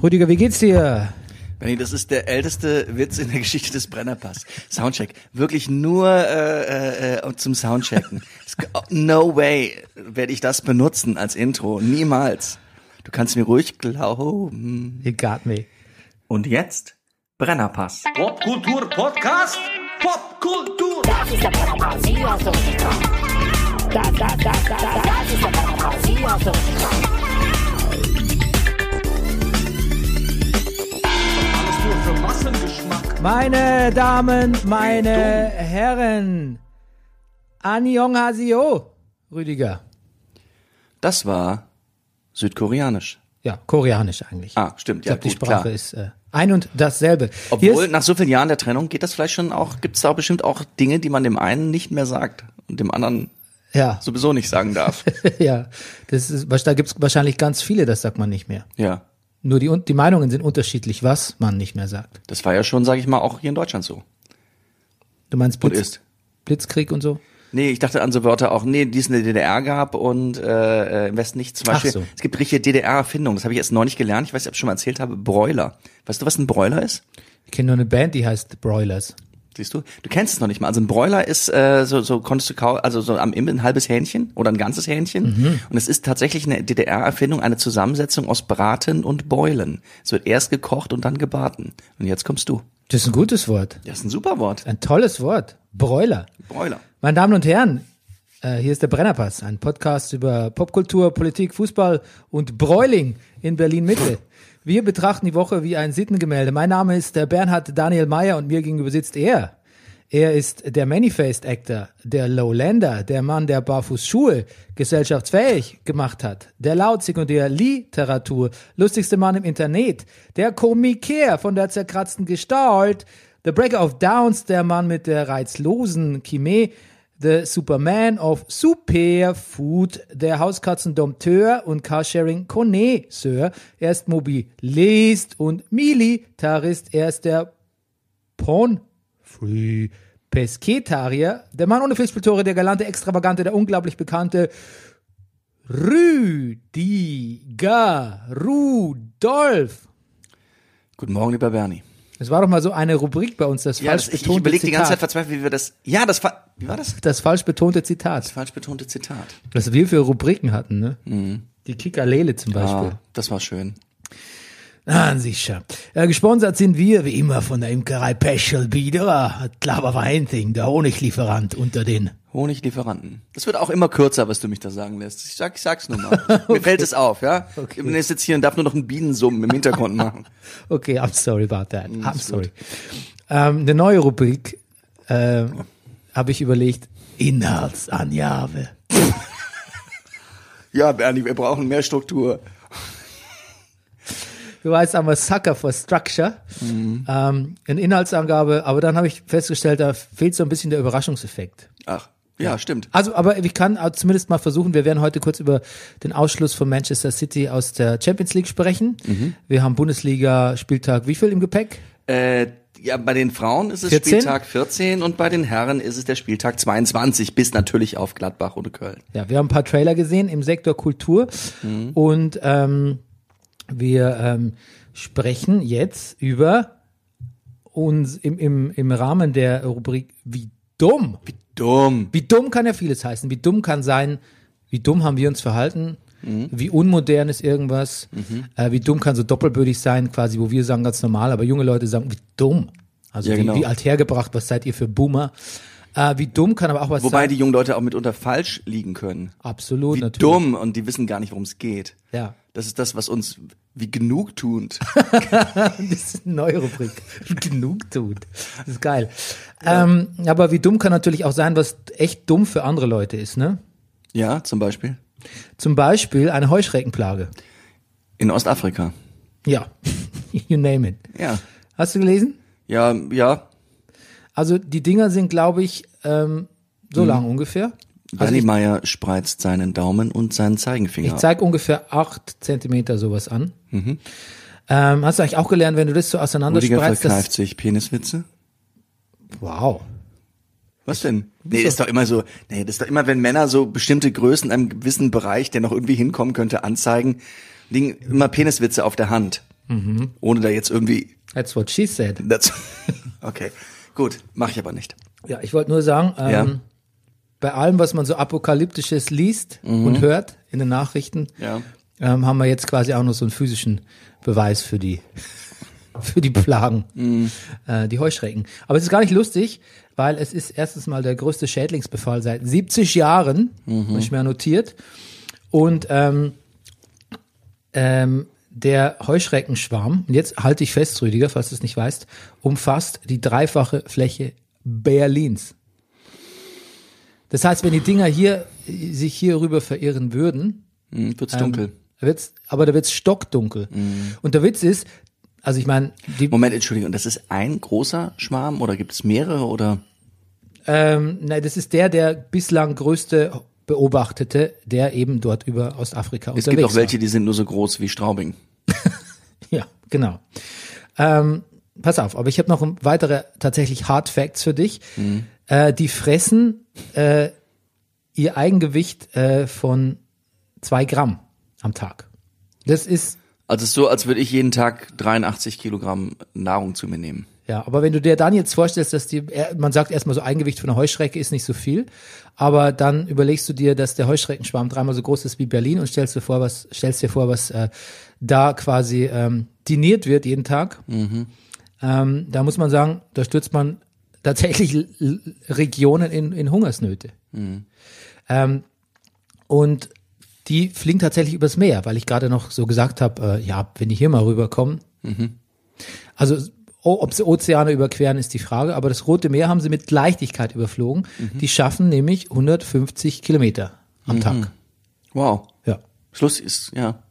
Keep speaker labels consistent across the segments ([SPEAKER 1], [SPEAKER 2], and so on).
[SPEAKER 1] Rüdiger, wie geht's dir?
[SPEAKER 2] Benny, das ist der älteste Witz in der Geschichte des Brennerpass. Soundcheck. Wirklich nur äh, äh, zum Soundchecken. No way werde ich das benutzen als Intro. Niemals. Du kannst mir ruhig glauben.
[SPEAKER 1] You got me.
[SPEAKER 2] Und jetzt Brennerpass.
[SPEAKER 3] Popkultur Podcast. Popkultur.
[SPEAKER 4] Das ist der Brennerpass, hier hast du. Das, das, das, das, das, das ist der Brennerpass, hier hast du
[SPEAKER 1] Meine Damen, meine Herren. Annyeonghaseyo, Rüdiger.
[SPEAKER 2] Das war südkoreanisch.
[SPEAKER 1] Ja, koreanisch eigentlich.
[SPEAKER 2] Ah, stimmt.
[SPEAKER 1] Ich
[SPEAKER 2] Ja,
[SPEAKER 1] glaube, die
[SPEAKER 2] gut,
[SPEAKER 1] Sprache
[SPEAKER 2] klar.
[SPEAKER 1] ist äh, ein und dasselbe.
[SPEAKER 2] Obwohl, nach so vielen Jahren der Trennung geht das vielleicht schon auch, gibt es da bestimmt auch Dinge, die man dem einen nicht mehr sagt und dem anderen
[SPEAKER 1] ja,
[SPEAKER 2] sowieso nicht sagen darf.
[SPEAKER 1] ja, das ist, da gibt's wahrscheinlich ganz viele, das sagt man nicht mehr.
[SPEAKER 2] ja.
[SPEAKER 1] Nur die, die Meinungen sind unterschiedlich, was man nicht mehr sagt.
[SPEAKER 2] Das war ja schon, sage ich mal, auch hier in Deutschland so.
[SPEAKER 1] Du meinst
[SPEAKER 2] Und
[SPEAKER 1] Blitz,
[SPEAKER 2] ist.
[SPEAKER 1] Blitzkrieg und so?
[SPEAKER 2] Nee, ich dachte an so Wörter auch, nee, die es in der DDR gab und äh, äh, im Westen nicht. Zum Beispiel,
[SPEAKER 1] so.
[SPEAKER 2] es gibt richtige DDR-Erfindungen, das habe ich jetzt neulich gelernt, ich weiß nicht, ob ich schon mal erzählt habe, Broiler. Weißt du, was ein Broiler ist?
[SPEAKER 1] Ich kenne nur eine Band, die heißt Broilers.
[SPEAKER 2] Siehst du? Du kennst es noch nicht mal. Also ein Broiler ist äh, so, so konntest du kau also so am Imbiss ein halbes Hähnchen oder ein ganzes Hähnchen. Und es ist tatsächlich eine DDR-Erfindung, eine Zusammensetzung aus Braten und Beulen. Es wird erst gekocht und dann gebraten. Und jetzt kommst du.
[SPEAKER 1] Das ist ein gutes Wort.
[SPEAKER 2] Das ist ein super Wort.
[SPEAKER 1] Ein tolles Wort. Broiler.
[SPEAKER 2] Broiler.
[SPEAKER 1] Meine Damen und Herren, äh, hier ist der Brennerpass, ein Podcast über Popkultur, Politik, Fußball und Bräuling in Berlin-Mitte. Wir betrachten die Woche wie ein Sittengemälde. Mein Name ist der Bernhard Daniel Mayer und mir gegenüber sitzt er. Er ist der Many-Faced Actor, der Lowlander, der Mann, der Barfuß Schuhe gesellschaftsfähig gemacht hat, der laut Sekundär Literatur, lustigste Mann im Internet, der Komiker von der zerkratzten Gestalt, The Breaker of Downs, der Mann mit der reizlosen Chimie, The Superman of Superfood, der Hauskatzendompteur und Carsharing Connoisseur. Er ist Mobilist und Militarist. Er ist der Porn-Free Pesketarier, der Mann ohne Fischpiltore, der galante, extravagante, der unglaublich bekannte Rüdiger Rudolf.
[SPEAKER 2] Guten Morgen, lieber Bernie.
[SPEAKER 1] Es war doch mal so eine Rubrik bei uns, das
[SPEAKER 2] Ja,
[SPEAKER 1] falsch
[SPEAKER 2] das, ich, ich
[SPEAKER 1] betonte
[SPEAKER 2] überlege die ganze Zeit
[SPEAKER 1] Zitat.
[SPEAKER 2] verzweifelt, wie wir das. Ja, das wie war das?
[SPEAKER 1] Das falsch betonte Zitat.
[SPEAKER 2] Das falsch betonte Zitat.
[SPEAKER 1] Was wir für Rubriken hatten, ne? Die Kikalele zum Beispiel.
[SPEAKER 2] Ah, das war schön.
[SPEAKER 1] Ah, sicher. Äh, gesponsert sind wir, wie immer, von der Imkerei Peschel Biederer. Clever Weinting, der Honiglieferant unter den.
[SPEAKER 2] Honiglieferanten. Das wird auch immer kürzer, was du mich da sagen lässt. Ich sag, ich sag's nur mal. Mir fällt es auf, ja?
[SPEAKER 1] Okay.
[SPEAKER 2] Ich bin jetzt hier und darf nur noch einen Bienensummen im Hintergrund machen.
[SPEAKER 1] Okay, I'm sorry about that. I'm
[SPEAKER 2] ist
[SPEAKER 1] sorry. Ähm, eine neue Rubrik äh, habe ich überlegt. Inhaltsangabe.
[SPEAKER 2] Ja, Bernie, wir brauchen mehr Struktur.
[SPEAKER 1] Du weißt, I'm a sucker for structure.
[SPEAKER 2] Mhm.
[SPEAKER 1] Ähm, eine Inhaltsangabe, aber dann habe ich festgestellt, da fehlt so ein bisschen der Überraschungseffekt.
[SPEAKER 2] Ach, ja, stimmt.
[SPEAKER 1] Also, aber ich kann zumindest mal versuchen, wir werden heute kurz über den Ausschluss von Manchester City aus der Champions League sprechen.
[SPEAKER 2] Mhm.
[SPEAKER 1] Wir haben Bundesliga-Spieltag wie viel im Gepäck?
[SPEAKER 2] Äh, ja, bei den Frauen ist es
[SPEAKER 1] 14?
[SPEAKER 2] Spieltag 14 und bei den Herren ist es der Spieltag 22, bis natürlich auf Gladbach oder Köln.
[SPEAKER 1] Ja, wir haben ein paar Trailer gesehen im Sektor Kultur
[SPEAKER 2] Mhm.
[SPEAKER 1] und ähm, wir ähm, sprechen jetzt über uns im, im, im Rahmen der Rubrik Wie dumm. Wie,
[SPEAKER 2] Dumm.
[SPEAKER 1] dumm kann ja vieles heißen. Wie dumm kann sein, wie dumm haben wir uns verhalten,
[SPEAKER 2] Mhm.
[SPEAKER 1] wie unmodern ist irgendwas, äh, wie dumm kann so doppelbödig sein, quasi, wo wir sagen ganz normal, aber junge Leute sagen, wie dumm. Also
[SPEAKER 2] Ja,
[SPEAKER 1] wie,
[SPEAKER 2] genau.
[SPEAKER 1] wie althergebracht, was seid ihr für Boomer? Äh, wie dumm kann aber auch was
[SPEAKER 2] Wobei
[SPEAKER 1] sein.
[SPEAKER 2] die jungen Leute auch mitunter falsch liegen können.
[SPEAKER 1] Absolut,
[SPEAKER 2] Wie
[SPEAKER 1] natürlich.
[SPEAKER 2] dumm und die wissen gar nicht, worum es geht.
[SPEAKER 1] Ja.
[SPEAKER 2] Das ist das, was uns wie genug tut.
[SPEAKER 1] Das ist eine neue Rubrik. Genug tut. Das ist geil. Ähm, aber wie dumm kann natürlich auch sein, was echt dumm für andere Leute ist, ne?
[SPEAKER 2] Ja, zum Beispiel.
[SPEAKER 1] Zum Beispiel eine Heuschreckenplage.
[SPEAKER 2] In Ostafrika.
[SPEAKER 1] Ja. you name it.
[SPEAKER 2] Ja.
[SPEAKER 1] Hast du gelesen?
[SPEAKER 2] Ja, ja.
[SPEAKER 1] Also die Dinger sind, glaube ich, ähm, so lang ungefähr. Also ich,
[SPEAKER 2] Meyer spreizt seinen Daumen und seinen
[SPEAKER 1] ich
[SPEAKER 2] Zeigefinger.
[SPEAKER 1] zeige ungefähr acht Zentimeter sowas an.
[SPEAKER 2] Mhm.
[SPEAKER 1] Ähm, hast du eigentlich auch gelernt, wenn du das so
[SPEAKER 2] Rüdiger
[SPEAKER 1] auseinanderspreizt,
[SPEAKER 2] verkneift
[SPEAKER 1] dass,
[SPEAKER 2] sich Peniswitze.
[SPEAKER 1] wow.
[SPEAKER 2] Was denn? Nee, ist doch immer so, nee, das ist doch immer, wenn Männer so bestimmte Größen in einem gewissen Bereich, der noch irgendwie hinkommen könnte, anzeigen, liegen immer Peniswitze auf der Hand. Ohne da jetzt irgendwie.
[SPEAKER 1] That's what she said.
[SPEAKER 2] Das, okay, gut, mache ich aber nicht.
[SPEAKER 1] Ja, ich wollte nur sagen, ähm,
[SPEAKER 2] Ja.
[SPEAKER 1] Bei allem, was man so apokalyptisches liest und hört in den Nachrichten,
[SPEAKER 2] Ja.
[SPEAKER 1] ähm, haben wir jetzt quasi auch noch so einen physischen Beweis für die für die Plagen, äh, die Heuschrecken. Aber es ist gar nicht lustig, weil es ist erstens mal der größte Schädlingsbefall seit 70 Jahren, habe ich mir notiert. Und ähm, ähm, der Heuschreckenschwarm, und jetzt halte ich fest, Rüdiger, falls du es nicht weißt, umfasst die dreifache Fläche Berlins. Das heißt, wenn die Dinger hier sich hier rüber verirren würden,
[SPEAKER 2] Hm, wird's dunkel.
[SPEAKER 1] da wird's, aber da wird's stockdunkel. Und der Witz ist, also ich meine,
[SPEAKER 2] Moment, Entschuldigung, das ist ein großer Schwarm oder gibt es mehrere oder?
[SPEAKER 1] ähm, nein, das ist der, der bislang größte beobachtete, der eben dort über Ostafrika
[SPEAKER 2] Es
[SPEAKER 1] unterwegs
[SPEAKER 2] gibt auch welche,
[SPEAKER 1] war.
[SPEAKER 2] die sind nur so groß wie Straubing.
[SPEAKER 1] Ja, genau. Ähm, pass auf, aber ich habe noch weitere tatsächlich Hard Facts für dich. Äh, die fressen äh, ihr Eigengewicht äh, von zwei Gramm am Tag. Das ist
[SPEAKER 2] Also ist so, als würde ich jeden Tag 83 Kilogramm Nahrung zu mir nehmen.
[SPEAKER 1] Ja, aber wenn du dir dann jetzt vorstellst, dass die, er- man sagt erstmal so Eigengewicht von einer Heuschrecke ist nicht so viel, aber dann überlegst du dir, dass der Heuschreckenschwarm dreimal so groß ist wie Berlin und stellst dir vor, was, stellst dir vor, was äh, da quasi ähm, diniert wird jeden Tag. Ähm, da muss man sagen, da stürzt man tatsächlich Regionen in, in Hungersnöte. Ähm, und die fliegen tatsächlich übers Meer, weil ich gerade noch so gesagt habe, äh, ja, wenn die hier mal rüberkommen, also o- ob sie Ozeane überqueren, ist die Frage, aber das Rote Meer haben sie mit Leichtigkeit überflogen. Die schaffen nämlich 150 Kilometer am Tag.
[SPEAKER 2] Wow.
[SPEAKER 1] Ja.
[SPEAKER 2] Schluss ist, ja.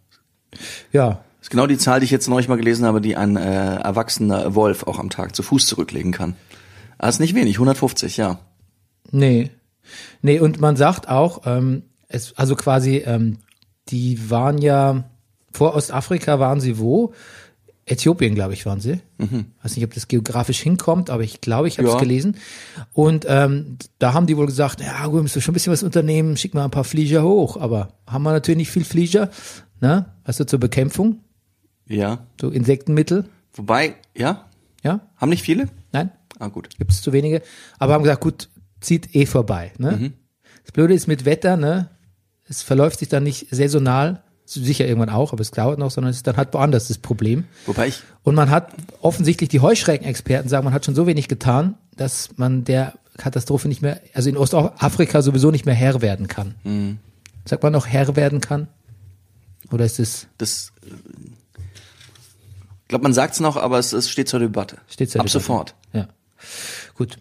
[SPEAKER 1] Ja.
[SPEAKER 2] Das ist genau die Zahl, die ich jetzt neulich mal gelesen habe, die ein äh, erwachsener Wolf auch am Tag zu Fuß zurücklegen kann. Das ist nicht wenig, 150, ja.
[SPEAKER 1] Nee. Nee, und man sagt auch, ähm, es, also quasi, ähm, die waren ja, vor Ostafrika waren sie wo? Äthiopien, glaube ich, waren sie. Weiß nicht, ob das geografisch hinkommt, aber ich glaube, ich habe es
[SPEAKER 2] Ja.
[SPEAKER 1] gelesen. Und ähm, da haben die wohl gesagt, ja, gut, müssen wir schon ein bisschen was unternehmen, schick mal ein paar Flieger hoch. Aber haben wir natürlich nicht viel Flieger, ne? Also zur Bekämpfung,
[SPEAKER 2] Ja.
[SPEAKER 1] so Insektenmittel,
[SPEAKER 2] Wobei, ja,
[SPEAKER 1] ja?
[SPEAKER 2] haben nicht viele? Ah, gut.
[SPEAKER 1] gibt es zu wenige, aber haben gesagt, gut, zieht eh vorbei. Ne? Das Blöde ist mit Wetter, ne, es verläuft sich dann nicht saisonal, sicher irgendwann auch, aber es dauert noch, sondern es ist dann halt woanders das Problem.
[SPEAKER 2] Wobei ich,
[SPEAKER 1] Und man hat offensichtlich, die Heuschreckenexperten sagen, man hat schon so wenig getan, dass man der Katastrophe nicht mehr, also in Ostafrika sowieso nicht mehr Herr werden kann. Sagt man noch Herr werden kann? Oder ist es,
[SPEAKER 2] das, äh, glaube man sagt's noch, aber es, es steht zur Debatte.
[SPEAKER 1] steht zur
[SPEAKER 2] Ab
[SPEAKER 1] Debatte?
[SPEAKER 2] sofort.
[SPEAKER 1] Ja. Gut.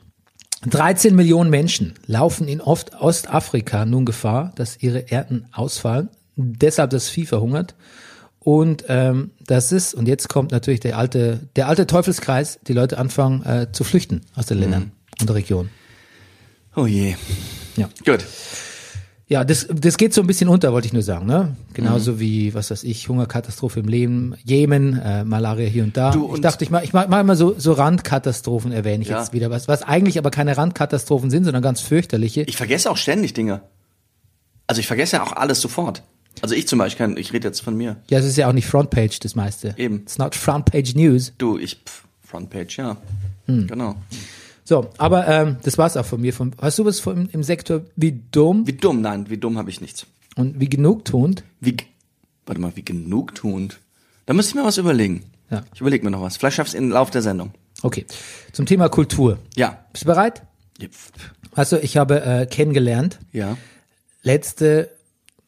[SPEAKER 1] 13 Millionen Menschen laufen in oft Ostafrika nun Gefahr, dass ihre Ernten ausfallen, deshalb das Vieh verhungert. Und ähm, das ist, und jetzt kommt natürlich der alte, der alte Teufelskreis, die Leute anfangen äh, zu flüchten aus den Ländern und der Region.
[SPEAKER 2] Oh je.
[SPEAKER 1] Ja.
[SPEAKER 2] Gut.
[SPEAKER 1] Ja, das, das geht so ein bisschen unter, wollte ich nur sagen. Ne? Genauso wie, was weiß ich, Hungerkatastrophe im Leben, Jemen, äh, Malaria hier und da.
[SPEAKER 2] Du,
[SPEAKER 1] ich
[SPEAKER 2] und-
[SPEAKER 1] dachte, ich mach, ich mach, mach immer so, so Randkatastrophen erwähne ich
[SPEAKER 2] Ja.
[SPEAKER 1] jetzt wieder. Was, was eigentlich aber keine Randkatastrophen sind, sondern ganz fürchterliche.
[SPEAKER 2] Ich vergesse auch ständig Dinge. Also ich vergesse ja auch alles sofort. Also ich zum Beispiel, kann- ich rede jetzt von mir.
[SPEAKER 1] ja, es ist ja auch nicht Frontpage, das meiste.
[SPEAKER 2] Eben.
[SPEAKER 1] It's not Frontpage News.
[SPEAKER 2] Du, ich, pff, Frontpage, ja.
[SPEAKER 1] Hm.
[SPEAKER 2] Genau.
[SPEAKER 1] So, aber ähm, das war's auch von mir. Von, hast du was von, im Sektor wie dumm
[SPEAKER 2] Wie dumm, nein, wie dumm habe ich nichts.
[SPEAKER 1] und wie genugtuend?
[SPEAKER 2] Wie, warte mal, wie genugtuend. Da müsste ich mir was überlegen.
[SPEAKER 1] Ja.
[SPEAKER 2] Ich überlege mir noch was. Vielleicht schaff's im Lauf der Sendung.
[SPEAKER 1] Okay, zum Thema Kultur.
[SPEAKER 2] Ja.
[SPEAKER 1] Bist du bereit?
[SPEAKER 2] Ja,
[SPEAKER 1] Also, ich habe äh, kennengelernt,
[SPEAKER 2] Ja.
[SPEAKER 1] letzte,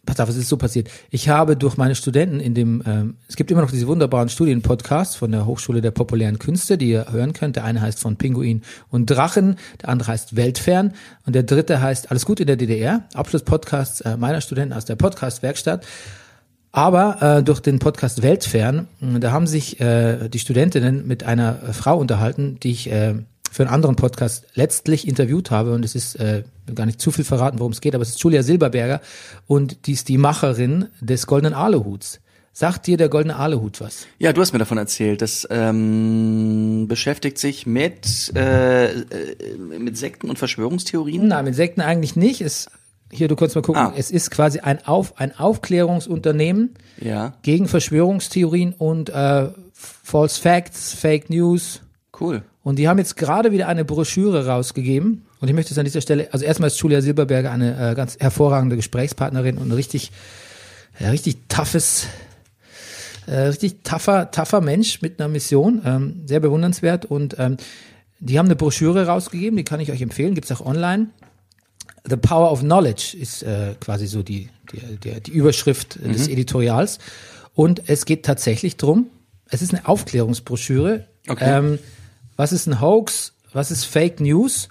[SPEAKER 1] pass auf, es ist so passiert. Ich habe durch meine Studenten in dem, ähm, es gibt immer noch diese wunderbaren Studienpodcasts von der Hochschule der populären Künste, die ihr hören könnt. Der eine heißt von Pinguin und Drachen, der andere heißt Weltfern und der dritte heißt Alles gut in der DDR. Abschlusspodcasts äh, meiner Studenten aus der Podcast-Werkstatt. Aber äh, durch den Podcast Weltfern, mh, da haben sich äh, die Studentinnen mit einer äh, Frau unterhalten, die ich äh, für einen anderen Podcast letztlich interviewt habe. Und es ist äh, gar nicht zu viel verraten, worum es geht, aber es ist Julia Silberberger und die ist die Macherin des Goldenen Aluhuts. Sagt dir der Goldene Aluhut was?
[SPEAKER 2] Ja, du hast mir davon erzählt. Das ähm, beschäftigt sich mit, äh, äh, mit Sekten und Verschwörungstheorien.
[SPEAKER 1] Nein, mit Sekten eigentlich nicht. Es hier, du kannst mal gucken,
[SPEAKER 2] Ah.
[SPEAKER 1] es ist quasi ein, Auf, ein Aufklärungsunternehmen
[SPEAKER 2] Ja,
[SPEAKER 1] gegen Verschwörungstheorien und äh, False Facts, Fake News.
[SPEAKER 2] cool.
[SPEAKER 1] Und die haben jetzt gerade wieder eine Broschüre rausgegeben. Und ich möchte es an dieser Stelle, also erstmal ist Julia Silberberger eine äh, ganz hervorragende Gesprächspartnerin und ein richtig, ja, richtig toughes, äh, richtig tougher, tougher Mensch mit einer Mission, ähm, sehr bewundernswert. Und ähm, die haben eine Broschüre rausgegeben, die kann ich euch empfehlen, gibt's auch online. The Power of Knowledge ist äh, quasi so die, die, die, die Überschrift äh, des Editorials. Und es geht tatsächlich drum. es ist eine Aufklärungsbroschüre.
[SPEAKER 2] Okay.
[SPEAKER 1] Ähm, was ist ein Hoax? Was ist Fake News?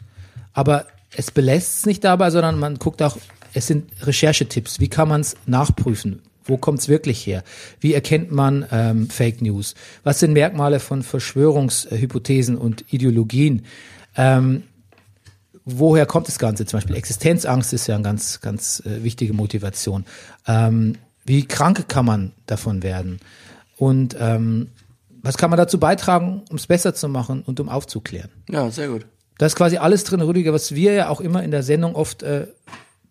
[SPEAKER 1] Aber es belässt es nicht dabei, sondern man guckt auch, es sind Recherchetipps. Wie kann man es nachprüfen? Wo kommt es wirklich her? Wie erkennt man ähm, Fake News? Was sind Merkmale von Verschwörungshypothesen und Ideologien? Ähm, woher kommt das Ganze? Zum Beispiel Existenzangst ist ja eine ganz, ganz äh, wichtige Motivation. Ähm, wie krank kann man davon werden? Und ähm, was kann man dazu beitragen, um es besser zu machen und um aufzuklären?
[SPEAKER 2] Ja, sehr gut.
[SPEAKER 1] Da ist quasi alles drin, Rüdiger, was wir ja auch immer in der Sendung oft äh,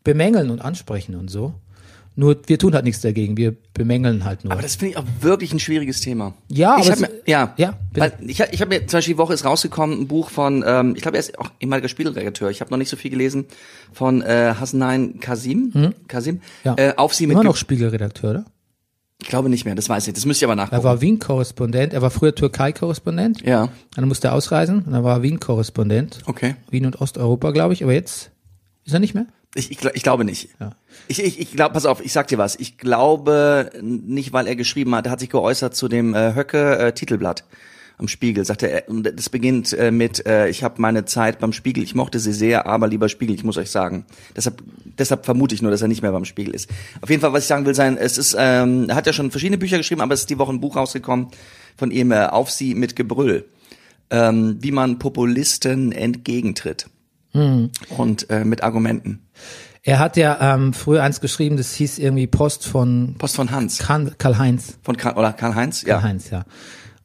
[SPEAKER 1] bemängeln und ansprechen und so. Nur wir tun halt nichts dagegen, wir bemängeln halt nur.
[SPEAKER 2] Aber das finde ich auch wirklich ein schwieriges Thema.
[SPEAKER 1] Ja,
[SPEAKER 2] ich
[SPEAKER 1] aber
[SPEAKER 2] mir, ja,
[SPEAKER 1] ja, bitte.
[SPEAKER 2] weil ich, ich habe mir zum Beispiel die Woche ist rausgekommen ein Buch von, ähm, ich glaube er ist auch ehemaliger Spiegelredakteur. Ich habe noch nicht so viel gelesen von äh, Hasnain Kasim. Kasim.
[SPEAKER 1] Hm? ja.
[SPEAKER 2] Äh, auf sie mit.
[SPEAKER 1] immer noch
[SPEAKER 2] Ge-
[SPEAKER 1] Spiegelredakteur, oder?
[SPEAKER 2] Ich glaube nicht mehr. Das weiß ich. Das müsste ich aber
[SPEAKER 1] Er
[SPEAKER 2] nachgucken.
[SPEAKER 1] war Wien-Korrespondent, er war früher Türkei-Korrespondent,
[SPEAKER 2] ja.
[SPEAKER 1] dann musste er ausreisen und dann war er Wien-Korrespondent.
[SPEAKER 2] Okay.
[SPEAKER 1] Wien und Osteuropa, glaube ich, aber jetzt ist er nicht mehr?
[SPEAKER 2] Ich, ich, ich glaube nicht.
[SPEAKER 1] Ja.
[SPEAKER 2] Ich, ich, ich glaube, pass auf, ich sag dir was. Ich glaube nicht, weil er geschrieben hat, er hat sich geäußert zu dem äh, Höcke äh, am Spiegel. Sagte er, und das beginnt äh, mit, äh, ich habe meine Zeit beim Spiegel, ich mochte sie sehr, aber lieber Spiegel, ich muss euch sagen. Deshalb, deshalb vermute ich nur, dass er nicht mehr beim Spiegel ist. Auf jeden Fall, was ich sagen will, sein, es ist, ähm, er hat ja schon verschiedene Bücher geschrieben, aber es ist die Woche ein Buch rausgekommen von ihm, äh, Auf sie mit Gebrüll. Ähm, wie man Populisten entgegentritt. Und äh, mit Argumenten.
[SPEAKER 1] Er hat ja ähm, früher eins geschrieben, das hieß irgendwie Post von
[SPEAKER 2] Post von Hans.
[SPEAKER 1] Karl-Heinz.
[SPEAKER 2] Von Karl, oder Karl-Heinz? Ja.
[SPEAKER 1] Karl-Heinz, ja.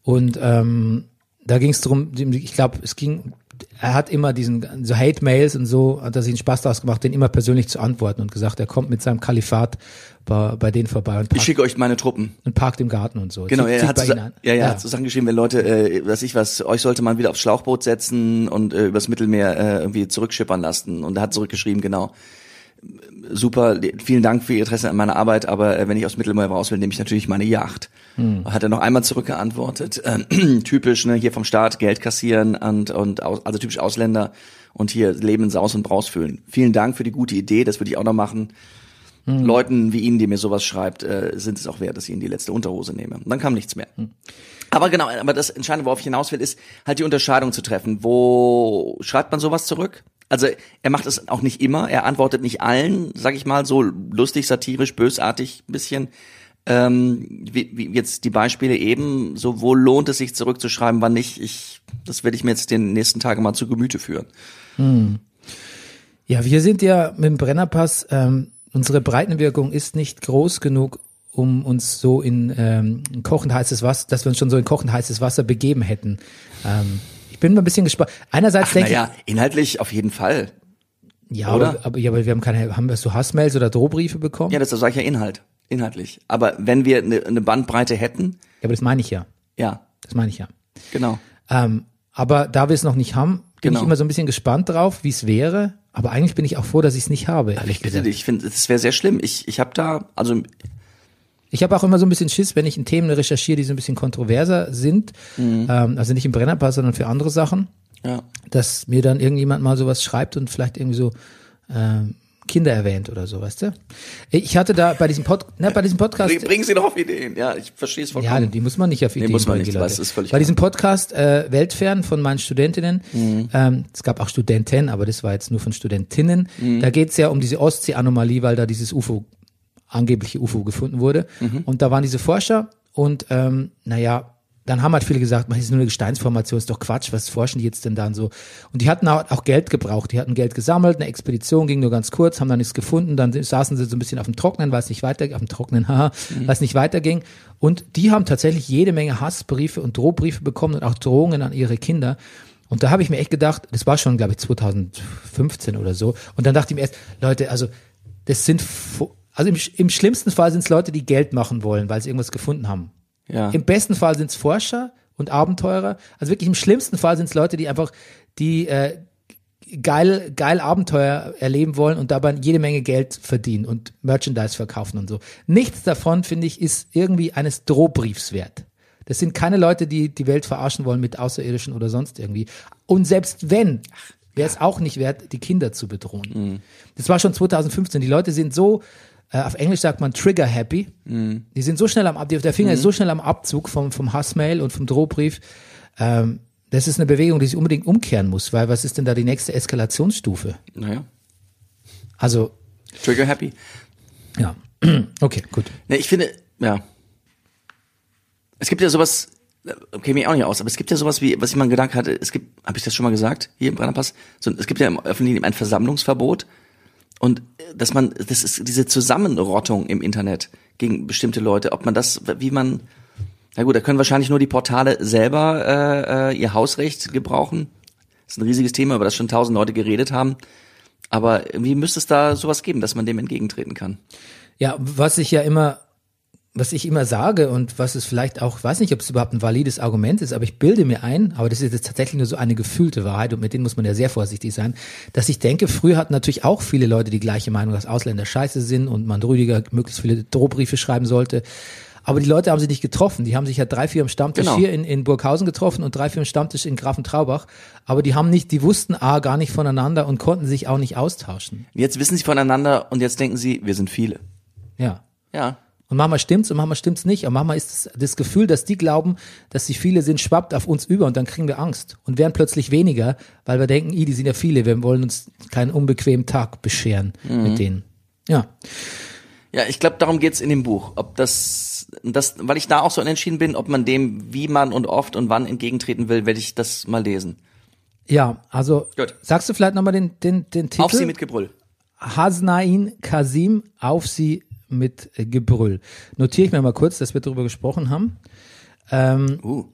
[SPEAKER 1] Und ähm, da ging es darum, ich glaube, es ging, er hat immer diesen, so Hate-Mails und so, hat er sich einen Spaß daraus gemacht, den immer persönlich zu antworten und gesagt, er kommt mit seinem Kalifat bei, bei denen vorbei und
[SPEAKER 2] Ich
[SPEAKER 1] parkt,
[SPEAKER 2] schicke euch meine Truppen.
[SPEAKER 1] und parkt im Garten und so.
[SPEAKER 2] Genau,
[SPEAKER 1] Zieht-
[SPEAKER 2] er hat, so, ja, ja, hat so Sachen geschrieben, wenn Leute, äh, was ich was, euch sollte man wieder aufs Schlauchboot setzen und äh, übers Mittelmeer äh, irgendwie zurückschippern lassen. Und er hat zurückgeschrieben, genau. Super, vielen Dank für Ihr Interesse an meiner Arbeit, aber äh, wenn ich aufs Mittelmeer raus will, nehme ich natürlich meine Yacht. Hat er noch einmal zurückgeantwortet, äh, typisch, ne, hier vom Staat Geld kassieren und, und aus, also typisch Ausländer und hier Leben in Saus und Braus fühlen. Vielen Dank für die gute Idee, das würde ich auch noch machen. Leuten wie Ihnen, die mir sowas schreibt, äh, sind es auch wert, dass ich Ihnen die letzte Unterhose nehme. Und dann kam nichts mehr. Aber genau, aber das Entscheidende, worauf ich hinaus will, ist halt die Unterscheidung zu treffen. Wo schreibt man sowas zurück? Also er macht es auch nicht immer, er antwortet nicht allen, sag ich mal, so lustig, satirisch, bösartig ein bisschen. Ähm, wie, wie jetzt die Beispiele eben, so wo lohnt es sich zurückzuschreiben, wann nicht. Ich, das werde ich mir jetzt den nächsten Tagen mal zu Gemüte führen.
[SPEAKER 1] Ja, wir sind ja mit dem Brennerpass, ähm, unsere Breitenwirkung ist nicht groß genug, um uns so in ähm, kochend heißes Wasser, dass wir uns schon so in kochend heißes Wasser begeben hätten. Ähm, bin mal ein bisschen gespannt. Einerseits denke
[SPEAKER 2] Naja, inhaltlich auf jeden Fall.
[SPEAKER 1] ja,
[SPEAKER 2] oder?
[SPEAKER 1] aber, aber, ja, aber wir haben keine, haben wir so Hassmails oder Drohbriefe bekommen?
[SPEAKER 2] Ja, das ich ja Inhalt, inhaltlich. Aber wenn wir eine, eine Bandbreite hätten,
[SPEAKER 1] Ja, aber das meine ich ja.
[SPEAKER 2] ja,
[SPEAKER 1] Das meine ich ja.
[SPEAKER 2] genau.
[SPEAKER 1] Ähm, aber da wir es noch nicht haben, bin
[SPEAKER 2] Genau.
[SPEAKER 1] ich immer so ein bisschen gespannt drauf, wie es wäre. Aber eigentlich bin ich auch froh, dass ich es nicht habe, ehrlich
[SPEAKER 2] Ich bitte dich, ich finde, es wäre sehr schlimm. Ich, ich habe da, also
[SPEAKER 1] Ich habe auch immer so ein bisschen Schiss, wenn ich in Themen recherchiere, die so ein bisschen kontroverser sind,
[SPEAKER 2] Mhm.
[SPEAKER 1] ähm, also nicht im Brennerpass, sondern für andere Sachen,
[SPEAKER 2] ja,
[SPEAKER 1] dass mir dann irgendjemand mal sowas schreibt und vielleicht irgendwie so ähm, Kinder erwähnt oder so, weißt du? Ich hatte da bei diesem, Pod, ne, bei diesem Podcast,
[SPEAKER 2] Bring, bringen Sie doch auf Ideen. Ja, ich verstehe es
[SPEAKER 1] ja,
[SPEAKER 2] vollkommen.
[SPEAKER 1] die muss man nicht auf Ideen
[SPEAKER 2] muss man
[SPEAKER 1] bringen,
[SPEAKER 2] nicht,
[SPEAKER 1] Leute.
[SPEAKER 2] ist völlig
[SPEAKER 1] Bei diesem Podcast äh, Weltfern von meinen Studentinnen,
[SPEAKER 2] Mhm.
[SPEAKER 1] ähm, es gab auch Studenten, aber das war jetzt nur von Studentinnen,
[SPEAKER 2] Mhm.
[SPEAKER 1] da geht's ja um diese Ostsee-Anomalie, weil da dieses UFO, angebliche UFO gefunden wurde.
[SPEAKER 2] Mhm.
[SPEAKER 1] Und da waren diese Forscher und ähm, naja, dann haben halt viele gesagt, man, ist nur eine Gesteinsformation, ist doch Quatsch, was forschen die jetzt denn da und so. Und die hatten auch auch Geld gebraucht, die hatten Geld gesammelt, eine Expedition ging nur ganz kurz, haben da nichts gefunden, dann saßen sie so ein bisschen auf dem Trocknen, weil es nicht weiter, auf dem Trocknen, haha, weil es nicht weiterging. Und die haben tatsächlich jede Menge Hassbriefe und Drohbriefe bekommen und auch Drohungen an ihre Kinder. Und da habe ich mir echt gedacht, das war schon, glaube ich, 2015 oder so. Und dann dachte ich mir erst, Leute, also das sind, also im, im schlimmsten Fall sind es Leute, die Geld machen wollen, weil sie irgendwas gefunden haben.
[SPEAKER 2] Ja.
[SPEAKER 1] Im besten Fall sind es Forscher und Abenteurer. Also wirklich im schlimmsten Fall sind es Leute, die einfach, die äh, geil, geil Abenteuer erleben wollen und dabei jede Menge Geld verdienen und Merchandise verkaufen und so. Nichts davon, finde ich, ist irgendwie eines Drohbriefs wert. Das sind keine Leute, die die Welt verarschen wollen mit Außerirdischen oder sonst irgendwie. Und selbst wenn, wäre es auch nicht wert, die Kinder zu bedrohen. Das war schon 2015. Die Leute sind so, auf Englisch sagt man trigger happy. Die sind so schnell am Ab, der Finger ist so schnell am Abzug vom, vom Hassmail und vom Drohbrief. Ähm, das ist eine Bewegung, die sich unbedingt umkehren muss, weil was ist denn da die nächste Eskalationsstufe?
[SPEAKER 2] Naja.
[SPEAKER 1] Also,
[SPEAKER 2] Trigger happy.
[SPEAKER 1] ja. Okay, gut.
[SPEAKER 2] Ne, ich finde, ja. Es gibt ja sowas, okay, mir auch nicht aus, aber es gibt ja sowas wie, was ich mal gedacht hatte, es gibt, habe ich das schon mal gesagt, hier im Brennerpass, so, es gibt ja im öffentlichen ein Versammlungsverbot und äh, dass man, das ist diese Zusammenrottung im Internet gegen bestimmte Leute, ob man das, wie man, na gut, da können wahrscheinlich nur die Portale selber äh, äh, ihr Hausrecht gebrauchen. Das ist ein riesiges Thema, über das schon tausend Leute geredet haben. Aber irgendwie müsste es da sowas geben, dass man dem entgegentreten kann.
[SPEAKER 1] Ja, was ich ja immer, was ich immer sage und was es vielleicht auch, weiß nicht, ob es überhaupt ein valides Argument ist, aber ich bilde mir ein, aber das ist jetzt tatsächlich nur so eine gefühlte Wahrheit und mit denen muss man ja sehr vorsichtig sein, dass ich denke, früher hatten natürlich auch viele Leute die gleiche Meinung, dass Ausländer scheiße sind und man Rüdiger möglichst viele Drohbriefe schreiben sollte. Aber die Leute haben sich nicht getroffen. Die haben sich ja drei, vier im Stammtisch
[SPEAKER 2] Genau.
[SPEAKER 1] hier in, in Burghausen getroffen und drei, vier im Stammtisch in Grafentraubach. Aber die haben nicht, die wussten A gar nicht voneinander und konnten sich auch nicht austauschen.
[SPEAKER 2] Jetzt wissen sie voneinander und jetzt denken sie, wir sind viele.
[SPEAKER 1] Ja.
[SPEAKER 2] Ja.
[SPEAKER 1] Und manchmal stimmt's und manchmal stimmt's nicht. Und manchmal ist das, das Gefühl, dass die glauben, dass sie viele sind, schwappt auf uns über und dann kriegen wir Angst und werden plötzlich weniger, weil wir denken, i, die sind ja viele, wir wollen uns keinen unbequemen Tag bescheren mit denen. Ja.
[SPEAKER 2] Ja, ich glaube, darum geht's in dem Buch. Ob das, das, weil ich da auch so unentschieden bin, ob man dem, wie man und oft und wann entgegentreten will, werde ich das mal lesen.
[SPEAKER 1] Ja, also
[SPEAKER 2] Gut.
[SPEAKER 1] sagst du vielleicht nochmal den, den, den Titel?
[SPEAKER 2] Auf sie mit Gebrüll.
[SPEAKER 1] Hasnain Kasim, auf sie mit Gebrüll. Notiere ich mir mal kurz, dass wir darüber gesprochen haben.
[SPEAKER 2] Uh.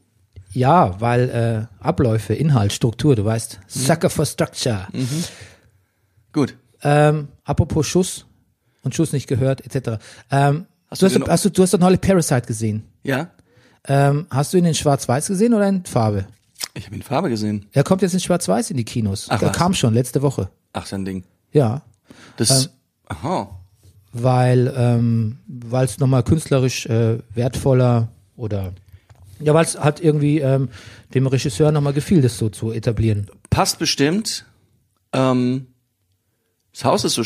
[SPEAKER 1] Ja, weil äh, Abläufe, Inhalt, Struktur, du weißt, Sucker for Structure.
[SPEAKER 2] Gut.
[SPEAKER 1] Ähm, apropos Schuss und Schuss nicht gehört, etc. Ähm,
[SPEAKER 2] Hast
[SPEAKER 1] du, hast, hast du, du hast doch neulich Parasite gesehen.
[SPEAKER 2] Ja?
[SPEAKER 1] Ähm, hast du ihn in Schwarz-Weiß gesehen oder in Farbe?
[SPEAKER 2] Ich habe ihn in Farbe gesehen.
[SPEAKER 1] Er kommt jetzt in Schwarz-Weiß in die Kinos.
[SPEAKER 2] Ach,
[SPEAKER 1] er
[SPEAKER 2] was?
[SPEAKER 1] kam schon letzte Woche.
[SPEAKER 2] Ach, sein Ding.
[SPEAKER 1] Ja,
[SPEAKER 2] Das,
[SPEAKER 1] Ähm,
[SPEAKER 2] aha.
[SPEAKER 1] Weil ähm, weil es nochmal künstlerisch äh, wertvoller oder ja, weil es hat irgendwie ähm, dem Regisseur nochmal gefiel, das so zu etablieren.
[SPEAKER 2] Passt bestimmt. Ähm, das Haus ist so,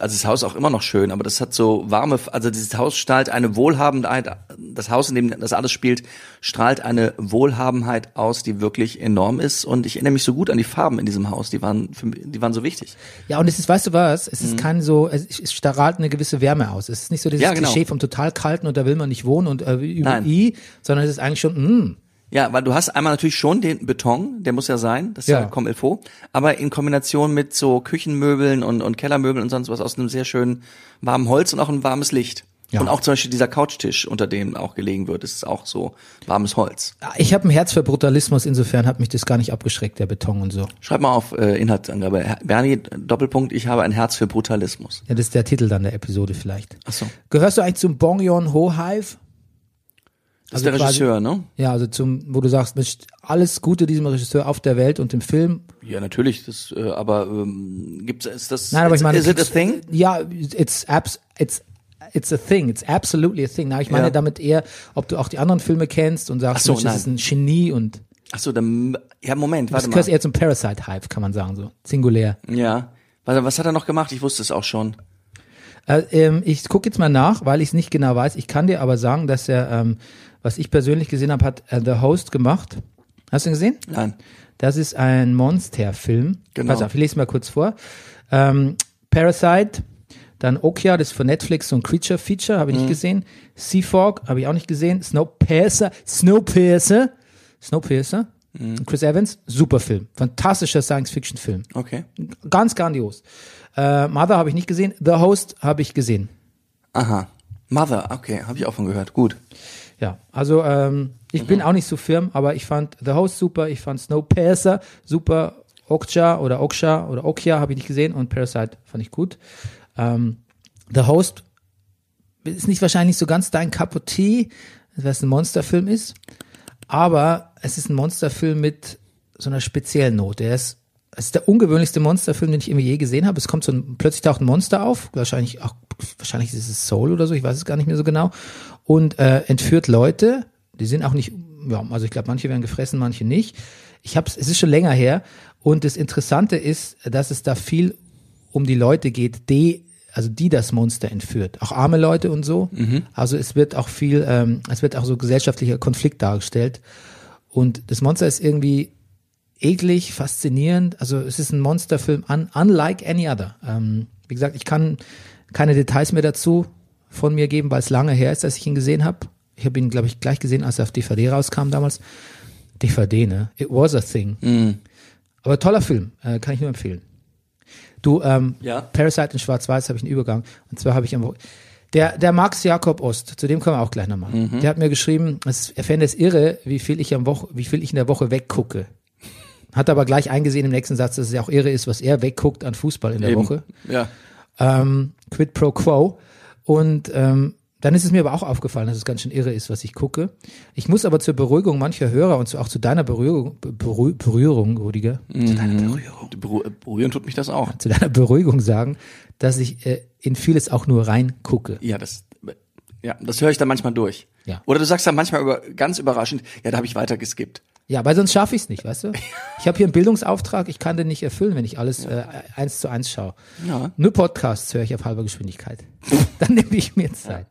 [SPEAKER 2] also das Haus auch immer noch schön, aber das hat so warme, also dieses Haus strahlt eine Wohlhabenheit, das Haus, in dem das alles spielt, strahlt eine Wohlhabenheit aus, die wirklich enorm ist. Und ich erinnere mich so gut an die Farben in diesem Haus, die waren, für, die waren so wichtig.
[SPEAKER 1] Ja, und es ist, weißt du was, es ist kein so, es, es strahlt eine gewisse Wärme aus. Es ist nicht so dieses
[SPEAKER 2] Mhm. Ja, genau.
[SPEAKER 1] Klischee vom total kalten und da will man nicht wohnen und äh, über
[SPEAKER 2] Nein.
[SPEAKER 1] I, sondern es ist eigentlich schon, mm,
[SPEAKER 2] Ja, weil du hast einmal natürlich schon den Beton, der muss ja sein, das ist ja,
[SPEAKER 1] Ja.
[SPEAKER 2] comme il faut, aber in Kombination mit so Küchenmöbeln und, und Kellermöbeln und sonst was aus einem sehr schönen warmen Holz und auch ein warmes Licht.
[SPEAKER 1] Ja.
[SPEAKER 2] Und auch zum Beispiel dieser Couchtisch, unter dem auch gelegen wird, ist auch so warmes Holz.
[SPEAKER 1] ich habe ein Herz für Brutalismus, insofern hat mich das gar nicht abgeschreckt, der Beton und so.
[SPEAKER 2] Schreib mal auf äh, Inhaltsangabe. Bernie, Doppelpunkt, ich habe ein Herz für Brutalismus.
[SPEAKER 1] Ja, das ist der Titel dann der Episode vielleicht.
[SPEAKER 2] Ach so.
[SPEAKER 1] Gehörst du eigentlich zum Bongyon Ho Hive?
[SPEAKER 2] Das
[SPEAKER 1] Also
[SPEAKER 2] ist der
[SPEAKER 1] quasi-
[SPEAKER 2] Regisseur, ne?
[SPEAKER 1] Ja, also zum, wo du sagst, Mensch, alles Gute diesem Regisseur auf der Welt und im Film.
[SPEAKER 2] Ja, natürlich. Das, äh, aber ähm, gibt's ist das?
[SPEAKER 1] Nein, aber ich meine,
[SPEAKER 2] is it a thing?
[SPEAKER 1] Ja, it's abs, it's it's a thing. It's absolutely a thing. Na, ich meine
[SPEAKER 2] Ja.
[SPEAKER 1] damit eher, ob du auch die anderen Filme kennst und sagst,
[SPEAKER 2] so,
[SPEAKER 1] Mensch, das ist ein Genie und
[SPEAKER 2] Ach so, dann ja Moment,
[SPEAKER 1] das
[SPEAKER 2] warte mal.
[SPEAKER 1] gehört eher zum Parasite-Hype, kann man sagen, so singulär.
[SPEAKER 2] Ja. Warte, was hat er noch gemacht? Ich wusste es auch schon.
[SPEAKER 1] Äh, ähm, ich gucke jetzt mal nach, weil ich es nicht genau weiß. Ich kann dir aber sagen, dass er, ähm, was ich persönlich gesehen habe, hat äh, The Host gemacht. Hast du ihn gesehen?
[SPEAKER 2] Nein.
[SPEAKER 1] Das ist ein Monsterfilm.
[SPEAKER 2] Genau.
[SPEAKER 1] Pass auf, ich lese mal kurz vor. Ähm, Parasite, dann Okja, das ist von Netflix so ein Creature Feature, habe ich
[SPEAKER 2] Mhm.
[SPEAKER 1] nicht gesehen. Seafog, habe ich auch nicht gesehen. Snowpiercer, Snowpiercer, Snowpiercer.
[SPEAKER 2] Mhm.
[SPEAKER 1] Chris Evans, super Film. Fantastischer Science-Fiction-Film.
[SPEAKER 2] Okay.
[SPEAKER 1] Ganz grandios. Äh, Mother habe ich nicht gesehen. The Host habe ich gesehen.
[SPEAKER 2] Aha. Mother, okay, habe ich auch von gehört. Gut.
[SPEAKER 1] Ja, also ähm, ich
[SPEAKER 2] Mhm.
[SPEAKER 1] bin auch nicht so firm, aber ich fand The Host super, ich fand Snowpiercer super, Okja oder Oksha oder Okja habe ich nicht gesehen und Parasite fand ich gut. Ähm, The Host ist nicht wahrscheinlich so ganz dein Tea, weil es ein Monsterfilm ist, aber es ist ein Monsterfilm mit so einer speziellen Note. Er ist, es ist der ungewöhnlichste Monsterfilm, den ich irgendwie je gesehen habe. Es kommt so ein, plötzlich taucht ein Monster auf, wahrscheinlich auch, wahrscheinlich ist es Soul oder so, ich weiß es gar nicht mehr so genau, und äh, entführt Leute, die sind auch nicht, ja, also ich glaube, manche werden gefressen, manche nicht. Ich hab's, es ist schon länger her und das Interessante ist, dass es da viel um die Leute geht, die also die das Monster entführt, auch arme Leute und so. Also es wird auch viel, ähm, es wird auch so gesellschaftlicher Konflikt dargestellt. Und das Monster ist irgendwie eklig, faszinierend. Also es ist ein Monsterfilm, un, unlike any other. Ähm, wie gesagt, ich kann keine Details mehr dazu von mir geben, weil es lange her ist, dass ich ihn gesehen habe. Ich habe ihn, glaube ich, gleich gesehen, als er auf DVD rauskam damals. DVD, ne? It was a thing. Aber toller Film, äh, kann ich nur empfehlen. Du, ähm,
[SPEAKER 2] Ja.
[SPEAKER 1] Parasite in Schwarz-Weiß habe ich einen Übergang. Und zwar habe ich am der, der Max Jakob Ost, zu dem kommen wir auch gleich nochmal. Der hat mir geschrieben, es, er fände es irre, wie viel ich am Woche, wie viel ich in der Woche weggucke. Hat aber gleich eingesehen im nächsten Satz, dass es ja auch irre ist, was er wegguckt an Fußball in der
[SPEAKER 2] Eben.
[SPEAKER 1] Woche.
[SPEAKER 2] Ja.
[SPEAKER 1] Ähm, quid pro quo. Und ähm, dann ist es mir aber auch aufgefallen, dass es ganz schön irre ist, was ich gucke. Ich muss aber zur Beruhigung mancher Hörer und auch zu deiner Berührung, Berührung, Berührung Rudiger, zu deiner Berührung,
[SPEAKER 2] Beru- Berühren tut mich das auch.
[SPEAKER 1] zu deiner Beruhigung sagen, dass ich äh, in vieles auch nur reingucke.
[SPEAKER 2] Ja, das, ja, das höre ich dann manchmal durch.
[SPEAKER 1] Ja.
[SPEAKER 2] Oder du sagst dann manchmal über, ganz überraschend, ja, da habe ich weiter geskippt.
[SPEAKER 1] Ja, weil sonst schaffe ich es nicht, weißt du? Ich habe hier einen Bildungsauftrag, ich kann den nicht erfüllen, wenn ich alles äh, eins zu eins schaue.
[SPEAKER 2] Ja.
[SPEAKER 1] Nur Podcasts höre ich auf halber Geschwindigkeit. Dann nehme ich mir Zeit.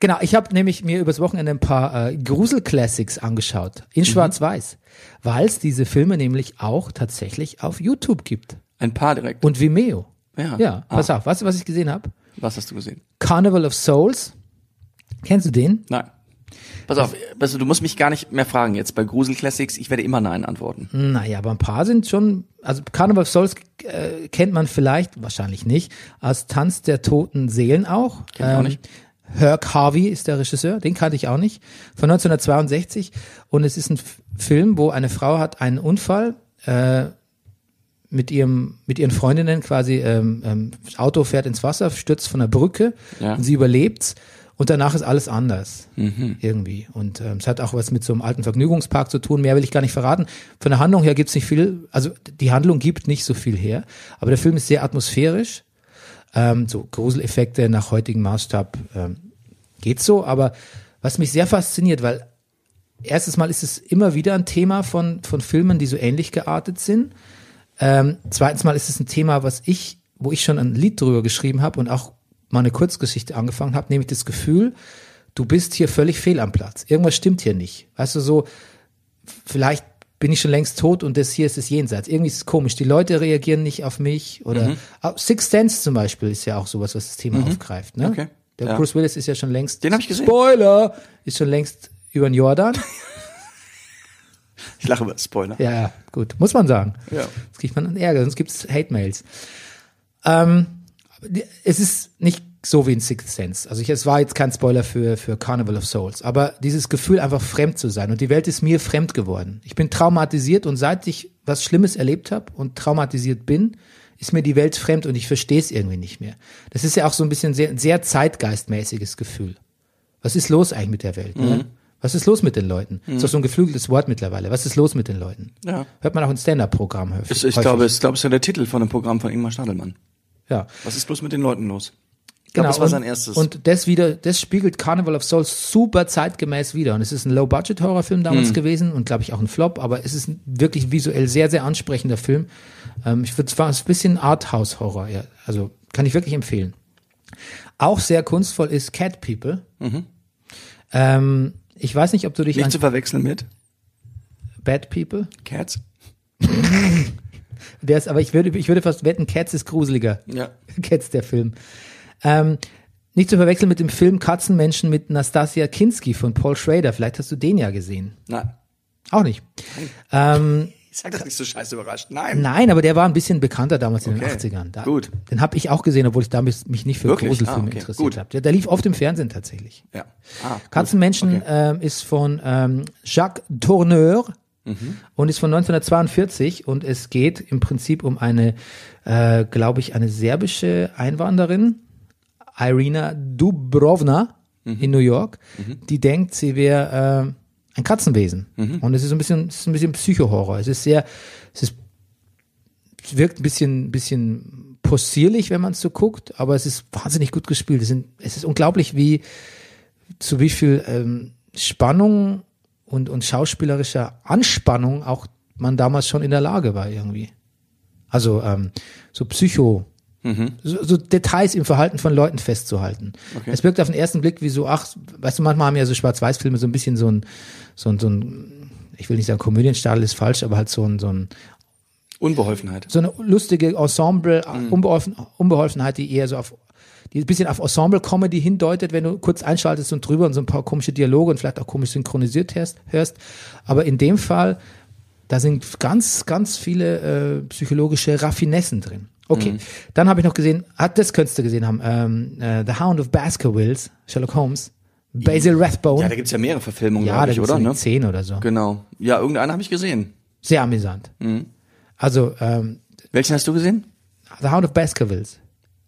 [SPEAKER 1] Genau, ich habe nämlich mir übers Wochenende ein paar äh, Grusel-Classics angeschaut, in Schwarz-Weiß, weil es diese Filme nämlich auch tatsächlich auf YouTube gibt
[SPEAKER 2] Ein paar direkt.
[SPEAKER 1] und Vimeo.
[SPEAKER 2] Ja.
[SPEAKER 1] Ja,
[SPEAKER 2] Ah.
[SPEAKER 1] pass auf, weißt du, was ich gesehen habe?
[SPEAKER 2] Was hast du gesehen?
[SPEAKER 1] Carnival of Souls. Kennst du den?
[SPEAKER 2] Nein. Pass auf, also du musst mich gar nicht mehr fragen jetzt bei Grusel Classics. Ich werde immer Nein antworten.
[SPEAKER 1] Naja, aber ein paar sind schon, also Carnival of Souls äh, kennt man vielleicht, wahrscheinlich nicht, als Tanz der toten Seelen auch.
[SPEAKER 2] Kenn ich auch nicht.
[SPEAKER 1] Herc Harvey ist der Regisseur, den kannte ich auch nicht, von 1962. Und es ist ein Film, wo eine Frau hat einen Unfall äh, mit ihrem mit ihren Freundinnen quasi, ähm, ähm, das Auto fährt ins Wasser, stürzt von der Brücke
[SPEAKER 2] Ja.
[SPEAKER 1] und sie überlebt. Und danach ist alles anders. Irgendwie. Und ähm, es hat auch was mit so einem alten Vergnügungspark zu tun. Mehr will ich gar nicht verraten. Von der Handlung her gibt's nicht viel, also die Handlung gibt nicht so viel her. Aber der Film ist sehr atmosphärisch. Ähm, so Gruseleffekte nach heutigem Maßstab ähm, geht so. Aber was mich sehr fasziniert, weil erstes Mal ist es immer wieder ein Thema von, von Filmen, die so ähnlich geartet sind. Ähm, zweitens Mal ist es ein Thema, was ich, wo ich schon ein Lied drüber geschrieben habe und auch mal eine Kurzgeschichte angefangen habe, nämlich das Gefühl, du bist hier völlig fehl am Platz. Irgendwas stimmt hier nicht. Weißt du, so, vielleicht bin ich schon längst tot und das hier ist das Jenseits. Irgendwie ist es komisch. Die Leute reagieren nicht auf mich oder auch Six Sense zum Beispiel ist ja auch sowas, was das Thema aufgreift. Ne?
[SPEAKER 2] Okay.
[SPEAKER 1] Der
[SPEAKER 2] Ja.
[SPEAKER 1] Bruce Willis ist ja schon längst.
[SPEAKER 2] Den hab ich gesehen.
[SPEAKER 1] Spoiler! Ist schon längst über den Jordan.
[SPEAKER 2] Ich lache über Spoiler.
[SPEAKER 1] Ja, ja, gut. Muss man sagen.
[SPEAKER 2] Ja.
[SPEAKER 1] Sonst kriegt man einen Ärger, sonst gibt's Hate-Mails. Ähm, die- es ist nicht so wie in Sixth Sense. Also ich, es war jetzt kein Spoiler für, für Carnival of Souls, aber dieses Gefühl, einfach fremd zu sein. Und die Welt ist mir fremd geworden. Ich bin traumatisiert und seit ich was Schlimmes erlebt habe und traumatisiert bin, ist mir die Welt fremd und ich verstehe es irgendwie nicht mehr. Das ist ja auch so ein bisschen sehr, sehr zeitgeistmäßiges Gefühl. Was ist los eigentlich mit der Welt? Ne? Was ist los mit den Leuten? Ist doch so ein geflügeltes Wort mittlerweile. Was ist los mit den Leuten?
[SPEAKER 2] Ja.
[SPEAKER 1] Hört man auch ein Stand-Up-Programm häufig.
[SPEAKER 2] Ich, ich
[SPEAKER 1] häufig.
[SPEAKER 2] glaube, es ich glaube, es ist ja der Titel von dem Programm von Ingmar Stadelmann.
[SPEAKER 1] Ja.
[SPEAKER 2] Was ist bloß mit den Leuten los? Ich glaube,
[SPEAKER 1] Genau,
[SPEAKER 2] das war
[SPEAKER 1] und,
[SPEAKER 2] sein erstes.
[SPEAKER 1] Und das wieder, das spiegelt Carnival of Souls super zeitgemäß wieder. Und es ist ein Low-Budget-Horrorfilm damals
[SPEAKER 2] Hm.
[SPEAKER 1] gewesen und glaube ich auch ein Flop, aber es ist ein wirklich visuell sehr, sehr ansprechender Film. Ähm, ich würde zwar ein bisschen Arthouse-Horror, ja. Also kann ich wirklich empfehlen. Auch sehr kunstvoll ist Cat People. Ähm, ich weiß nicht, ob du dich
[SPEAKER 2] nicht zu verwechseln mit
[SPEAKER 1] Bad People.
[SPEAKER 2] Cats.
[SPEAKER 1] Der ist, aber ich würde, ich würde fast wetten, Cats ist gruseliger.
[SPEAKER 2] Ja.
[SPEAKER 1] Cats, der Film. Ähm, nicht zu verwechseln mit dem Film Katzenmenschen mit Nastasia Kinski von Paul Schrader. Vielleicht hast du den ja gesehen.
[SPEAKER 2] Nein.
[SPEAKER 1] Auch nicht. Ähm,
[SPEAKER 2] Ich sag das nicht so scheiße überrascht. Nein.
[SPEAKER 1] nein, aber der war ein bisschen bekannter damals in
[SPEAKER 2] Okay.
[SPEAKER 1] den 80ern. Da,
[SPEAKER 2] Gut.
[SPEAKER 1] Den habe ich auch gesehen, obwohl ich damals mich nicht für
[SPEAKER 2] Wirklich?
[SPEAKER 1] Gruselfilme
[SPEAKER 2] Ah, okay.
[SPEAKER 1] interessiert habe. Der, der lief oft im Fernsehen tatsächlich.
[SPEAKER 2] Ja. Ah.
[SPEAKER 1] Katzenmenschen
[SPEAKER 2] Okay.
[SPEAKER 1] ähm, ist von ähm, Jacques Tourneur
[SPEAKER 2] Mhm.
[SPEAKER 1] und ist von 1942 und es geht im Prinzip um eine, äh, glaube ich, eine serbische Einwanderin, Irina Dubrovna in New York, die denkt, sie wäre äh, ein Katzenwesen. Und es ist ein bisschen, es ist ein bisschen Psychohorror. Es ist sehr, es ist, es wirkt ein bisschen, bisschen possierlich, wenn man es so guckt, aber es ist wahnsinnig gut gespielt. Es, sind, es ist unglaublich, wie zu wie viel ähm, Spannung und, und schauspielerischer Anspannung auch man damals schon in der Lage war irgendwie. Also ähm, so Psycho, so, so Details im Verhalten von Leuten festzuhalten. Es wirkt auf den ersten Blick wie so, ach, weißt du, manchmal haben ja so Schwarz-Weiß-Filme so ein bisschen so ein, so ein, so ein, ich will nicht sagen Komödienstadel ist falsch, aber halt so ein, so ein,
[SPEAKER 2] Unbeholfenheit.
[SPEAKER 1] so eine lustige Ensemble, Unbeholfen, Unbeholfenheit, die eher so auf, die ein bisschen auf Ensemble-Comedy hindeutet, wenn du kurz einschaltest und drüber und so ein paar komische Dialoge und vielleicht auch komisch synchronisiert hörst. Aber in dem Fall, da sind ganz, ganz viele äh, psychologische Raffinessen drin. Okay, dann habe ich noch gesehen, hat das könntest du gesehen haben, ähm, äh, The Hound of Baskervilles, Sherlock Holmes, Basil Rathbone.
[SPEAKER 2] Ja, da gibt's ja mehrere Verfilmungen,
[SPEAKER 1] Ja,
[SPEAKER 2] glaub
[SPEAKER 1] da
[SPEAKER 2] ich, oder?
[SPEAKER 1] so
[SPEAKER 2] Ne?
[SPEAKER 1] zehn oder so.
[SPEAKER 2] Genau. Ja, irgendeinen habe ich gesehen.
[SPEAKER 1] Sehr amüsant. Also, ähm,
[SPEAKER 2] Welchen hast du gesehen?
[SPEAKER 1] The Hound of Baskervilles.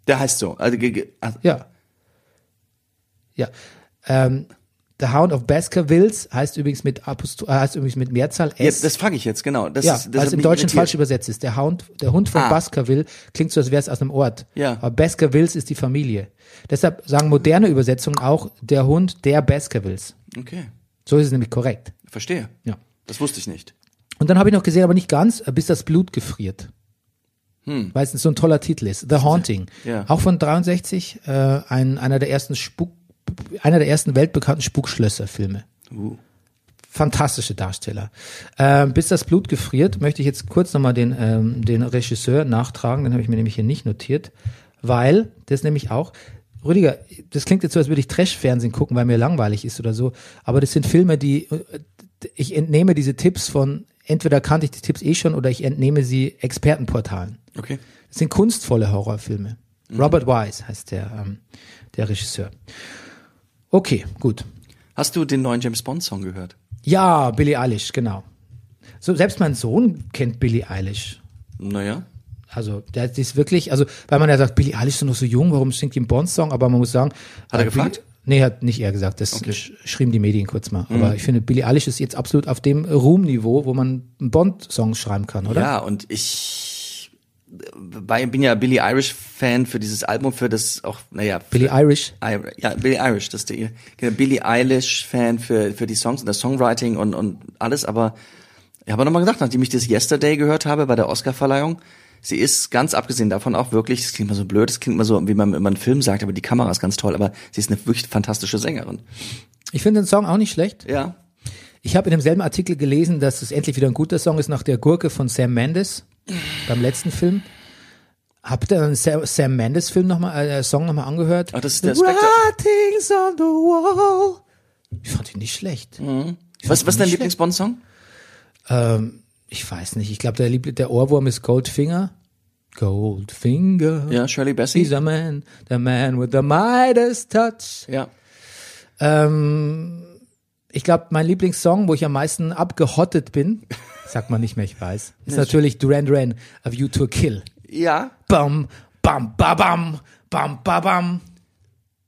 [SPEAKER 2] Der heißt so. Also, also
[SPEAKER 1] Ja. Ja. Ähm, The Hound of Baskervilles heißt übrigens mit Aposto äh, heißt übrigens mit Mehrzahl S.
[SPEAKER 2] das frage ich jetzt, genau. Das
[SPEAKER 1] ja,
[SPEAKER 2] ist,
[SPEAKER 1] weil es im Deutschen
[SPEAKER 2] irritiert.
[SPEAKER 1] falsch übersetzt ist. Der Hound, der Hund von
[SPEAKER 2] Ah.
[SPEAKER 1] Baskerville klingt so, als wäre es aus einem Ort.
[SPEAKER 2] Ja.
[SPEAKER 1] Aber Baskervilles ist die Familie. Deshalb sagen moderne Übersetzungen auch der Hund der Baskervilles.
[SPEAKER 2] Okay,
[SPEAKER 1] So ist es nämlich korrekt.
[SPEAKER 2] verstehe.
[SPEAKER 1] Ja.
[SPEAKER 2] Das wusste ich nicht.
[SPEAKER 1] Und dann habe ich noch gesehen, aber nicht ganz, äh, bis das Blut gefriert. Weil es so ein toller Titel ist. The Haunting.
[SPEAKER 2] Hm. Ja.
[SPEAKER 1] Auch von 63, äh, ein, einer der ersten Spuk, einer der ersten weltbekannten Spukschlösser-Filme.
[SPEAKER 2] Uh.
[SPEAKER 1] Fantastische Darsteller. Ähm, bis das Blut gefriert, möchte ich jetzt kurz nochmal den, ähm, den Regisseur nachtragen, den habe ich mir nämlich hier nicht notiert, weil das nämlich auch, Rüdiger, das klingt jetzt so, als würde ich Trash-Fernsehen gucken, weil mir langweilig ist oder so, aber das sind Filme, die, äh, ich entnehme diese Tipps von, entweder kannte ich die Tipps eh schon oder ich entnehme sie Expertenportalen.
[SPEAKER 2] Okay.
[SPEAKER 1] Das sind kunstvolle Horrorfilme. Robert Wise heißt der, ähm, der Regisseur. Okay, gut.
[SPEAKER 2] Hast du den neuen James Bond Song gehört?
[SPEAKER 1] Ja, Billie Eilish, genau. So, selbst mein Sohn kennt Billie Eilish.
[SPEAKER 2] Naja.
[SPEAKER 1] Also, der ist wirklich, also, weil man ja sagt, Billie Eilish ist noch so jung, warum singt die einen Bond-Song? Aber man muss sagen.
[SPEAKER 2] Hat er
[SPEAKER 1] äh,
[SPEAKER 2] gefragt?
[SPEAKER 1] Billie- Nee, hat nicht er gesagt. Das
[SPEAKER 2] Okay. Mhm.
[SPEAKER 1] sch schrieben die Medien kurz mal. Aber ich finde, Billie Eilish ist jetzt absolut auf dem Ruhmniveau, wo man einen Bond-Song schreiben kann, oder?
[SPEAKER 2] Ja, und ich bin ja Billy Irish Fan für dieses Album, für das auch, naja.
[SPEAKER 1] Billie Irish.
[SPEAKER 2] Ir- Ja, Billy Irish, das ist der, genau, Billy Eilish Fan für, für die Songs und das Songwriting und, und alles, aber ich habe nochmal gesagt, nachdem ich das Yesterday gehört habe bei der Oscarverleihung, sie ist ganz abgesehen davon auch wirklich, das klingt mal so blöd, das klingt mal so, wie man immer einen Film sagt, aber die Kamera ist ganz toll, aber sie ist eine wirklich fantastische Sängerin.
[SPEAKER 1] Ich finde den Song auch nicht schlecht.
[SPEAKER 2] Ja.
[SPEAKER 1] Ich habe in demselben Artikel gelesen, dass es endlich wieder ein guter Song ist nach der Gurke von Sam Mendes beim letzten Film. Habt ihr einen Sam, Mendes Film noch mal, äh, Song nochmal angehört?
[SPEAKER 2] Ach, das ist der
[SPEAKER 1] Writings on the wall. Ich fand ihn nicht schlecht.
[SPEAKER 2] Was, was ist dein Lieblingsbond-Song?
[SPEAKER 1] Ähm, ich weiß nicht. Ich glaube, der, Liebl- der Ohrwurm ist Goldfinger. Goldfinger.
[SPEAKER 2] Ja, Shirley Bassey?
[SPEAKER 1] He's a man, the man with the Midas touch.
[SPEAKER 2] Ja.
[SPEAKER 1] Ähm, ich glaube, mein Lieblingssong, wo ich am meisten abgehottet bin, sagt man nicht mehr, ich weiß, ist natürlich Duran Duran, A View to a Kill.
[SPEAKER 2] Ja.
[SPEAKER 1] Bam, bam, ba, bam, bam, ba, bam.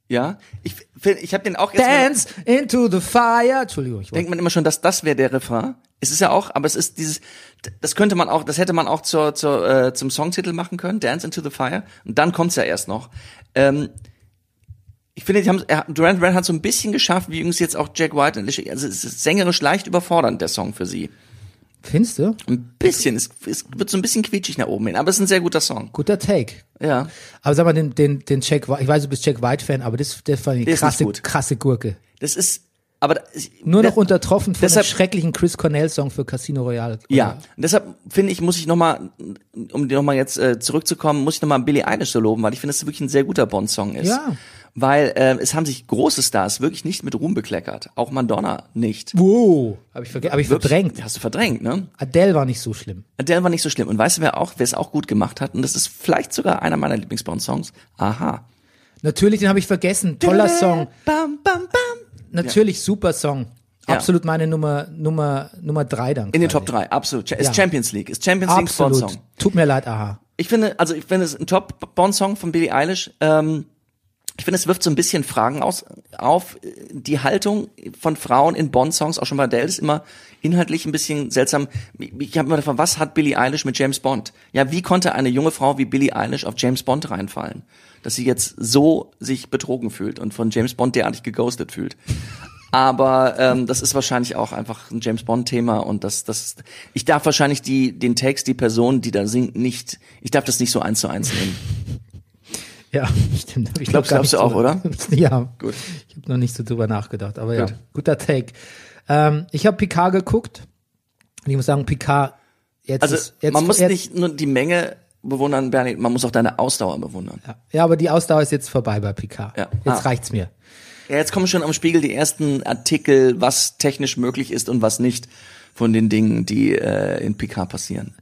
[SPEAKER 2] Ja. Ich ich habe den auch jetzt
[SPEAKER 1] Dance into the fire. Entschuldigung, ich
[SPEAKER 2] denkt man immer schon, dass das wäre der Refrain. Es ist ja auch, aber es ist dieses, das könnte man auch, das hätte man auch zur, zur, äh, zum Songtitel machen können, Dance into the Fire. Und dann kommt's ja erst noch. Ähm, ich finde, die haben, er, Duran Duran hat so ein bisschen geschafft, wie übrigens jetzt auch Jack White. und Alicia- Also es ist sängerisch leicht überfordernd, der Song für sie.
[SPEAKER 1] Findest du?
[SPEAKER 2] Ein bisschen, es, es wird so ein bisschen quietschig nach oben hin, aber es ist ein sehr guter Song.
[SPEAKER 1] Guter Take.
[SPEAKER 2] Ja.
[SPEAKER 1] Aber sag mal, den, den, den Jack White, ich weiß, du bist Jack White-Fan, aber das, das fand ich
[SPEAKER 2] Der ist
[SPEAKER 1] krasse, krasse Gurke.
[SPEAKER 2] Das ist, aber
[SPEAKER 1] Nur noch untertroffen von
[SPEAKER 2] deshalb-
[SPEAKER 1] dem schrecklichen Chris Cornell-Song für Casino Royale.
[SPEAKER 2] Ja, und deshalb finde ich, muss ich nochmal, um noch mal jetzt äh, zurückzukommen, muss ich nochmal Billie Eilish so loben, weil ich finde, dass es wirklich ein sehr guter Bond-Song ist.
[SPEAKER 1] Ja.
[SPEAKER 2] Weil äh, es haben sich große Stars wirklich nicht mit Ruhm bekleckert. Auch Madonna nicht.
[SPEAKER 1] Wow. Hab ich, verge hab ich
[SPEAKER 2] Wirklich.
[SPEAKER 1] verdrängt.
[SPEAKER 2] Hast du verdrängt, ne?
[SPEAKER 1] Adele war nicht so schlimm.
[SPEAKER 2] Der war nicht so schlimm. Und weißt du, wer auch, wer es auch gut gemacht hat? Und das ist vielleicht sogar einer meiner Lieblings-Bond-Songs. Aha.
[SPEAKER 1] Natürlich, den habe ich vergessen. Toller Song.
[SPEAKER 2] Bam, bam, bam.
[SPEAKER 1] Natürlich super Song.
[SPEAKER 2] Ja.
[SPEAKER 1] Absolut meine Nummer Nummer Nummer drei dann.
[SPEAKER 2] In den. Top 3, absolut. Ist
[SPEAKER 1] Ja.
[SPEAKER 2] Champions League. Ist Champions League
[SPEAKER 1] Absolut.
[SPEAKER 2] Bond-Song.
[SPEAKER 1] Tut mir leid, aha.
[SPEAKER 2] Ich finde, also ich finde es ein Top-Bond-Song von Billie Eilish. Ähm, ich finde, es wirft so ein bisschen Fragen aus, auf. Die Haltung von Frauen in Bond-Songs, auch schon bei Adele, ist immer inhaltlich ein bisschen seltsam. Ich habe mir gefragt, was hat Billie Eilish mit James Bond? Ja, wie konnte eine junge Frau wie Billie Eilish auf James Bond reinfallen? Dass sie jetzt so sich betrogen fühlt und von James Bond derartig geghostet fühlt. Aber ähm, das ist wahrscheinlich auch einfach ein James Bond-Thema und das, das, ich darf wahrscheinlich die, den Text, die Person, die da singt, nicht, ich darf das nicht so eins zu eins nehmen.
[SPEAKER 1] Ja, stimmt. Ich gar
[SPEAKER 2] glaubst du auch,
[SPEAKER 1] so-
[SPEAKER 2] oder?
[SPEAKER 1] Ja.
[SPEAKER 2] Gut.
[SPEAKER 1] Ich habe noch nicht so drüber nachgedacht, aber ja,
[SPEAKER 2] Gut.
[SPEAKER 1] guter Take. Ähm, ich habe Picard geguckt und ich muss sagen, Picard jetzt
[SPEAKER 2] Also
[SPEAKER 1] ist, jetzt,
[SPEAKER 2] man muss
[SPEAKER 1] jetzt,
[SPEAKER 2] nicht nur die Menge bewundern, Bernie, man muss auch deine Ausdauer bewundern.
[SPEAKER 1] Ja. ja, aber die Ausdauer ist jetzt vorbei bei Picard.
[SPEAKER 2] Ja.
[SPEAKER 1] Jetzt
[SPEAKER 2] Ah.
[SPEAKER 1] reicht's mir.
[SPEAKER 2] Ja, jetzt kommen schon am Spiegel die ersten Artikel, was technisch möglich ist und was nicht von den Dingen, die äh, in Picard passieren.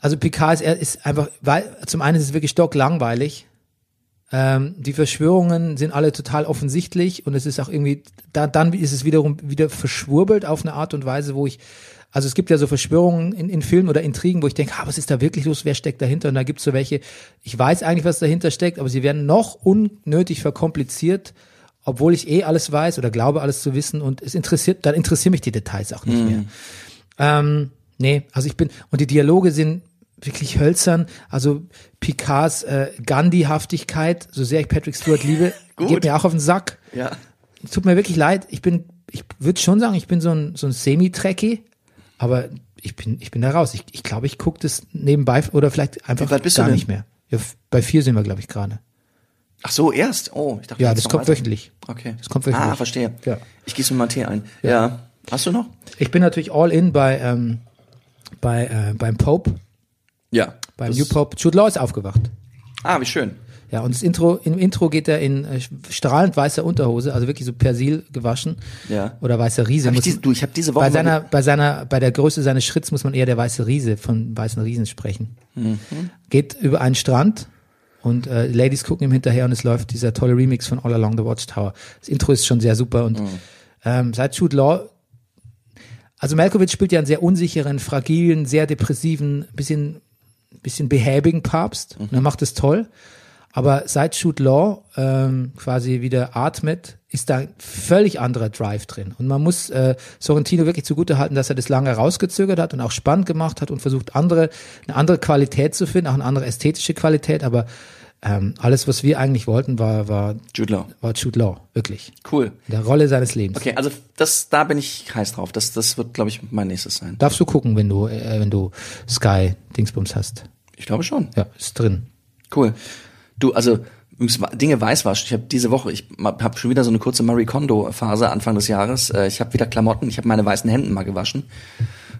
[SPEAKER 1] Also Picard ist, ist einfach, weil zum einen ist es wirklich stocklangweilig. Ähm, die Verschwörungen sind alle total offensichtlich und es ist auch irgendwie, da, dann ist es wiederum wieder verschwurbelt auf eine Art und Weise, wo ich, also es gibt ja so Verschwörungen in, in Filmen oder Intrigen, wo ich denke, ah, was ist da wirklich los, wer steckt dahinter? Und da gibt's so welche, ich weiß eigentlich, was dahinter steckt, aber sie werden noch unnötig verkompliziert, obwohl ich eh alles weiß oder glaube alles zu wissen und es interessiert, dann interessieren mich die Details auch nicht mehr. Ähm, nee, also ich bin, und die Dialoge sind wirklich hölzern. Also Picards äh, Gandhi-Haftigkeit, so sehr ich Patrick Stewart liebe, geht mir auch auf den Sack.
[SPEAKER 2] Ja.
[SPEAKER 1] Es tut mir wirklich leid. Ich bin, ich würde schon sagen, ich bin so ein, so ein Semi-Trekkie, aber ich bin, ich bin da raus. Ich, ich glaube, ich gucke das nebenbei oder vielleicht einfach gar nicht mehr. Ja, bei vier sind wir, glaube ich, gerade.
[SPEAKER 2] Ach so, erst. Oh, ich dachte.
[SPEAKER 1] Ja, das kommt
[SPEAKER 2] weiter.
[SPEAKER 1] wöchentlich.
[SPEAKER 2] Okay.
[SPEAKER 1] Das kommt wöchentlich.
[SPEAKER 2] Ah, verstehe.
[SPEAKER 1] Ja.
[SPEAKER 2] Ich gieße mir mal Tee ein. Ja. Hast du noch?
[SPEAKER 1] Ich bin natürlich all in bei, ähm, bei, äh, beim Pope,
[SPEAKER 2] Ja.
[SPEAKER 1] beim New Pope. Jude Law ist aufgewacht.
[SPEAKER 2] Ah, wie schön.
[SPEAKER 1] Ja, und das Intro, im Intro geht er in äh, strahlend weißer Unterhose, also wirklich so Persil gewaschen.
[SPEAKER 2] Ja.
[SPEAKER 1] Oder weißer Riese.
[SPEAKER 2] Hab ich diese, du, ich habe diese Woche
[SPEAKER 1] bei seiner, bei seiner, bei der Größe seines Schritts muss man eher der weiße Riese von weißen Riesen sprechen.
[SPEAKER 2] Mhm.
[SPEAKER 1] Geht über einen Strand und äh, Ladies gucken ihm hinterher und es läuft dieser tolle Remix von All Along the Watchtower. Das Intro ist schon sehr super und
[SPEAKER 2] Mhm.
[SPEAKER 1] ähm, seit Jude Law also Malkovich spielt ja einen sehr unsicheren, fragilen, sehr depressiven, bisschen, bisschen behäbigen Papst. Und er macht es toll. Aber seit Jude Law ähm, quasi wieder atmet, ist da ein völlig anderer Drive drin. Und man muss äh, Sorrentino wirklich zugutehalten, dass er das lange rausgezögert hat und auch spannend gemacht hat und versucht, andere, eine andere Qualität zu finden, auch eine andere ästhetische Qualität. Aber ähm, alles, was wir eigentlich wollten, war, war,
[SPEAKER 2] Jude Law.
[SPEAKER 1] war Jude Law, wirklich.
[SPEAKER 2] Cool.
[SPEAKER 1] In der Rolle seines Lebens.
[SPEAKER 2] Okay, also das, da bin ich heiß drauf. Das, das wird, glaube ich, mein nächstes sein.
[SPEAKER 1] Darfst du gucken, wenn du, äh, wenn du Sky Dingsbums hast.
[SPEAKER 2] Ich glaube schon.
[SPEAKER 1] Ja, ist drin.
[SPEAKER 2] Cool. Du, also Dinge weißwaschen. Ich habe diese Woche, ich habe schon wieder so eine kurze Marie Kondo Phase Anfang des Jahres. Äh, Ich habe wieder Klamotten. Ich habe meine weißen Hemden mal gewaschen.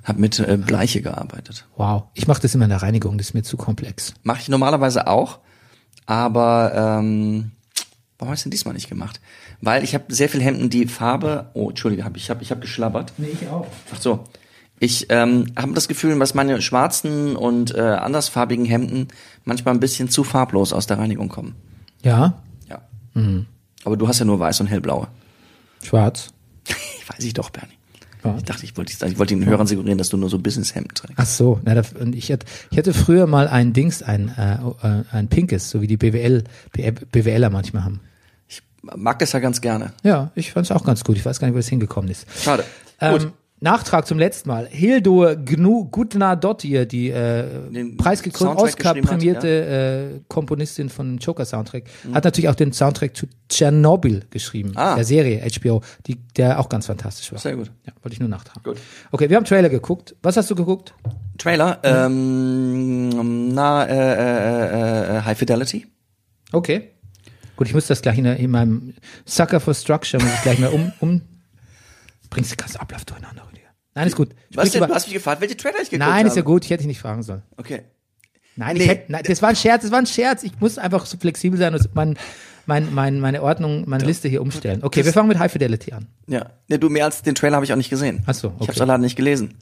[SPEAKER 2] Habe mit äh, Bleiche gearbeitet.
[SPEAKER 1] Wow. Ich mache das immer in der Reinigung, das ist mir zu komplex.
[SPEAKER 2] Mache ich normalerweise auch, aber ähm, warum habe ich denn diesmal nicht gemacht? Weil ich habe sehr viel Hemden, die Farbe. Oh, Entschuldige, hab ich habe ich hab geschlabbert.
[SPEAKER 1] Nee, ich auch.
[SPEAKER 2] Ach so. Ich ähm, habe das Gefühl, dass meine schwarzen und äh, andersfarbigen Hemden manchmal ein bisschen zu farblos aus der Reinigung kommen.
[SPEAKER 1] Ja,
[SPEAKER 2] Ja. Aber du hast ja nur weiß und hellblaue.
[SPEAKER 1] schwarz.
[SPEAKER 2] Weiß ich doch, Bernie.
[SPEAKER 1] Ja.
[SPEAKER 2] Ich dachte, ich wollte, ich wollte den Hörern suggerieren, dass du nur so Businesshemden trägst.
[SPEAKER 1] Ach so, na, und ich hatte, ich hatte früher mal ein Dings, ein, äh, äh, ein pinkes, so wie die BWL, BWLer manchmal haben.
[SPEAKER 2] Ich mag es ja ganz gerne.
[SPEAKER 1] Ja, ich fand es auch ganz gut. Ich weiß gar nicht, wo es hingekomkommen ist.
[SPEAKER 2] Schade. Gut.
[SPEAKER 1] Nachtrag zum letzten Mal. Hildur Gnu Gudnadottir, die äh,
[SPEAKER 2] Den
[SPEAKER 1] preisgekrönte, Oscar-prämierte äh, Komponistin von Joker-Soundtrack, hat natürlich auch den Soundtrack zu Tschernobyl geschrieben,
[SPEAKER 2] Ah.
[SPEAKER 1] der Serie HBO, die, der auch ganz fantastisch war.
[SPEAKER 2] Sehr gut.
[SPEAKER 1] Ja, wollte ich nur nachtragen.
[SPEAKER 2] Gut.
[SPEAKER 1] Okay, wir haben Trailer geguckt. Was hast du geguckt?
[SPEAKER 2] Trailer. Ähm, na, äh, äh, äh, High Fidelity.
[SPEAKER 1] Okay. Gut, ich muss das gleich in, in meinem Sucker for Structure, muss ich gleich mal um, um bringst du ganzen Ablauf durcheinander. Nein, ist gut.
[SPEAKER 2] Was
[SPEAKER 1] Sprich
[SPEAKER 2] denn?
[SPEAKER 1] über-
[SPEAKER 2] Du hast mich gefragt, welche Trailer ich geguckt
[SPEAKER 1] Nein,
[SPEAKER 2] habe.
[SPEAKER 1] ist ja gut, ich hätte dich nicht fragen sollen.
[SPEAKER 2] Okay.
[SPEAKER 1] Nein,
[SPEAKER 2] Nee.
[SPEAKER 1] ich hätte, nein, das war ein Scherz, das war ein Scherz. Ich muss einfach so flexibel sein und mein, mein, mein, meine Ordnung, meine Liste hier umstellen. Okay, wir fangen mit High Fidelity an.
[SPEAKER 2] Ja. Ne, du, mehr als den Trailer habe ich auch nicht gesehen.
[SPEAKER 1] Ach so,
[SPEAKER 2] Ich
[SPEAKER 1] okay.
[SPEAKER 2] habe es leider nicht gelesen.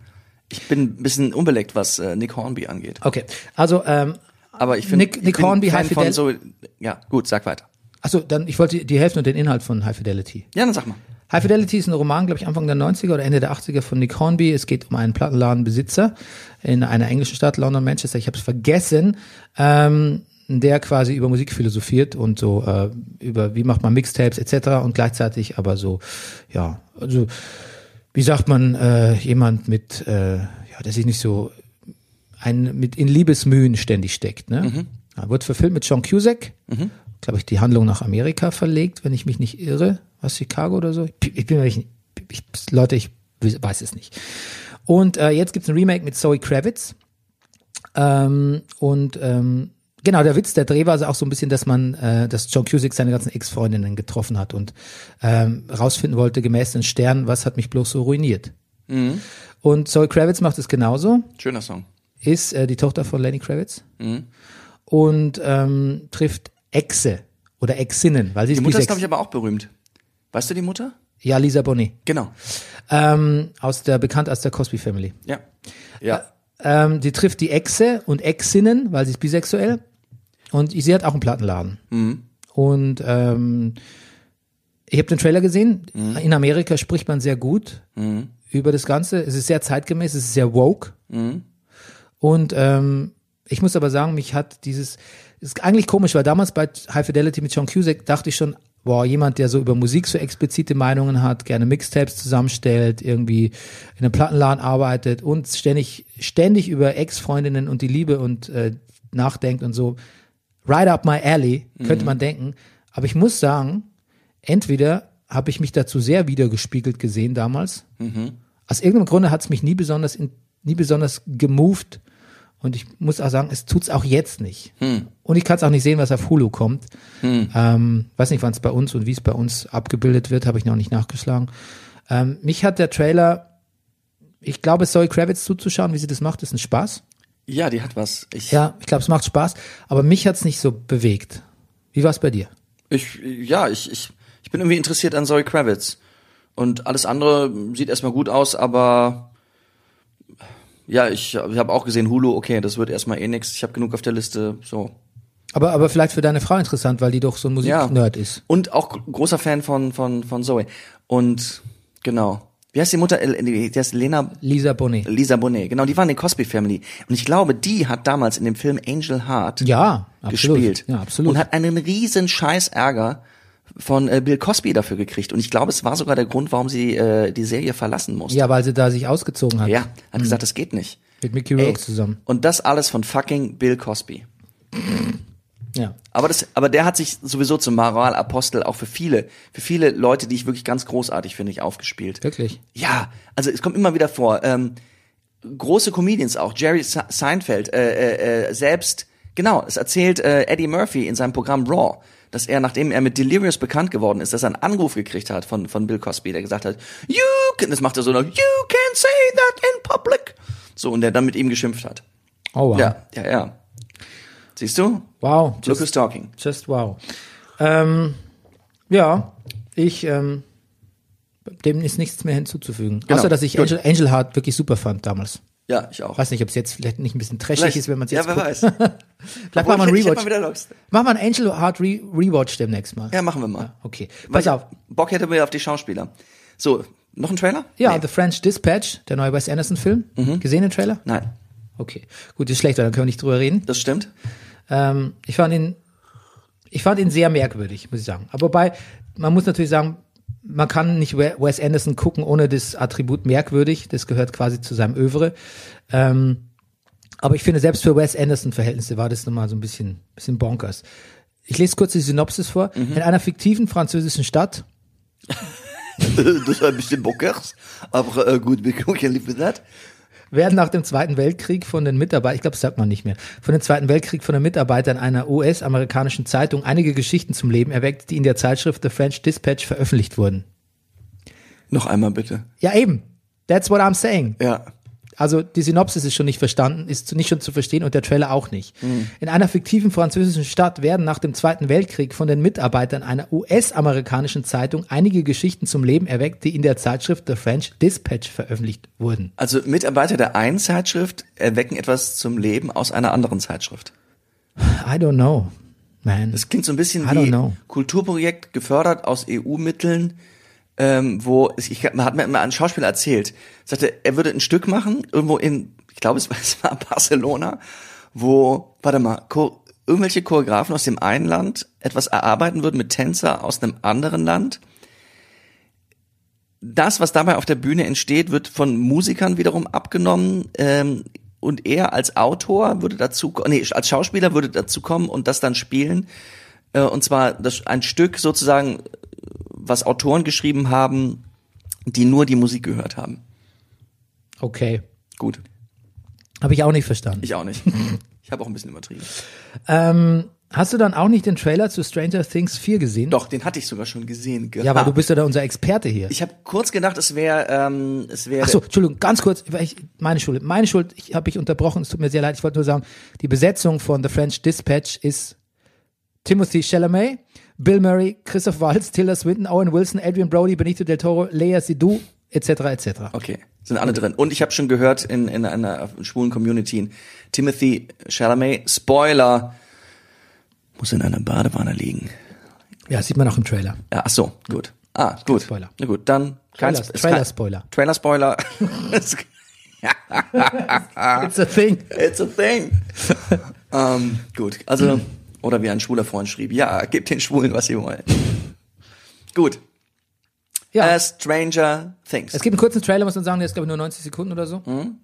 [SPEAKER 2] Ich bin ein bisschen unbeleckt, was äh, Nick Hornby angeht.
[SPEAKER 1] Okay, also, ähm,
[SPEAKER 2] Aber ich finde,
[SPEAKER 1] Nick-
[SPEAKER 2] ich
[SPEAKER 1] Nick
[SPEAKER 2] bin
[SPEAKER 1] Hornby, High
[SPEAKER 2] von
[SPEAKER 1] Fidel-
[SPEAKER 2] so, ja, gut, sag weiter.
[SPEAKER 1] achso, dann, ich wollte dir helfen und den Inhalt von High Fidelity.
[SPEAKER 2] Ja, dann sag mal.
[SPEAKER 1] High Fidelity ist ein Roman, glaube ich, Anfang der 90er oder Ende der 80er von Nick Hornby. Es geht um einen Plattenladenbesitzer in einer englischen Stadt, London, Manchester. Ich habe es vergessen. Ähm, der quasi über Musik philosophiert und so äh, über wie macht man Mixtapes etc. und gleichzeitig aber so, ja, also wie sagt man, äh, jemand mit, äh, ja, der sich nicht so ein mit in Liebesmühen ständig steckt. Ne?
[SPEAKER 2] Mhm.
[SPEAKER 1] Ja, wird verfilmt mit John Cusack. Glaube ich, die Handlung nach Amerika verlegt, wenn ich mich nicht irre. Was Chicago oder so? Ich, ich bin mir nicht, ich, Leute, ich weiß es nicht. Und äh, jetzt gibt's ein Remake mit Zoe Kravitz. Ähm, und ähm, genau, der Witz der Dreh war also auch so ein bisschen, dass man, äh, dass John Cusack seine ganzen Ex-Freundinnen getroffen hat und ähm, rausfinden wollte, gemäß den Sternen, was hat mich bloß so ruiniert. Und Zoe Kravitz macht es genauso,
[SPEAKER 2] Schöner Song.
[SPEAKER 1] ist äh, die Tochter von Lenny Kravitz und ähm, trifft Exe oder Exinnen, weil sie
[SPEAKER 2] Die
[SPEAKER 1] ist
[SPEAKER 2] Mutter ist, glaube ich, aber auch berühmt. Weißt du die Mutter?
[SPEAKER 1] Ja, Lisa Bonet.
[SPEAKER 2] Genau.
[SPEAKER 1] Ähm, aus der, bekannt aus der Cosby Family.
[SPEAKER 2] Ja. Ja.
[SPEAKER 1] Ähm, die trifft die Exe und Exinnen, weil sie ist bisexuell. Und sie hat auch einen Plattenladen. Und ähm, ich habe den Trailer gesehen. In Amerika spricht man sehr gut über das Ganze. Es ist sehr zeitgemäß, es ist sehr woke. Und ähm, ich muss aber sagen, mich hat dieses, ist eigentlich komisch, weil damals bei High Fidelity mit John Cusack dachte ich schon, boah, jemand, der so über Musik so explizite Meinungen hat, gerne Mixtapes zusammenstellt, irgendwie in einem Plattenladen arbeitet und ständig, ständig über Ex-Freundinnen und die Liebe und äh, nachdenkt und so. Right up my alley, könnte man denken. Aber ich muss sagen, entweder habe ich mich dazu sehr wiedergespiegelt gesehen damals. Aus irgendeinem Grunde hat es mich nie besonders, in, nie besonders gemoved. Und ich muss auch sagen, es tut's auch jetzt nicht. Und ich kann es auch nicht sehen, was auf Hulu kommt. Ähm, weiß nicht, wann es bei uns und wie es bei uns abgebildet wird, habe ich noch nicht nachgeschlagen. Ähm, mich hat der Trailer, ich glaube, es soll Kravitz zuzuschauen, wie sie das macht, ist ein Spaß.
[SPEAKER 2] Ja, die hat was. Ich,
[SPEAKER 1] Ja, ich glaube, es macht Spaß, aber mich hat's nicht so bewegt. Wie war's bei dir?
[SPEAKER 2] ich, ja, ich, ich, ich bin irgendwie interessiert an Zoe Kravitz. Und alles andere sieht erstmal gut aus, aber ja, ich, ich habe auch gesehen, Hulu, okay, das wird erstmal eh nix. Ich habe genug auf der Liste, so.
[SPEAKER 1] Aber, aber vielleicht für deine Frau interessant, weil die doch so ein
[SPEAKER 2] Ja.
[SPEAKER 1] Musiknerd ist.
[SPEAKER 2] Und auch gr- großer Fan von, von, von Zoe. Und genau. Wie heißt die Mutter? Die heißt Lena
[SPEAKER 1] Lisa Bonet.
[SPEAKER 2] Lisa Bonet. Genau, die war in der Cosby Family. Und ich glaube, die hat damals in dem Film Angel Heart
[SPEAKER 1] Ja, absolut.
[SPEAKER 2] gespielt.
[SPEAKER 1] Ja, absolut.
[SPEAKER 2] Und hat einen riesen Scheiß Ärger von äh, Bill Cosby dafür gekriegt. Und ich glaube, es war sogar der Grund, warum sie äh, die Serie verlassen musste.
[SPEAKER 1] ja, weil sie da sich ausgezogen hat.
[SPEAKER 2] Ja, hat gesagt, das geht nicht.
[SPEAKER 1] Mit Mickey
[SPEAKER 2] Ey,
[SPEAKER 1] Rourke zusammen.
[SPEAKER 2] Und das alles von fucking Bill Cosby.
[SPEAKER 1] Ja.
[SPEAKER 2] Aber das, aber der hat sich sowieso zum Moralapostel auch für viele, für viele Leute, die ich wirklich ganz großartig finde, ich aufgespielt.
[SPEAKER 1] Wirklich.
[SPEAKER 2] Ja, also es kommt immer wieder vor. Ähm, große Comedians auch, Jerry Se- Seinfeld, äh, äh, äh, selbst, genau, es erzählt äh, Eddie Murphy in seinem Programm Raw, dass er, nachdem er mit Delirious bekannt geworden ist, dass er einen Anruf gekriegt hat von, von Bill Cosby, der gesagt hat, you can, das macht er so noch, you can say that in public. So, und der dann mit ihm geschimpft hat.
[SPEAKER 1] Oh wow.
[SPEAKER 2] Ja, ja, ja. Siehst du?
[SPEAKER 1] Wow.
[SPEAKER 2] Look
[SPEAKER 1] Just,
[SPEAKER 2] who's talking.
[SPEAKER 1] just wow. Ähm, ja, ich, ähm, dem ist nichts mehr hinzuzufügen.
[SPEAKER 2] Genau.
[SPEAKER 1] Außer, dass ich. Angel, Angel Heart wirklich super fand damals.
[SPEAKER 2] Ja, ich auch.
[SPEAKER 1] Weiß nicht, ob es jetzt vielleicht nicht ein bisschen trashig
[SPEAKER 2] Vielleicht-
[SPEAKER 1] ist, wenn man es
[SPEAKER 2] ja,
[SPEAKER 1] jetzt
[SPEAKER 2] wer
[SPEAKER 1] guckt.
[SPEAKER 2] weiß.
[SPEAKER 1] Vielleicht machen wir einen Rewatch.
[SPEAKER 2] mal.
[SPEAKER 1] Machen wir einen Angel Heart Re Rewatch demnächst mal.
[SPEAKER 2] Ja, machen wir mal.
[SPEAKER 1] Okay.
[SPEAKER 2] Weil
[SPEAKER 1] Pass
[SPEAKER 2] ich
[SPEAKER 1] auf.
[SPEAKER 2] Bock hätte mir auf die Schauspieler. So, noch ein Trailer?
[SPEAKER 1] Ja,
[SPEAKER 2] Nee. Mhm.
[SPEAKER 1] The French Dispatch, der neue Wes Anderson Film. Gesehen den Trailer?
[SPEAKER 2] Nein,
[SPEAKER 1] Okay. Gut, ist schlecht, dann können wir nicht drüber reden.
[SPEAKER 2] das stimmt.
[SPEAKER 1] Ähm, ich fand ihn, ich fand ihn sehr merkwürdig, muss ich sagen. Aber wobei, man muss natürlich sagen, man kann nicht We- Wes Anderson gucken ohne das Attribut merkwürdig. Das gehört quasi zu seinem Övre. Ähm, aber ich finde, selbst für Wes Anderson-Verhältnisse war das nochmal so ein bisschen, bisschen bonkers. Ich lese kurz die Synopsis vor.
[SPEAKER 2] Mhm.
[SPEAKER 1] In einer fiktiven französischen Stadt
[SPEAKER 2] das war ein bisschen Bockers, aber äh, gut, wir gucken lieber das.
[SPEAKER 1] Werden nach dem Zweiten Weltkrieg von den Mitarbeitern, ich glaube, das sagt man nicht mehr, von dem Zweiten Weltkrieg von den Mitarbeitern einer US-amerikanischen Zeitung einige Geschichten zum Leben erweckt, die in der Zeitschrift The French Dispatch veröffentlicht wurden.
[SPEAKER 2] Noch einmal bitte.
[SPEAKER 1] Ja, eben. That's what I'm saying.
[SPEAKER 2] Ja.
[SPEAKER 1] Also die Synopsis ist schon nicht verstanden, ist nicht schon zu verstehen und der Trailer auch nicht. In einer fiktiven französischen Stadt werden nach dem Zweiten Weltkrieg von den Mitarbeitern einer US-amerikanischen Zeitung einige Geschichten zum Leben erweckt, die in der Zeitschrift The French Dispatch veröffentlicht wurden.
[SPEAKER 2] Also Mitarbeiter der einen Zeitschrift erwecken etwas zum Leben aus einer anderen Zeitschrift.
[SPEAKER 1] I don't know, man.
[SPEAKER 2] Das klingt so ein bisschen wie
[SPEAKER 1] know.
[SPEAKER 2] Kulturprojekt gefördert aus EU-Mitteln, ähm, wo ich, man hat mir mal ein Schauspieler erzählt, sagte, er würde ein Stück machen irgendwo in, ich glaube es war, es war Barcelona, wo, warte mal, Co irgendwelche Choreografen aus dem einen Land etwas erarbeiten würden mit Tänzer aus einem anderen Land. Das, was dabei auf der Bühne entsteht, wird von Musikern wiederum abgenommen. Ähm, und er als Autor würde dazu, nee, als Schauspieler würde dazu kommen und das dann spielen. Äh, und zwar das, ein Stück sozusagen, was Autoren geschrieben haben, die nur die Musik gehört haben.
[SPEAKER 1] Okay.
[SPEAKER 2] Gut,
[SPEAKER 1] Habe ich auch nicht verstanden.
[SPEAKER 2] ich auch nicht. Ich habe auch ein bisschen übertrieben.
[SPEAKER 1] Ähm, hast du dann auch nicht den Trailer zu Stranger Things 4 gesehen?
[SPEAKER 2] Doch, den hatte ich sogar schon gesehen.
[SPEAKER 1] Ja, weil du bist ja da unser Experte hier.
[SPEAKER 2] Ich habe kurz gedacht, es wäre, ähm, es wäre.
[SPEAKER 1] Ach so, Entschuldigung, ganz kurz, ich, meine Schuld, meine Schuld, ich habe mich unterbrochen, es tut mir sehr leid, ich wollte nur sagen, die Besetzung von The French Dispatch ist Timothy Chalamet, Bill Murray, Christoph Waltz, Tilda Swinton, Owen Wilson, Adrian Brody, Benito del Toro, Lea Seydoux, etc., etc.
[SPEAKER 2] Okay, sind alle drin. Und ich habe schon gehört in, in einer schwulen Community, Timothy Chalamet, Spoiler, muss in einer Badewanne liegen.
[SPEAKER 1] Ja, sieht man auch im Trailer.
[SPEAKER 2] Ja, ach so, gut. Ah, gut.
[SPEAKER 1] Spoiler.
[SPEAKER 2] Na gut, dann kein
[SPEAKER 1] Trailer-Spoiler.
[SPEAKER 2] Trailer Spoiler.
[SPEAKER 1] It's a thing.
[SPEAKER 2] It's a thing. ähm, gut, also oder wie ein schwuler Freund schrieb, ja, gebt den Schwulen, was sie wollen. Gut.
[SPEAKER 1] Ja.
[SPEAKER 2] Äh, Stranger Things.
[SPEAKER 1] Es gibt einen kurzen Trailer, muss man sagen, der ist glaube ich nur 90 Sekunden oder so.
[SPEAKER 2] Mhm.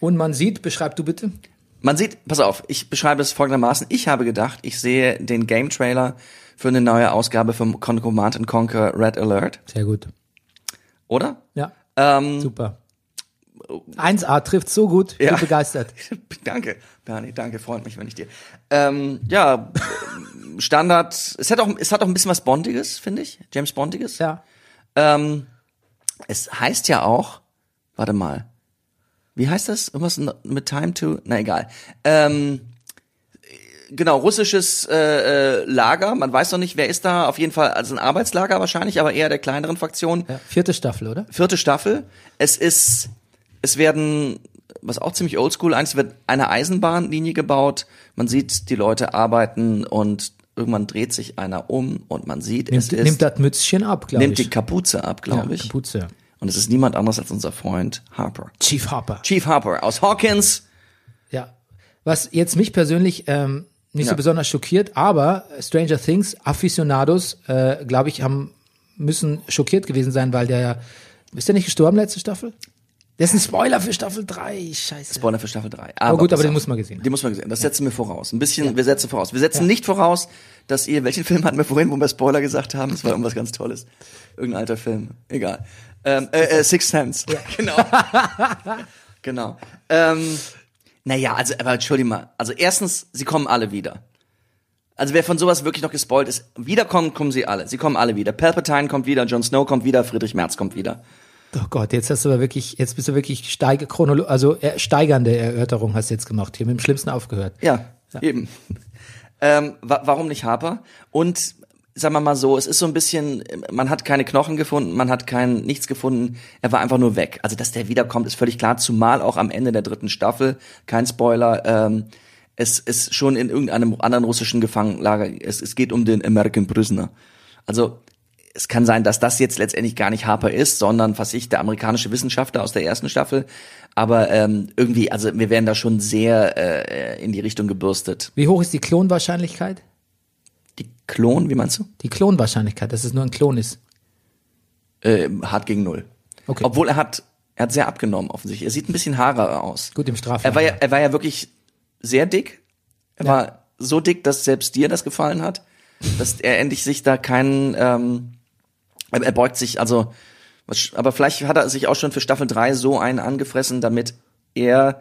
[SPEAKER 1] Und man sieht, beschreib du bitte.
[SPEAKER 2] Man sieht, pass auf, ich beschreibe es folgendermaßen. Ich habe gedacht, ich sehe den Game-Trailer für eine neue Ausgabe vom Command and Conquer Red Alert,
[SPEAKER 1] Sehr gut.
[SPEAKER 2] oder?
[SPEAKER 1] Ja,
[SPEAKER 2] Ähm,
[SPEAKER 1] super. 1A trifft so gut, ich
[SPEAKER 2] Ja.
[SPEAKER 1] bin begeistert.
[SPEAKER 2] danke, Bernie, danke, freut mich, wenn ich dir. Ähm, ja, Standard, es hat auch, es hat auch ein bisschen was Bondiges, finde ich, James Bondiges.
[SPEAKER 1] Ja.
[SPEAKER 2] Ähm, es heißt ja auch, warte mal, wie heißt das? Irgendwas mit Time to, na egal. Ähm, genau, russisches äh, äh, Lager, man weiß noch nicht, wer ist da, auf jeden Fall, also ein Arbeitslager wahrscheinlich, aber eher der kleineren Fraktion.
[SPEAKER 1] ja. Vierte Staffel, oder?
[SPEAKER 2] Vierte Staffel. Es ist, es werden, was auch ziemlich oldschool, eigentlich wird eine Eisenbahnlinie gebaut, man sieht, die Leute arbeiten und irgendwann dreht sich einer um und man sieht,
[SPEAKER 1] Nimmt,
[SPEAKER 2] es ist,
[SPEAKER 1] nimmt das Mützchen ab, glaube ich.
[SPEAKER 2] nimmt die Kapuze ab, glaube
[SPEAKER 1] ja,
[SPEAKER 2] ich.
[SPEAKER 1] Kapuze.
[SPEAKER 2] Und es ist niemand anderes als unser Freund Harper.
[SPEAKER 1] Chief Harper.
[SPEAKER 2] Chief Harper aus Hawkins.
[SPEAKER 1] Ja. Was jetzt mich persönlich ähm, nicht
[SPEAKER 2] Ja.
[SPEAKER 1] so besonders schockiert, aber Stranger Things Aficionados, äh, glaube ich, haben müssen schockiert gewesen sein, weil der ja ist der nicht gestorben letzte Staffel? Das ist ein Spoiler für Staffel 3. Scheiße.
[SPEAKER 2] Spoiler für Staffel 3.
[SPEAKER 1] Aber gut,
[SPEAKER 2] pass
[SPEAKER 1] aber den
[SPEAKER 2] auf.
[SPEAKER 1] muss man gesehen haben.
[SPEAKER 2] Den muss man gesehen. Das setzen wir voraus. Ein bisschen, wir setzen voraus. Wir setzen nicht voraus, dass ihr, welchen Film hatten wir vorhin, wo wir Spoiler gesagt haben? Das war irgendwas ganz Tolles. Irgendein alter Film. Egal. Ähm, äh, äh, Six Sense. Genau. genau. Ähm, naja, also, aber entschuldige mal. Also erstens, sie kommen alle wieder. Also wer von sowas wirklich noch gespoilt ist, wiederkommen, kommen sie alle. Sie kommen alle wieder. Palpatine kommt wieder, Jon Snow kommt wieder, Friedrich Merz kommt wieder.
[SPEAKER 1] Oh Gott, jetzt hast du aber wirklich, jetzt bist du wirklich steig, chronolo also äh, steigernde Erörterung hast du jetzt gemacht. Hier mit dem Schlimmsten aufgehört.
[SPEAKER 2] Ja, eben. Ähm, wa warum nicht Harper? Und sagen wir mal so, es ist so ein bisschen, man hat keine Knochen gefunden, man hat kein nichts gefunden, er war einfach nur weg. Also dass der wiederkommt, ist völlig klar, zumal auch am Ende der dritten Staffel, kein Spoiler, ähm, es ist schon in irgendeinem anderen russischen Gefangenlager, es, es geht um den American Prisoner. Also es kann sein, dass das jetzt letztendlich gar nicht Harper ist, sondern was ich, der amerikanische Wissenschaftler aus der ersten Staffel. Aber ähm, irgendwie, also wir werden da schon sehr äh, in die Richtung gebürstet.
[SPEAKER 1] Wie hoch ist die Klonwahrscheinlichkeit?
[SPEAKER 2] Die Klon, wie meinst du?
[SPEAKER 1] Die Klonwahrscheinlichkeit, dass es nur ein Klon ist.
[SPEAKER 2] Äh, hart gegen null.
[SPEAKER 1] Okay.
[SPEAKER 2] Obwohl er hat, er hat sehr abgenommen offensichtlich. Er sieht ein bisschen haarer aus.
[SPEAKER 1] Gut im Strafraum.
[SPEAKER 2] Er war ja, er war ja wirklich sehr dick. Er
[SPEAKER 1] Ja.
[SPEAKER 2] war so dick, dass selbst dir das gefallen hat, dass er endlich sich da keinen, ähm, er, beugt sich, also, aber vielleicht hat er sich auch schon für Staffel 3 so einen angefressen, damit er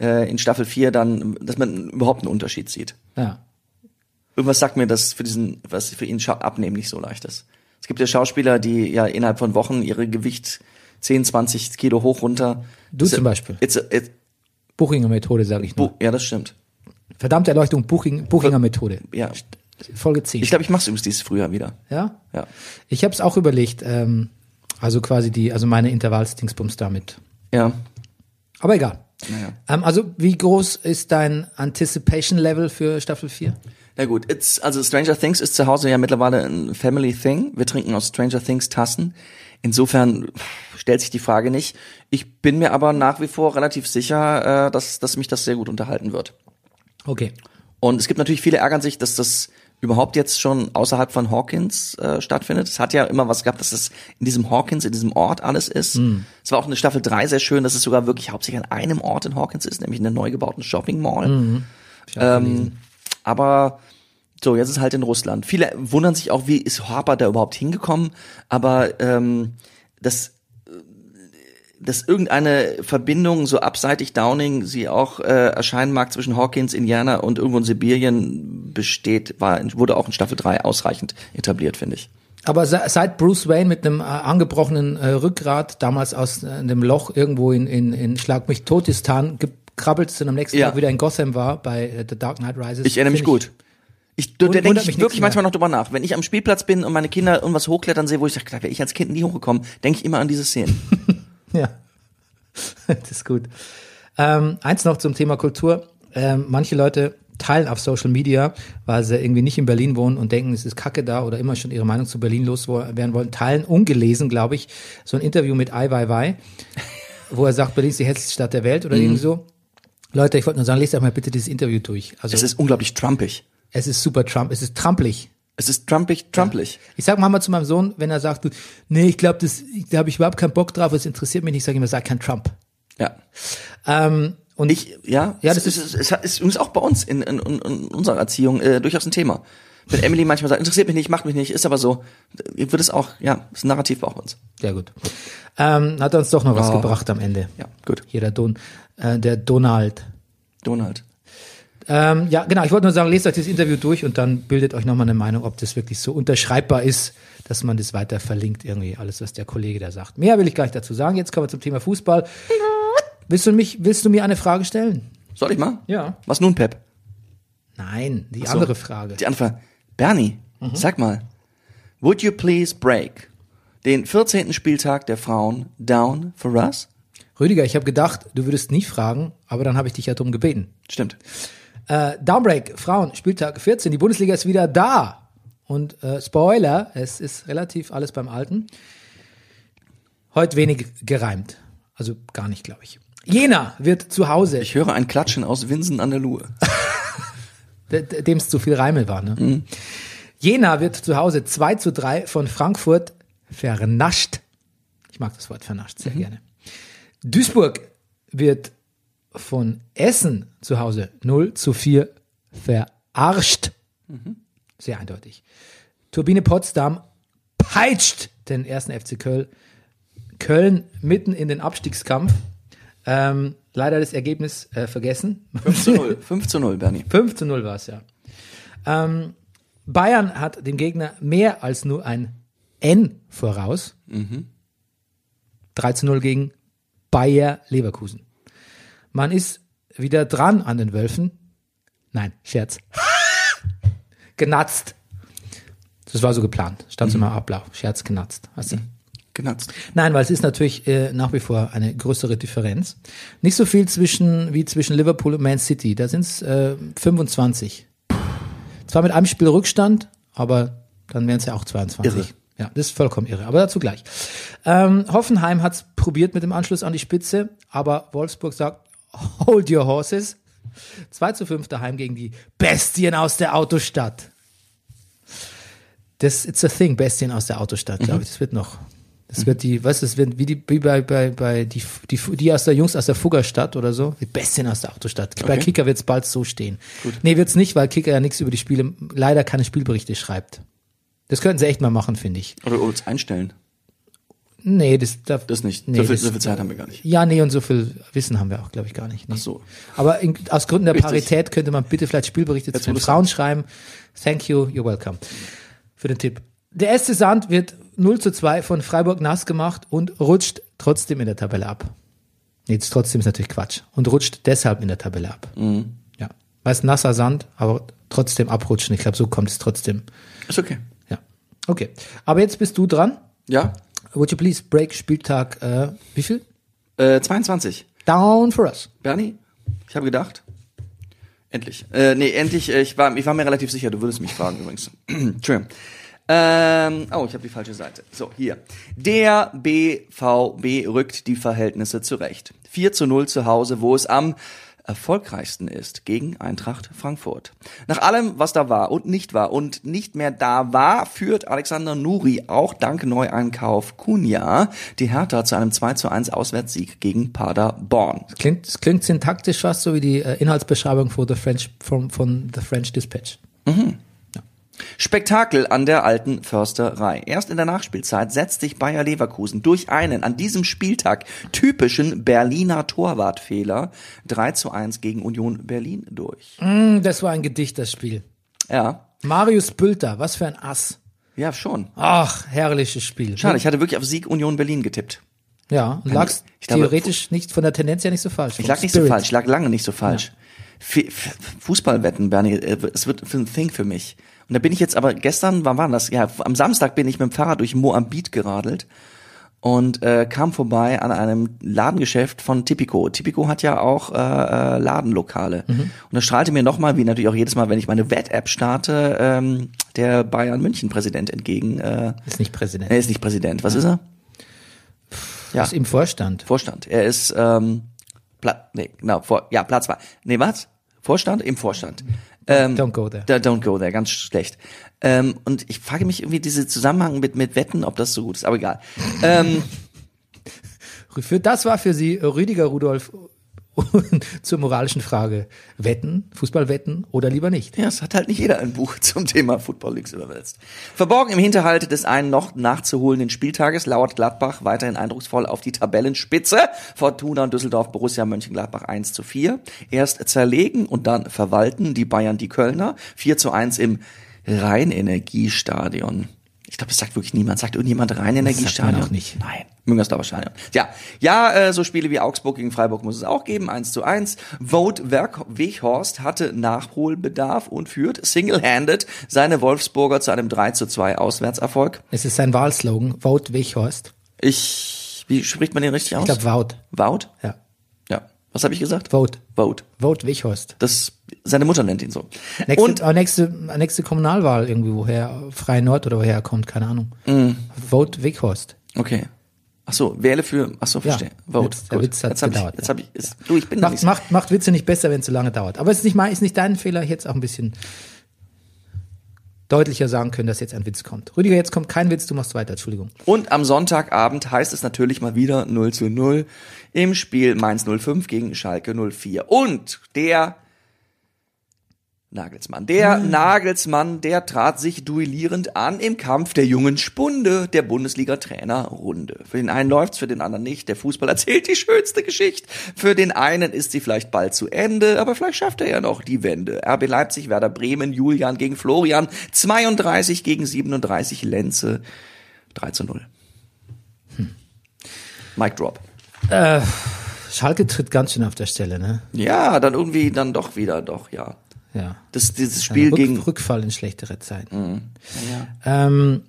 [SPEAKER 2] äh, in Staffel 4 dann, dass man überhaupt einen Unterschied sieht.
[SPEAKER 1] Ja.
[SPEAKER 2] Irgendwas sagt mir, dass für diesen, was für ihn abnehmen nicht so leicht ist. Es gibt ja Schauspieler, die ja innerhalb von Wochen ihre Gewicht 10, 20 Kilo hoch runter.
[SPEAKER 1] Du
[SPEAKER 2] It's
[SPEAKER 1] zum Beispiel.
[SPEAKER 2] It's a, it,
[SPEAKER 1] Buchinger Methode, sage ich nur.
[SPEAKER 2] Bu- ja, das stimmt.
[SPEAKER 1] Verdammte Erleuchtung, Buching, Buchinger Methode.
[SPEAKER 2] Ja.
[SPEAKER 1] Folge 10.
[SPEAKER 2] Ich glaube, ich mache übrigens dieses Frühjahr wieder.
[SPEAKER 1] ja?
[SPEAKER 2] Ja.
[SPEAKER 1] Ich habe es auch überlegt, ähm, also quasi die, also meine Intervallsdingsbums damit.
[SPEAKER 2] Ja.
[SPEAKER 1] Aber egal.
[SPEAKER 2] Naja.
[SPEAKER 1] Ähm, also wie groß ist dein Anticipation Level für Staffel 4?
[SPEAKER 2] Na gut, it's, also Stranger Things ist zu Hause ja mittlerweile ein Family Thing. Wir trinken aus Stranger Things Tassen. Insofern stellt sich die Frage nicht. Ich bin mir aber nach wie vor relativ sicher, äh, dass, dass mich das sehr gut unterhalten wird.
[SPEAKER 1] Okay.
[SPEAKER 2] Und es gibt natürlich viele ärgern sich, dass das überhaupt jetzt schon außerhalb von Hawkins äh, stattfindet. Es hat ja immer was gehabt, dass es in diesem Hawkins, in diesem Ort alles ist. Es war auch in der Staffel 3 sehr schön, dass es sogar wirklich hauptsächlich an einem Ort in Hawkins ist, nämlich in der neu gebauten Shopping Mall. Ähm, aber so, jetzt ist halt in Russland. Viele wundern sich auch, wie ist Harper da überhaupt hingekommen, aber ähm, das dass irgendeine Verbindung so abseitig Downing sie auch äh, erscheinen mag zwischen Hawkins, Indiana und irgendwo in Sibirien besteht, war, wurde auch in Staffel 3 ausreichend etabliert, finde ich.
[SPEAKER 1] Aber se- seit Bruce Wayne mit einem äh, angebrochenen äh, Rückgrat damals aus äh, einem Loch irgendwo in, in, in Schlag mich Totistan gekrabbelt ist und am nächsten
[SPEAKER 2] Ja.
[SPEAKER 1] Tag wieder in Gotham war bei äh, The Dark Knight Rises.
[SPEAKER 2] Ich erinnere mich gut. Ich, da denke ich
[SPEAKER 1] mich
[SPEAKER 2] wirklich manchmal noch drüber nach. Wenn ich am Spielplatz bin und meine Kinder irgendwas hochklettern sehe, wo ich sage, da wäre ich als Kind nie hochgekommen, denke ich immer an diese Szenen.
[SPEAKER 1] Ja, das ist gut. Ähm, eins noch zum Thema Kultur. Ähm, manche Leute teilen auf Social Media, weil sie irgendwie nicht in Berlin wohnen und denken, es ist Kacke da oder immer schon ihre Meinung zu Berlin loswerden wollen, teilen ungelesen, glaube ich, so ein Interview mit Ai Weiwei, wo er sagt, Berlin ist die hässlichste Stadt der Welt oder
[SPEAKER 2] Mhm.
[SPEAKER 1] irgendwie so. Leute, ich wollte nur sagen, lest euch mal bitte dieses Interview durch. Also
[SPEAKER 2] Es ist unglaublich trumpig.
[SPEAKER 1] es ist super Trump, es ist trampelig.
[SPEAKER 2] Es ist trumpig, trumplich.
[SPEAKER 1] Ich sag manchmal zu meinem Sohn, wenn er sagt, du, nee, ich glaube, das, da habe ich überhaupt keinen Bock drauf, es interessiert mich nicht, sage ich immer, sag kein Trump.
[SPEAKER 2] Ja.
[SPEAKER 1] Ähm, und
[SPEAKER 2] Ich, ja,
[SPEAKER 1] Ja,
[SPEAKER 2] ja
[SPEAKER 1] das
[SPEAKER 2] das ist, es ist, ist übrigens auch bei uns in, in, in, unserer Erziehung äh, durchaus ein Thema. Wenn Emily manchmal sagt, interessiert mich nicht, macht mich nicht, ist aber so, wird es auch, ja, ist ein Narrativ auch bei uns.
[SPEAKER 1] Sehr gut. Ähm, hat er uns doch noch was
[SPEAKER 2] Oh.
[SPEAKER 1] gebracht am Ende.
[SPEAKER 2] Ja, gut.
[SPEAKER 1] Hier der Don, äh, der Donald.
[SPEAKER 2] Donald.
[SPEAKER 1] Ähm, ja, genau. Ich wollte nur sagen, lest euch das Interview durch und dann bildet euch nochmal eine Meinung, ob das wirklich so unterschreibbar ist, dass man das weiter verlinkt irgendwie, alles, was der Kollege da sagt. Mehr will ich gar nicht dazu sagen. Jetzt kommen wir zum Thema Fußball. Willst du mich, willst du mir eine Frage stellen?
[SPEAKER 2] Soll ich mal?
[SPEAKER 1] Ja.
[SPEAKER 2] Was nun, Pep?
[SPEAKER 1] Nein, die
[SPEAKER 2] so.
[SPEAKER 1] andere Frage.
[SPEAKER 2] Die Antwort, Bernie,
[SPEAKER 1] Mhm.
[SPEAKER 2] sag mal, would you please break den 14. Spieltag der Frauen down for us?
[SPEAKER 1] Rüdiger, ich habe gedacht, du würdest nie fragen, aber dann habe ich dich ja drum gebeten.
[SPEAKER 2] Stimmt.
[SPEAKER 1] Äh, Downbreak, Frauen, Spieltag 14. Die Bundesliga ist wieder da. Und äh, Spoiler, es ist relativ alles beim Alten. Heute wenig gereimt. Also gar nicht, glaube ich. Jena wird zu Hause,
[SPEAKER 2] Ich höre ein Klatschen aus Winsen an der Luhe.
[SPEAKER 1] dem es zu viel Reime war. Ne? Jena wird zu Hause 2 zu 3 von Frankfurt vernascht. Ich mag das Wort vernascht sehr gerne. Duisburg wird von Essen zu Hause 0 zu 4 verarscht. Sehr eindeutig. Turbine Potsdam peitscht den ersten FC Köln. Köln mitten in den Abstiegskampf. Ähm, leider das Ergebnis äh, vergessen.
[SPEAKER 2] 5 zu 0. 5 zu 0, Bernie.
[SPEAKER 1] 5 zu 0 war es ja. Ähm, Bayern hat dem Gegner mehr als nur ein N voraus. 3 zu 0 gegen Bayer Leverkusen. Man ist wieder dran an den Wölfen. Nein, Scherz. genatzt. Das war so geplant. Stand so mal Ablauf. Scherz genatzt. Weißt du?
[SPEAKER 2] Genatzt.
[SPEAKER 1] Nein, weil es ist natürlich äh, nach wie vor eine größere Differenz. Nicht so viel zwischen wie zwischen Liverpool und Man City. Da sind es äh, 25. Zwar mit einem Spiel Rückstand, aber dann wären es ja auch 22.
[SPEAKER 2] Irre.
[SPEAKER 1] Ja, das ist vollkommen irre. Aber dazu gleich. Ähm, Hoffenheim hat es probiert mit dem Anschluss an die Spitze, aber Wolfsburg sagt, hold your horses. 2 zu 5 daheim gegen die Bestien aus der Autostadt. Das it's a thing, Bestien aus der Autostadt, glaube ich. Das wird noch. Das wird die, was das wird wie die wie bei bei bei die die die aus der Jungs aus der Fuggerstadt oder so, die Bestien aus der Autostadt. Bei
[SPEAKER 2] Okay.
[SPEAKER 1] Kicker wird es bald so stehen. Nee, wird's nicht, weil Kicker ja nichts über die Spiele, leider keine Spielberichte schreibt. Das könnten sie echt mal machen, finde ich.
[SPEAKER 2] Oder uns einstellen.
[SPEAKER 1] Nee, das darf,
[SPEAKER 2] Das nicht.
[SPEAKER 1] Nee,
[SPEAKER 2] so, viel,
[SPEAKER 1] das-
[SPEAKER 2] so viel Zeit haben wir gar nicht.
[SPEAKER 1] Ja, nee, und so viel Wissen haben wir auch, glaube ich, gar nicht. Nee.
[SPEAKER 2] Ach so.
[SPEAKER 1] Aber in, aus Gründen der
[SPEAKER 2] Richtig.
[SPEAKER 1] Parität könnte man bitte vielleicht Spielberichte zu
[SPEAKER 2] Jetzt, wo
[SPEAKER 1] den Frauen schreiben. Thank you, you're welcome. Für den Tipp. Der SC Sand wird 0 zu 2 von Freiburg nass gemacht und rutscht trotzdem in der Tabelle ab. Nee, jetzt trotzdem ist natürlich Quatsch. Und rutscht deshalb in der Tabelle ab.
[SPEAKER 2] Mhm.
[SPEAKER 1] Ja. Weiß nasser Sand, aber trotzdem abrutschen. Ich glaube, so kommt es trotzdem.
[SPEAKER 2] Ist okay.
[SPEAKER 1] Ja. Okay. Aber jetzt bist du dran.
[SPEAKER 2] Ja?
[SPEAKER 1] Would you please break Spieltag, äh, wie viel?
[SPEAKER 2] Äh, 22.
[SPEAKER 1] Down for us.
[SPEAKER 2] Bernie, ich habe gedacht. Endlich. Äh, nee, endlich, äh, ich war, ich war mir relativ sicher, du würdest mich fragen übrigens. Entschuldigung. Ähm, oh, ich habe die falsche Seite. So, hier. Der BVB rückt die Verhältnisse zurecht. 4 zu 0 zu Hause, wo es am erfolgreichsten ist gegen Eintracht Frankfurt. Nach allem, was da war und nicht war und nicht mehr da war, führt Alexander Nuri auch dank Neueinkauf Kunja die Hertha zu einem 2 zu 1 Auswärtssieg gegen Paderborn.
[SPEAKER 1] Das klingt, das klingt syntaktisch fast so wie die äh, Inhaltsbeschreibung von The French, von, von The French Dispatch.
[SPEAKER 2] Spektakel an der alten Försterei. Erst in der Nachspielzeit setzt sich Bayer Leverkusen durch einen an diesem Spieltag typischen Berliner Torwartfehler 3 zu 1 gegen Union Berlin durch.
[SPEAKER 1] Mm, Das war ein Gedicht, das Spiel.
[SPEAKER 2] Ja,
[SPEAKER 1] Marius Bülter, was für ein Ass.
[SPEAKER 2] ja schon.
[SPEAKER 1] Ach, herrliches Spiel.
[SPEAKER 2] Schade, ich hatte wirklich auf Sieg Union Berlin getippt.
[SPEAKER 1] Ja, und lagst
[SPEAKER 2] Ich glaube,
[SPEAKER 1] theoretisch nicht von der Tendenz ja nicht so falsch.
[SPEAKER 2] Ich lag nicht so
[SPEAKER 1] Spirit.
[SPEAKER 2] falsch, ich lag lange nicht so falsch. F- Fußballwetten, Bernie, äh, es wird ein Thing für mich. Und da bin ich jetzt aber gestern, wann war das? Ja, am Samstag bin ich mit dem Fahrrad durch Moabit geradelt und äh, kam vorbei an einem Ladengeschäft von Tipico. Tipico hat ja auch äh, äh, Ladenlokale.
[SPEAKER 1] Mhm.
[SPEAKER 2] Und da strahlte mir nochmal, wie natürlich auch jedes Mal, wenn ich meine Wett-App starte, ähm, der Bayern München Präsident entgegen. Äh,
[SPEAKER 1] Ist nicht Präsident.
[SPEAKER 2] er ist nicht Präsident. Was ist er? Ja.
[SPEAKER 1] Ist im Vorstand.
[SPEAKER 2] Vorstand. Er ist ähm, Pla nee, genau, vor, ja, Platz zwei. Nee, was? Vorstand? Im Vorstand. Ähm,
[SPEAKER 1] Don't go there.
[SPEAKER 2] Don't go there, ganz schlecht. Ähm, und ich frage mich irgendwie diese Zusammenhang mit, mit Wetten, ob das so gut ist, aber egal. ähm,
[SPEAKER 1] Für, das war für Sie Rüdiger Rudolf zur moralischen Frage. Wetten, Fußballwetten oder lieber nicht?
[SPEAKER 2] ja, es hat halt nicht jeder ein Buch zum Thema Football Leagues überwälzt. Verborgen im Hinterhalt des einen noch nachzuholenden Spieltages lauert Gladbach weiterhin eindrucksvoll auf die Tabellenspitze. Fortuna und Düsseldorf, Borussia Mönchengladbach 1 zu 4. Erst zerlegen und dann verwalten die Bayern die Kölner. 4 zu 1 im Rheinenergiestadion. Ich glaube, das sagt wirklich niemand. Sagt irgendjemand Rheinenergiestadion?
[SPEAKER 1] man auch nicht.
[SPEAKER 2] Nein, Müngersdorfer Stadion. Ja, ja, äh, so Spiele wie Augsburg gegen Freiburg muss es auch geben, 1 zu 1. Vote Werk Weghorst hatte Nachholbedarf und führt single-handed seine Wolfsburger zu einem 3 zu 2 Auswärtserfolg.
[SPEAKER 1] Es ist sein Wahlslogan, Vote Weghorst.
[SPEAKER 2] Ich, wie spricht man den richtig aus?
[SPEAKER 1] Ich glaube Vote.
[SPEAKER 2] Wout?
[SPEAKER 1] Ja.
[SPEAKER 2] Ja. Was habe ich gesagt?
[SPEAKER 1] Vote.
[SPEAKER 2] Vote.
[SPEAKER 1] Vote Weghorst.
[SPEAKER 2] Das, seine Mutter nennt ihn so.
[SPEAKER 1] Nächste,
[SPEAKER 2] und
[SPEAKER 1] äh, nächste, nächste Kommunalwahl irgendwie, woher, Freie Nord oder woher er kommt, keine Ahnung.
[SPEAKER 2] Mhm.
[SPEAKER 1] Vote Weghorst.
[SPEAKER 2] Okay. Ach so, wähle für, ach so, verstehe. Vote.
[SPEAKER 1] Witz, der Witz hat
[SPEAKER 2] jetzt hab
[SPEAKER 1] gedauert,
[SPEAKER 2] ich, jetzt
[SPEAKER 1] ja.
[SPEAKER 2] hab ich, ist, du, ich bin
[SPEAKER 1] Macht, macht, macht Witze nicht besser, wenn es so lange dauert. Aber es ist nicht mein, ist nicht dein Fehler, ich hätte es auch ein bisschen deutlicher sagen können, dass jetzt ein Witz kommt. Rüdiger, jetzt kommt kein Witz, du machst weiter, Entschuldigung.
[SPEAKER 2] Und am Sonntagabend heißt es natürlich mal wieder 0 zu 0 im Spiel Mainz 05 gegen Schalke 04. Und der Nagelsmann, der Nagelsmann, der trat sich duellierend an im Kampf der jungen Spunde der Bundesliga-Trainer-Runde. Für den einen läuft's, für den anderen nicht. Der Fußball erzählt die schönste Geschichte. Für den einen ist sie vielleicht bald zu Ende, aber vielleicht schafft er ja noch die Wende. RB Leipzig, Werder Bremen, Julian gegen Florian, 32 gegen 37 Lenze, 3 zu 0. Mic drop.
[SPEAKER 1] Schalke tritt ganz schön auf der Stelle, ne?
[SPEAKER 2] Ja, dann irgendwie, dann doch wieder, doch, ja.
[SPEAKER 1] Ja.
[SPEAKER 2] Das, dieses Spiel
[SPEAKER 1] Rück,
[SPEAKER 2] gegen, Mhm.
[SPEAKER 1] Rückfall in schlechtere Zeiten. Ähm,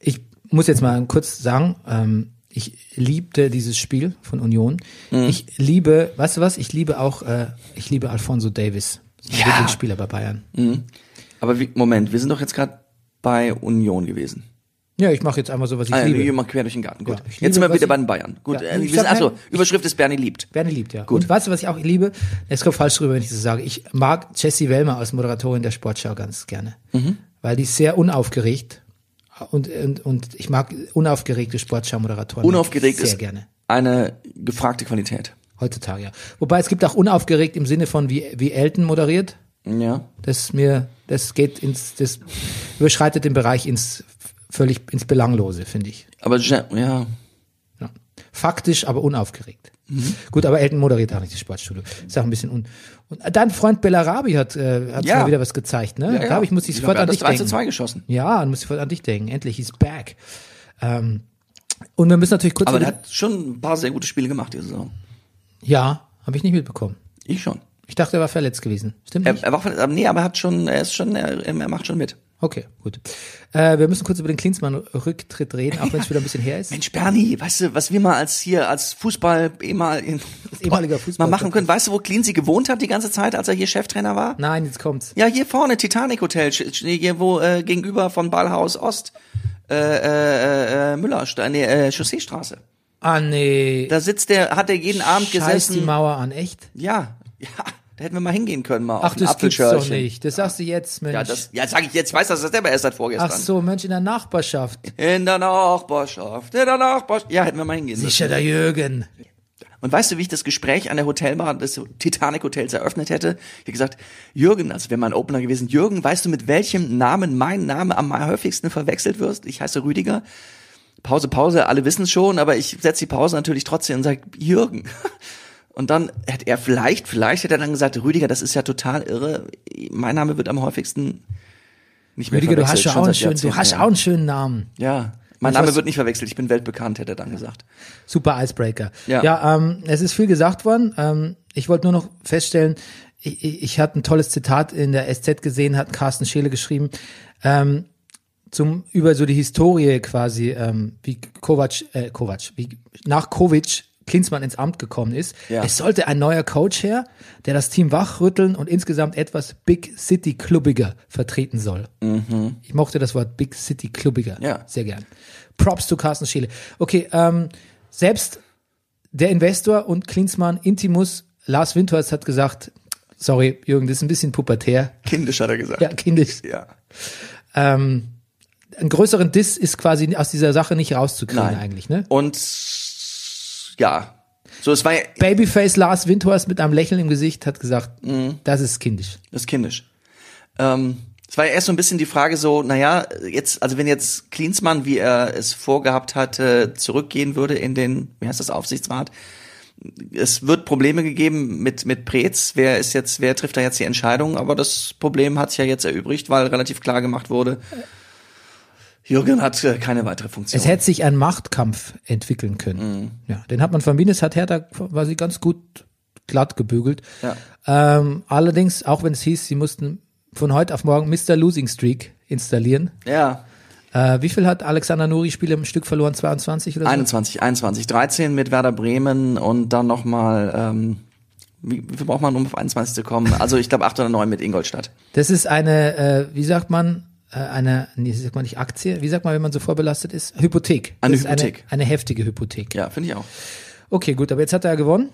[SPEAKER 1] ich muss jetzt mal kurz sagen, ähm, ich liebte dieses Spiel von Union.
[SPEAKER 2] Mhm.
[SPEAKER 1] Ich liebe, weißt du was? Ich liebe auch, äh, ich liebe Alfonso Davis. Mein
[SPEAKER 2] Ja.
[SPEAKER 1] Lieblingsspieler bei Bayern.
[SPEAKER 2] aber wie, Moment, wir sind doch jetzt gerade bei Union gewesen.
[SPEAKER 1] Ja, ich mache jetzt einfach so, was ich
[SPEAKER 2] Ah,
[SPEAKER 1] liebe.
[SPEAKER 2] wir machen quer durch den Garten. Gut.
[SPEAKER 1] Ja, ich
[SPEAKER 2] jetzt sind wir wieder
[SPEAKER 1] ich-
[SPEAKER 2] bei den Bayern. Gut.
[SPEAKER 1] Ja,
[SPEAKER 2] äh,
[SPEAKER 1] ich
[SPEAKER 2] achso,
[SPEAKER 1] nein,
[SPEAKER 2] Überschrift ist Bernie liebt.
[SPEAKER 1] Bernie liebt, ja.
[SPEAKER 2] Gut.
[SPEAKER 1] Und weißt du, was ich auch liebe? Es kommt falsch drüber, wenn ich das sage. Ich mag Jessie Wellmer als Moderatorin der Sportschau ganz gerne.
[SPEAKER 2] Mhm.
[SPEAKER 1] Weil die ist sehr unaufgeregt. Und, und, und ich mag unaufgeregte Sportschau-Moderatoren.
[SPEAKER 2] Unaufgeregt
[SPEAKER 1] sehr
[SPEAKER 2] ist
[SPEAKER 1] gerne.
[SPEAKER 2] eine gefragte Qualität.
[SPEAKER 1] Heutzutage, ja. Wobei es gibt auch unaufgeregt im Sinne von, wie, wie Elton moderiert.
[SPEAKER 2] Ja.
[SPEAKER 1] Das mir, das geht ins, das überschreitet den Bereich ins völlig ins Belanglose, finde ich.
[SPEAKER 2] Aber ja, ja.
[SPEAKER 1] Ja. Faktisch, aber unaufgeregt.
[SPEAKER 2] Mhm.
[SPEAKER 1] Gut, aber Elton moderiert auch nicht das Sportstudio. Ist auch ein bisschen un. Und dein Freund Bellarabi hat, äh, hat
[SPEAKER 2] Ja.
[SPEAKER 1] mal wieder was gezeigt, ne?
[SPEAKER 2] ja,
[SPEAKER 1] hab ich, muss ich sofort
[SPEAKER 2] er
[SPEAKER 1] an
[SPEAKER 2] hat
[SPEAKER 1] dich
[SPEAKER 2] das 3 zu
[SPEAKER 1] denken.
[SPEAKER 2] 2 geschossen.
[SPEAKER 1] Ja, dann muss ich sofort an dich denken. Endlich, he's back. Ähm, und wir müssen natürlich kurz.
[SPEAKER 2] Aber
[SPEAKER 1] die-
[SPEAKER 2] hat schon ein paar sehr gute Spiele gemacht diese Saison.
[SPEAKER 1] ja, habe ich nicht mitbekommen.
[SPEAKER 2] Ich schon.
[SPEAKER 1] Ich dachte, er war verletzt gewesen. Stimmt
[SPEAKER 2] Er,
[SPEAKER 1] nicht?
[SPEAKER 2] er war, von- aber nee, aber er hat schon, er ist schon, er, er macht schon mit.
[SPEAKER 1] Okay, gut. Äh, wir müssen kurz über den Klinsmann-Rücktritt reden, auch wenn es wieder ein bisschen her ist.
[SPEAKER 2] Mensch, Bernie, weißt du, was wir mal als hier, als Fußball, ehemal in,
[SPEAKER 1] ehemaliger Fußball-
[SPEAKER 2] mal machen können? Weißt du, wo Cleansy gewohnt hat die ganze Zeit, als er hier Cheftrainer war?
[SPEAKER 1] Nein, jetzt kommt's.
[SPEAKER 2] Ja, hier vorne, Titanic Hotel, hier wo, äh, gegenüber von Ballhaus Ost, äh, äh, äh, Müllerstraße, nee, äh, Chausseestraße.
[SPEAKER 1] Ah, nee.
[SPEAKER 2] Da sitzt der, hat er jeden Abend
[SPEAKER 1] Scheiß
[SPEAKER 2] gesessen.
[SPEAKER 1] die Mauer an, echt?
[SPEAKER 2] Ja, ja. Da hätten wir mal hingehen können, mal
[SPEAKER 1] Ach,
[SPEAKER 2] auf
[SPEAKER 1] das gibt's doch nicht. Das sagst du jetzt, Mensch.
[SPEAKER 2] Ja, das, ja, sag ich jetzt, ich weiß das, aber erst seit vorgestern.
[SPEAKER 1] Ach so, Mensch, in der Nachbarschaft.
[SPEAKER 2] In der Nachbarschaft, in der Nachbarschaft. Ja, hätten wir mal hingehen müssen.
[SPEAKER 1] Sicher der Jürgen.
[SPEAKER 2] Und weißt du, wie ich das Gespräch an der Hotelbar des Titanic Hotels eröffnet hätte? Ich habe gesagt, Jürgen, also wäre mein Opener gewesen, Jürgen, weißt du, mit welchem Namen mein Name am häufigsten verwechselt wird? Ich heiße Rüdiger. Pause, Pause, alle wissen es schon, aber ich setze die Pause natürlich trotzdem und sage, Jürgen. Und dann hätte er vielleicht, vielleicht hätte er dann gesagt, Rüdiger, das ist ja total irre. Mein Name wird am häufigsten nicht mehr
[SPEAKER 1] Rüdiger, du hast
[SPEAKER 2] verwechselt,
[SPEAKER 1] ja auch einen schönen, du hast auch einen schönen Namen.
[SPEAKER 2] Ja, mein Name wird nicht verwechselt, ich bin weltbekannt, hätte er dann gesagt.
[SPEAKER 1] Super Icebreaker.
[SPEAKER 2] Ja.
[SPEAKER 1] ja ähm, es ist viel gesagt worden. Ähm, ich wollte nur noch feststellen, ich, ich, ich hatte ein tolles Zitat in der SZ gesehen, hat Carsten Scheele geschrieben, ähm, zum, über so die Historie quasi, ähm, wie Kovac, äh, Kovac, wie nach Kovic Klinsmann ins Amt gekommen ist.
[SPEAKER 2] Ja.
[SPEAKER 1] Es sollte ein neuer Coach her, der das Team wachrütteln und insgesamt etwas Big City Clubbiger vertreten soll. Ich mochte das Wort Big City Clubbiger
[SPEAKER 2] Mhm. Ja.
[SPEAKER 1] sehr gern. Props zu Carsten Schiele. Okay, ähm, selbst der Investor und Klinsmann Intimus Lars Windhorst hat gesagt, sorry Jürgen, das ist ein bisschen pubertär.
[SPEAKER 2] Kindisch hat er gesagt.
[SPEAKER 1] Ja, kindisch.
[SPEAKER 2] ja.
[SPEAKER 1] Ähm, einen größeren Diss ist quasi aus dieser Sache nicht rauszukriegen
[SPEAKER 2] Nein.
[SPEAKER 1] eigentlich, ne?
[SPEAKER 2] Und ja, so es war ja,
[SPEAKER 1] Babyface Lars Windhorst mit einem Lächeln im Gesicht hat gesagt,
[SPEAKER 2] Mhm.
[SPEAKER 1] das ist kindisch.
[SPEAKER 2] das ist kindisch. Ähm, es war ja erst so ein bisschen die Frage so, naja, jetzt, also wenn jetzt Klinsmann, wie er es vorgehabt hatte, zurückgehen würde in den, wie heißt das, Aufsichtsrat, es wird Probleme gegeben mit, mit Preetz. Wer ist jetzt, wer trifft da jetzt die Entscheidung? Aber das Problem hat sich ja jetzt erübrigt, weil relativ klar gemacht wurde, Jürgen hat äh, keine weitere Funktion.
[SPEAKER 1] Es hätte sich ein Machtkampf entwickeln
[SPEAKER 2] Mhm.
[SPEAKER 1] können. Ja, den hat man vermieden. Es hat Hertha quasi ganz gut glatt gebügelt.
[SPEAKER 2] Ja.
[SPEAKER 1] Ähm, allerdings, auch wenn es hieß, sie mussten von heute auf morgen Mr. Losing Streak installieren.
[SPEAKER 2] ja,
[SPEAKER 1] Äh, wie viel hat Alexander Nuri Spiele im Stück verloren? 22 oder so?
[SPEAKER 2] 21, 21, 13 mit Werder Bremen und dann nochmal, ähm, wie, wie viel braucht man, um auf 21 zu kommen? Also ich glaube 8 oder 9 mit Ingolstadt.
[SPEAKER 1] Das ist eine, äh, wie sagt man, eine, nee, sagt man nicht Aktie? Wie sagt man, wenn man so vorbelastet ist? Hypothek.
[SPEAKER 2] Eine
[SPEAKER 1] ist
[SPEAKER 2] Hypothek.
[SPEAKER 1] Eine, eine heftige Hypothek.
[SPEAKER 2] Ja, finde ich auch.
[SPEAKER 1] Okay, gut, aber jetzt hat er gewonnen.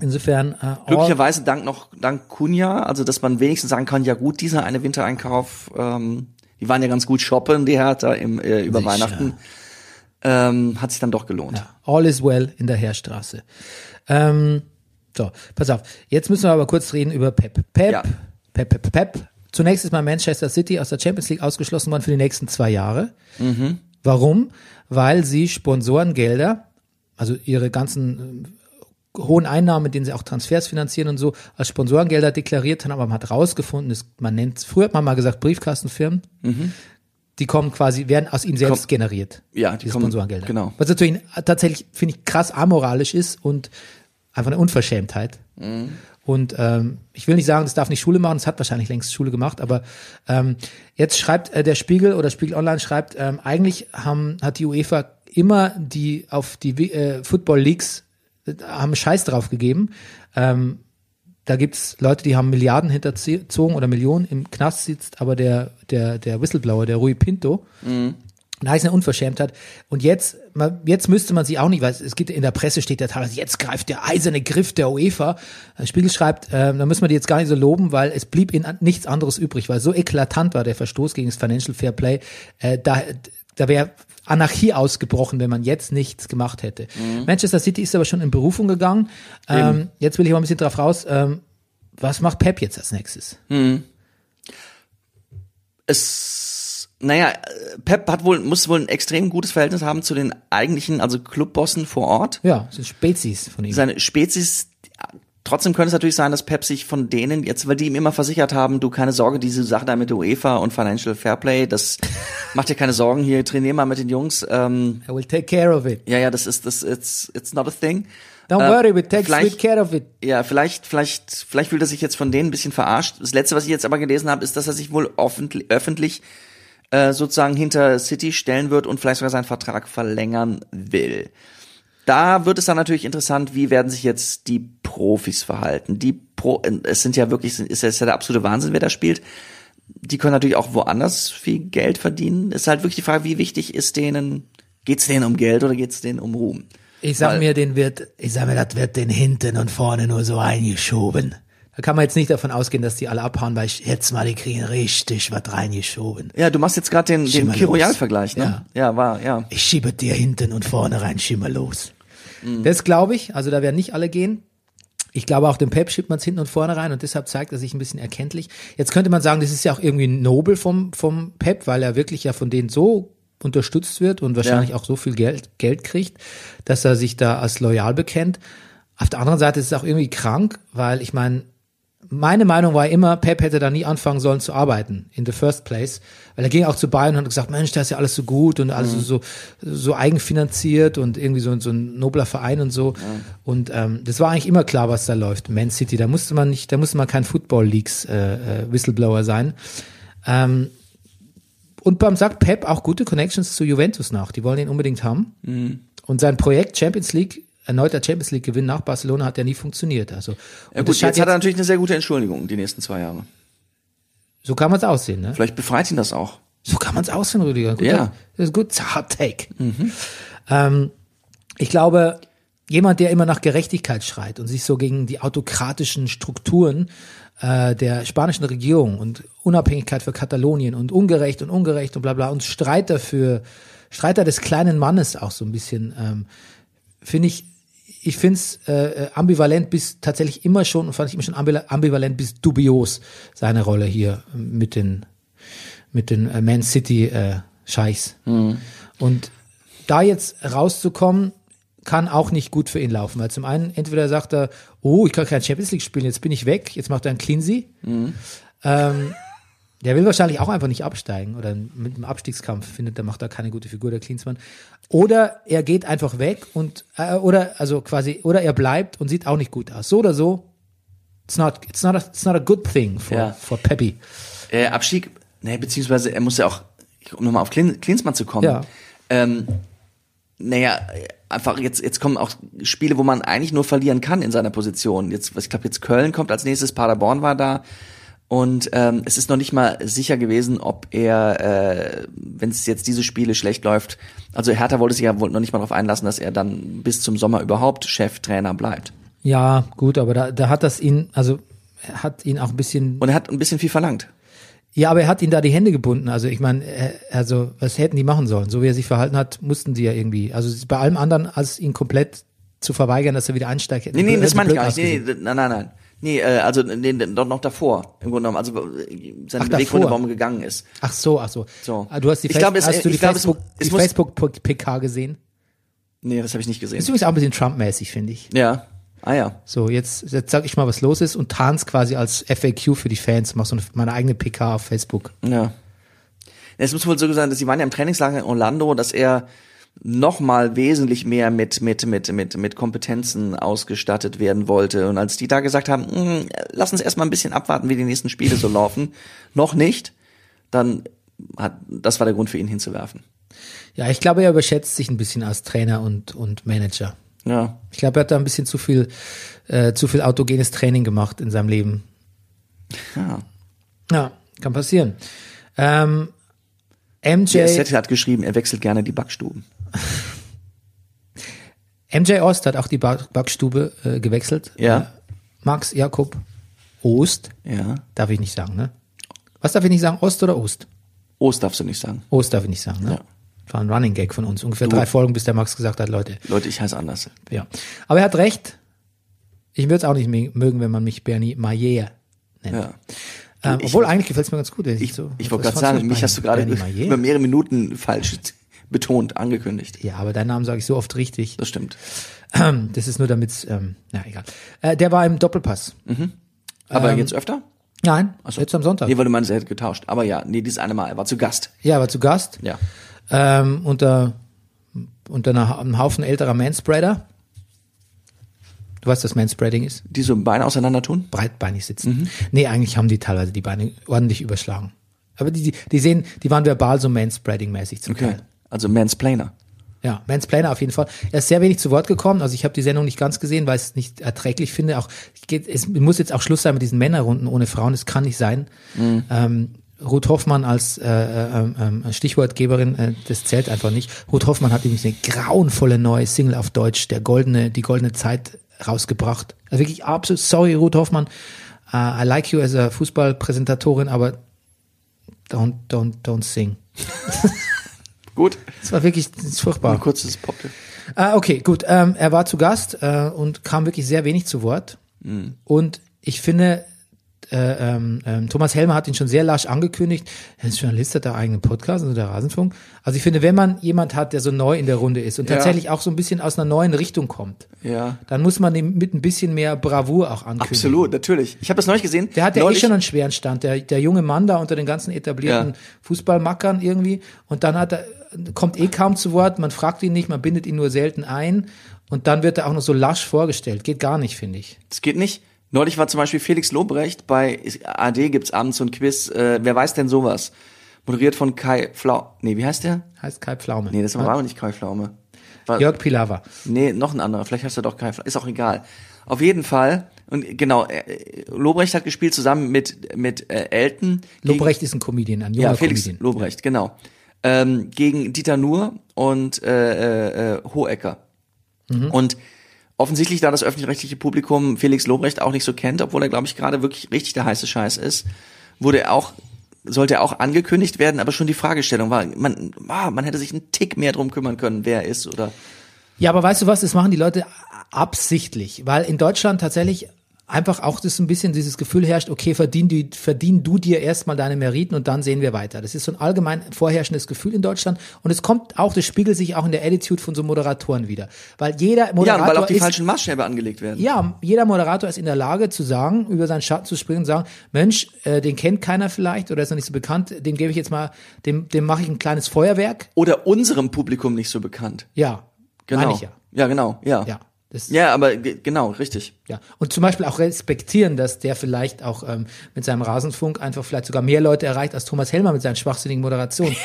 [SPEAKER 1] Insofern, äh,
[SPEAKER 2] Glücklicherweise dank noch, dank Kunja, also dass man wenigstens sagen kann, ja gut, dieser eine Wintereinkauf, ähm, die waren ja ganz gut shoppen, die Hertha im, äh, über
[SPEAKER 1] Sicher.
[SPEAKER 2] Weihnachten, ähm, hat sich dann doch gelohnt.
[SPEAKER 1] Ja, all is well in der Heerstraße. Ähm, so, pass auf. Jetzt müssen wir aber kurz reden über Pep. Pep,
[SPEAKER 2] Ja.
[SPEAKER 1] Pep, Pep, Pep. Zunächst ist mal Manchester City aus der Champions League ausgeschlossen worden für die nächsten zwei Jahre.
[SPEAKER 2] Mhm.
[SPEAKER 1] Warum? Weil sie Sponsorengelder, also ihre ganzen äh, hohen Einnahmen, mit denen sie auch Transfers finanzieren und so, als Sponsorengelder deklariert haben, aber man hat rausgefunden, ist, man nennt, früher hat man mal gesagt Briefkastenfirmen, die kommen quasi, werden aus ihnen selbst
[SPEAKER 2] Komm-
[SPEAKER 1] generiert.
[SPEAKER 2] Ja, die
[SPEAKER 1] diese
[SPEAKER 2] kommen-
[SPEAKER 1] Sponsorengelder.
[SPEAKER 2] genau.
[SPEAKER 1] Was natürlich tatsächlich, finde ich, krass amoralisch ist und einfach eine Unverschämtheit.
[SPEAKER 2] Mhm.
[SPEAKER 1] Und ähm, ich will nicht sagen, das darf nicht Schule machen, es hat wahrscheinlich längst Schule gemacht, aber ähm, jetzt schreibt äh, der Spiegel oder Spiegel Online schreibt, ähm, eigentlich haben, hat die UEFA immer die auf die äh, Football Leagues äh, haben Scheiß drauf gegeben. Ähm, da gibt's Leute, die haben Milliarden hinterzogen oder Millionen im Knast sitzt, aber der, der, der Whistleblower, der Rui Pinto, da ist eine Unverschämtheit. Und jetzt, man, jetzt müsste man sie auch nicht, weil es gibt in der Presse steht ja teilweise, jetzt greift der eiserne Griff der UEFA. Der Spiegel schreibt, äh, da müssen wir die jetzt gar nicht so loben, weil es blieb ihnen nichts anderes übrig, weil so eklatant war der Verstoß gegen das Financial Fair Play. Äh, da da wäre Anarchie ausgebrochen, wenn man jetzt nichts gemacht hätte. Manchester City ist aber schon in Berufung gegangen. Ähm, jetzt will ich mal ein bisschen drauf raus. Ähm, was macht Pep jetzt als nächstes?
[SPEAKER 2] es, naja, äh, Pep hat wohl, muss wohl ein extrem gutes Verhältnis haben zu den eigentlichen, also Clubbossen vor Ort.
[SPEAKER 1] Ja, sind Spezies von ihm.
[SPEAKER 2] Seine Spezies, trotzdem könnte es natürlich sein, dass Pep sich von denen jetzt, weil die ihm immer versichert haben, du keine Sorge, diese Sache da mit UEFA und Financial Fairplay, das macht dir keine Sorgen hier, trainier mal mit den Jungs. Ähm,
[SPEAKER 1] I will take care of it.
[SPEAKER 2] ja, ja, das ist, das, it's, it's not a thing.
[SPEAKER 1] Don't
[SPEAKER 2] Äh,
[SPEAKER 1] worry, we take sweet care of it.
[SPEAKER 2] Ja, vielleicht, vielleicht, vielleicht fühlt er sich jetzt von denen ein bisschen verarscht. Das letzte, was ich jetzt aber gelesen habe, ist, dass er sich wohl öffentlich äh, sozusagen hinter City stellen wird und vielleicht sogar seinen Vertrag verlängern will. Da wird es dann natürlich interessant, wie werden sich jetzt die Profis verhalten. Die Pro, es sind ja wirklich, ist ja ist ja der absolute Wahnsinn, wer da spielt. Die können natürlich auch woanders viel Geld verdienen. Es ist halt wirklich die Frage, wie wichtig ist denen, geht's denen um Geld oder geht's denen um Ruhm?
[SPEAKER 1] Ich sag
[SPEAKER 2] Weil-
[SPEAKER 1] mir, den wird, ich sag mir, das wird den hinten und vorne nur so eingeschoben. Da kann man jetzt nicht davon ausgehen, dass die alle abhauen, weil ich jetzt mal die kriegen richtig was reingeschoben.
[SPEAKER 2] Ja, du machst jetzt gerade den, den. Kiroyal-Vergleich, ne? Ja. war, ja.
[SPEAKER 1] Ich schiebe dir hinten und vorne rein, schimmer los. Das glaube ich, also da werden nicht alle gehen. Ich glaube auch dem Pep schiebt man es hinten und vorne rein und deshalb zeigt er sich ein bisschen erkenntlich. Jetzt könnte man sagen, das ist ja auch irgendwie nobel vom, vom Pep, weil er wirklich ja von denen so unterstützt wird und wahrscheinlich
[SPEAKER 2] Ja.
[SPEAKER 1] auch so viel Geld, Geld kriegt, dass er sich da als loyal bekennt. Auf der anderen Seite ist es auch irgendwie krank, weil ich meine, meine Meinung war immer, Pep hätte da nie anfangen sollen zu arbeiten, in the first place. Weil er ging auch zu Bayern und hat gesagt, Mensch, da ist ja alles so gut und alles so, so eigenfinanziert und irgendwie so, so ein nobler Verein und so. Und ähm, das war eigentlich immer klar, was da läuft. Man City, da musste man nicht, da musste man kein Football Leagues äh, äh, Whistleblower sein. Ähm, und beim sagt Pep auch gute Connections zu Juventus nach. Die wollen ihn unbedingt haben. Und sein Projekt Champions League, erneuter Champions League Gewinn nach Barcelona hat ja nie funktioniert. Also
[SPEAKER 2] Ja,
[SPEAKER 1] das
[SPEAKER 2] gut, jetzt hat er natürlich eine sehr gute Entschuldigung, die nächsten zwei Jahre.
[SPEAKER 1] so kann man es aussehen, ne?
[SPEAKER 2] Vielleicht befreit ihn das auch.
[SPEAKER 1] So kann man es aussehen, Rüdiger. Guter,
[SPEAKER 2] Ja.
[SPEAKER 1] Das ist gut. Hot take. Ähm, ich glaube, jemand, der immer nach Gerechtigkeit schreit und sich so gegen die autokratischen Strukturen äh, der spanischen Regierung und Unabhängigkeit für Katalonien und ungerecht und ungerecht und bla bla und Streiter für Streiter des kleinen Mannes auch so ein bisschen, ähm, finde ich, ich finde es äh, ambivalent bis tatsächlich immer schon, und fand ich immer schon ambivalent bis dubios, seine Rolle hier mit den mit den äh, Man City äh, Scheichs. Und da jetzt rauszukommen, kann auch nicht gut für ihn laufen, weil zum einen entweder sagt er, oh, ich kann kein Champions League spielen, jetzt bin ich weg, jetzt macht er einen Cleansy. Ähm, der will wahrscheinlich auch einfach nicht absteigen oder mit dem Abstiegskampf findet, der macht da keine gute Figur, der Klinsmann. Oder er geht einfach weg und äh, oder also quasi oder er bleibt und sieht auch nicht gut aus. So oder so, it's not it's not a, it's not a good thing for
[SPEAKER 2] Ja.
[SPEAKER 1] for Peppy.
[SPEAKER 2] Äh, Abstieg, ne, beziehungsweise er muss ja auch, um nochmal auf Klin, Klinsmann zu kommen.
[SPEAKER 1] Ja.
[SPEAKER 2] Ähm, naja, einfach jetzt, jetzt kommen auch Spiele, wo man eigentlich nur verlieren kann in seiner Position. Jetzt, ich glaube, jetzt Köln kommt als nächstes, Paderborn war da. Und ähm, es ist noch nicht mal sicher gewesen, ob er, äh, wenn es jetzt diese Spiele schlecht läuft, also Hertha wollte sich ja wohl noch nicht mal darauf einlassen, dass er dann bis zum Sommer überhaupt Cheftrainer bleibt.
[SPEAKER 1] Ja, gut, aber da, da hat das ihn, also er hat ihn auch ein bisschen,
[SPEAKER 2] Und er hat ein bisschen viel verlangt.
[SPEAKER 1] ja, aber er hat ihn da die Hände gebunden. Also ich meine, er- also was hätten die machen sollen? So wie er sich verhalten hat, mussten die ja irgendwie. Also bei allem anderen, als ihn komplett zu verweigern, dass er wieder einsteigt.
[SPEAKER 2] Nee, nee, das meine ich gar nicht. Nee, nein, nein, nein. Nee, äh, also nee, doch noch davor, im Grunde genommen. Also äh, seine
[SPEAKER 1] Ach,
[SPEAKER 2] Beweggründe, warum er gegangen ist.
[SPEAKER 1] Ach so, ach so.
[SPEAKER 2] So.
[SPEAKER 1] Ah, Du hast die,
[SPEAKER 2] Ich
[SPEAKER 1] Face
[SPEAKER 2] glaube, es-
[SPEAKER 1] hast du die
[SPEAKER 2] es-
[SPEAKER 1] Facebook, Facebook PK gesehen?
[SPEAKER 2] Nee, das habe ich nicht gesehen.
[SPEAKER 1] Ist übrigens auch ein bisschen Trump-mäßig, finde ich.
[SPEAKER 2] Ja. Ah ja.
[SPEAKER 1] So, jetzt, jetzt sag ich mal, was los ist und tarn's quasi als FAQ für die Fans, mach so eine, meine eigene PK auf Facebook.
[SPEAKER 2] Ja. Es muss wohl so sein, dass sie waren ja im Trainingslager in Orlando, dass er noch mal wesentlich mehr mit mit mit mit mit Kompetenzen ausgestattet werden wollte und als die da gesagt haben, "Mm, lass uns erstmal ein bisschen abwarten, wie die nächsten Spiele so laufen, noch nicht, dann hat das war der Grund für ihn hinzuwerfen.
[SPEAKER 1] Ja, ich glaube, er überschätzt sich ein bisschen als Trainer und, und Manager.
[SPEAKER 2] Ja.
[SPEAKER 1] Ich glaube, er hat da ein bisschen zu viel, äh, zu viel autogenes Training gemacht in seinem Leben.
[SPEAKER 2] Ja.
[SPEAKER 1] Ja, kann passieren. Ähm, MJ,
[SPEAKER 2] Der Set hat geschrieben, er wechselt gerne die Backstuben.
[SPEAKER 1] MJ Ost hat auch die Back- Backstube äh, gewechselt.
[SPEAKER 2] Ja.
[SPEAKER 1] Äh, Max Jakob Ost,
[SPEAKER 2] Ja.
[SPEAKER 1] darf ich nicht sagen, ne? Was darf ich nicht sagen? Ost oder Ost?
[SPEAKER 2] Ost darfst du nicht sagen.
[SPEAKER 1] Ost darf ich nicht sagen, ne?
[SPEAKER 2] Ja.
[SPEAKER 1] Das war ein Running Gag von uns. Ungefähr drei Folgen, bis der Max gesagt hat, Leute,
[SPEAKER 2] Leute, ich heiße anders.
[SPEAKER 1] ja. Aber er hat recht. Ich würde es auch nicht mö- mögen, wenn man mich Bernie Mayer nennt.
[SPEAKER 2] Ja.
[SPEAKER 1] Ähm,
[SPEAKER 2] ich-
[SPEAKER 1] obwohl eigentlich gefällt es mir ganz gut.
[SPEAKER 2] Ich,
[SPEAKER 1] so,
[SPEAKER 2] ich wollte gerade sagen, mich hast du gerade über mehrere Minuten falsch betont, angekündigt.
[SPEAKER 1] Ja, aber deinen Namen sage ich so oft richtig.
[SPEAKER 2] Das stimmt.
[SPEAKER 1] Das ist nur damit, ähm, na egal. Äh, der war im Doppelpass.
[SPEAKER 2] Aber
[SPEAKER 1] Ähm,
[SPEAKER 2] jetzt öfter?
[SPEAKER 1] Nein, jetzt am Sonntag.
[SPEAKER 2] Nee, weil du meinst, er hätte getauscht. Aber ja, nee, dieses eine Mal, er war zu Gast.
[SPEAKER 1] Ja, war zu Gast.
[SPEAKER 2] Ja.
[SPEAKER 1] Ähm, unter, unter einer, einem Haufen älterer Manspreader. Du weißt, was Manspreading ist?
[SPEAKER 2] Die so Beine auseinander tun?
[SPEAKER 1] Breitbeinig sitzen. Nee, eigentlich haben die teilweise die Beine ordentlich überschlagen. Aber die, die, die sehen, die waren verbal so Manspreading-mäßig zum
[SPEAKER 2] Okay.
[SPEAKER 1] Teil.
[SPEAKER 2] Also Mansplainer.
[SPEAKER 1] Ja, Mansplainer auf jeden Fall. Er ist sehr wenig zu Wort gekommen. Also ich habe die Sendung nicht ganz gesehen, weil ich es nicht erträglich finde. Auch geht, es muss jetzt auch Schluss sein mit diesen Männerrunden ohne Frauen. Es kann nicht sein. Ähm, Ruth Hoffmann als äh, äh, äh, Stichwortgeberin, äh, das zählt einfach nicht. Ruth Hoffmann hat übrigens eine grauenvolle neue Single auf Deutsch, der goldene, die goldene Zeit rausgebracht. Also wirklich absolut, sorry Ruth Hoffmann, uh, I like you as a Fußballpräsentatorin, aber don't, don't, don't sing.
[SPEAKER 2] Gut.
[SPEAKER 1] Das war wirklich furchtbar.
[SPEAKER 2] Ein kurzes Pop.
[SPEAKER 1] Ah, okay, gut. Ähm, er war zu Gast äh, und kam wirklich sehr wenig zu Wort. Und ich finde, äh, ähm, ähm, Thomas Helmer hat ihn schon sehr lasch angekündigt. Er ist Journalist, hat da eigenen Podcast, also der Rasenfunk. Also ich finde, wenn man jemand hat, der so neu in der Runde ist und
[SPEAKER 2] Ja.
[SPEAKER 1] tatsächlich auch so ein bisschen aus einer neuen Richtung kommt,
[SPEAKER 2] Ja.
[SPEAKER 1] dann muss man ihm mit ein bisschen mehr Bravour auch ankündigen.
[SPEAKER 2] Absolut, natürlich. Ich habe das neulich gesehen.
[SPEAKER 1] Der hat ja eh schon einen schweren Stand, der, der junge Mann da unter den ganzen etablierten
[SPEAKER 2] Ja.
[SPEAKER 1] Fußballmackern irgendwie. Und dann hat er, kommt eh kaum zu Wort, man fragt ihn nicht, man bindet ihn nur selten ein. Und dann wird er auch noch so lasch vorgestellt. Geht gar nicht, finde ich.
[SPEAKER 2] Das geht nicht. Neulich war zum Beispiel Felix Lobrecht bei AD gibt's abends so ein Quiz. Äh, wer weiß denn sowas? Moderiert von Kai Flau. Nee, wie heißt der?
[SPEAKER 1] Heißt Kai Pflaume.
[SPEAKER 2] Nee, das war aber nicht Kai Pflaume. War,
[SPEAKER 1] Jörg Pilawa.
[SPEAKER 2] Nee, noch ein anderer. Vielleicht heißt er doch Kai Pflaume. Ist auch egal. Auf jeden Fall. Und genau, äh, Lobrecht hat gespielt zusammen mit mit äh, Elton. gegen-
[SPEAKER 1] Lobrecht ist ein Comedian, ein junger
[SPEAKER 2] Ja, Felix
[SPEAKER 1] Comedian.
[SPEAKER 2] Lobrecht, genau. Ähm, gegen Dieter Nuhr und äh, äh, äh, Hohecker.
[SPEAKER 1] Mhm.
[SPEAKER 2] Und offensichtlich, da das öffentlich-rechtliche Publikum Felix Lobrecht auch nicht so kennt, obwohl er, glaube ich, gerade wirklich richtig der heiße Scheiß ist, wurde er auch, sollte er auch angekündigt werden, aber schon die Fragestellung war, man, ah, man hätte sich einen Tick mehr drum kümmern können, wer er ist oder?
[SPEAKER 1] Ja, aber weißt du was, das machen die Leute absichtlich, weil in Deutschland tatsächlich einfach auch das ein bisschen dieses Gefühl herrscht, okay, verdien, die, verdien du dir erstmal deine Meriten und dann sehen wir weiter. Das ist so ein allgemein vorherrschendes Gefühl in Deutschland und es kommt auch, das spiegelt sich auch in der Attitude von so Moderatoren wieder. Weil jeder
[SPEAKER 2] ja,
[SPEAKER 1] Moderator
[SPEAKER 2] und weil auch die
[SPEAKER 1] ist,
[SPEAKER 2] falschen Maßstäbe angelegt werden.
[SPEAKER 1] ja, jeder Moderator ist in der Lage zu sagen, über seinen Schatten zu springen und sagen, Mensch, äh, den kennt keiner vielleicht oder ist noch nicht so bekannt, dem gebe ich jetzt mal, dem, dem mache ich ein kleines Feuerwerk.
[SPEAKER 2] Oder unserem Publikum nicht so bekannt.
[SPEAKER 1] Ja,
[SPEAKER 2] Genau.
[SPEAKER 1] ja.
[SPEAKER 2] Ja, genau, ja.
[SPEAKER 1] Ja, das,
[SPEAKER 2] Ja, aber ge- genau, richtig.
[SPEAKER 1] Ja, und zum Beispiel auch respektieren, dass der vielleicht auch ähm, mit seinem Rasenfunk einfach vielleicht sogar mehr Leute erreicht als Thomas Helmer mit seinen schwachsinnigen Moderationen.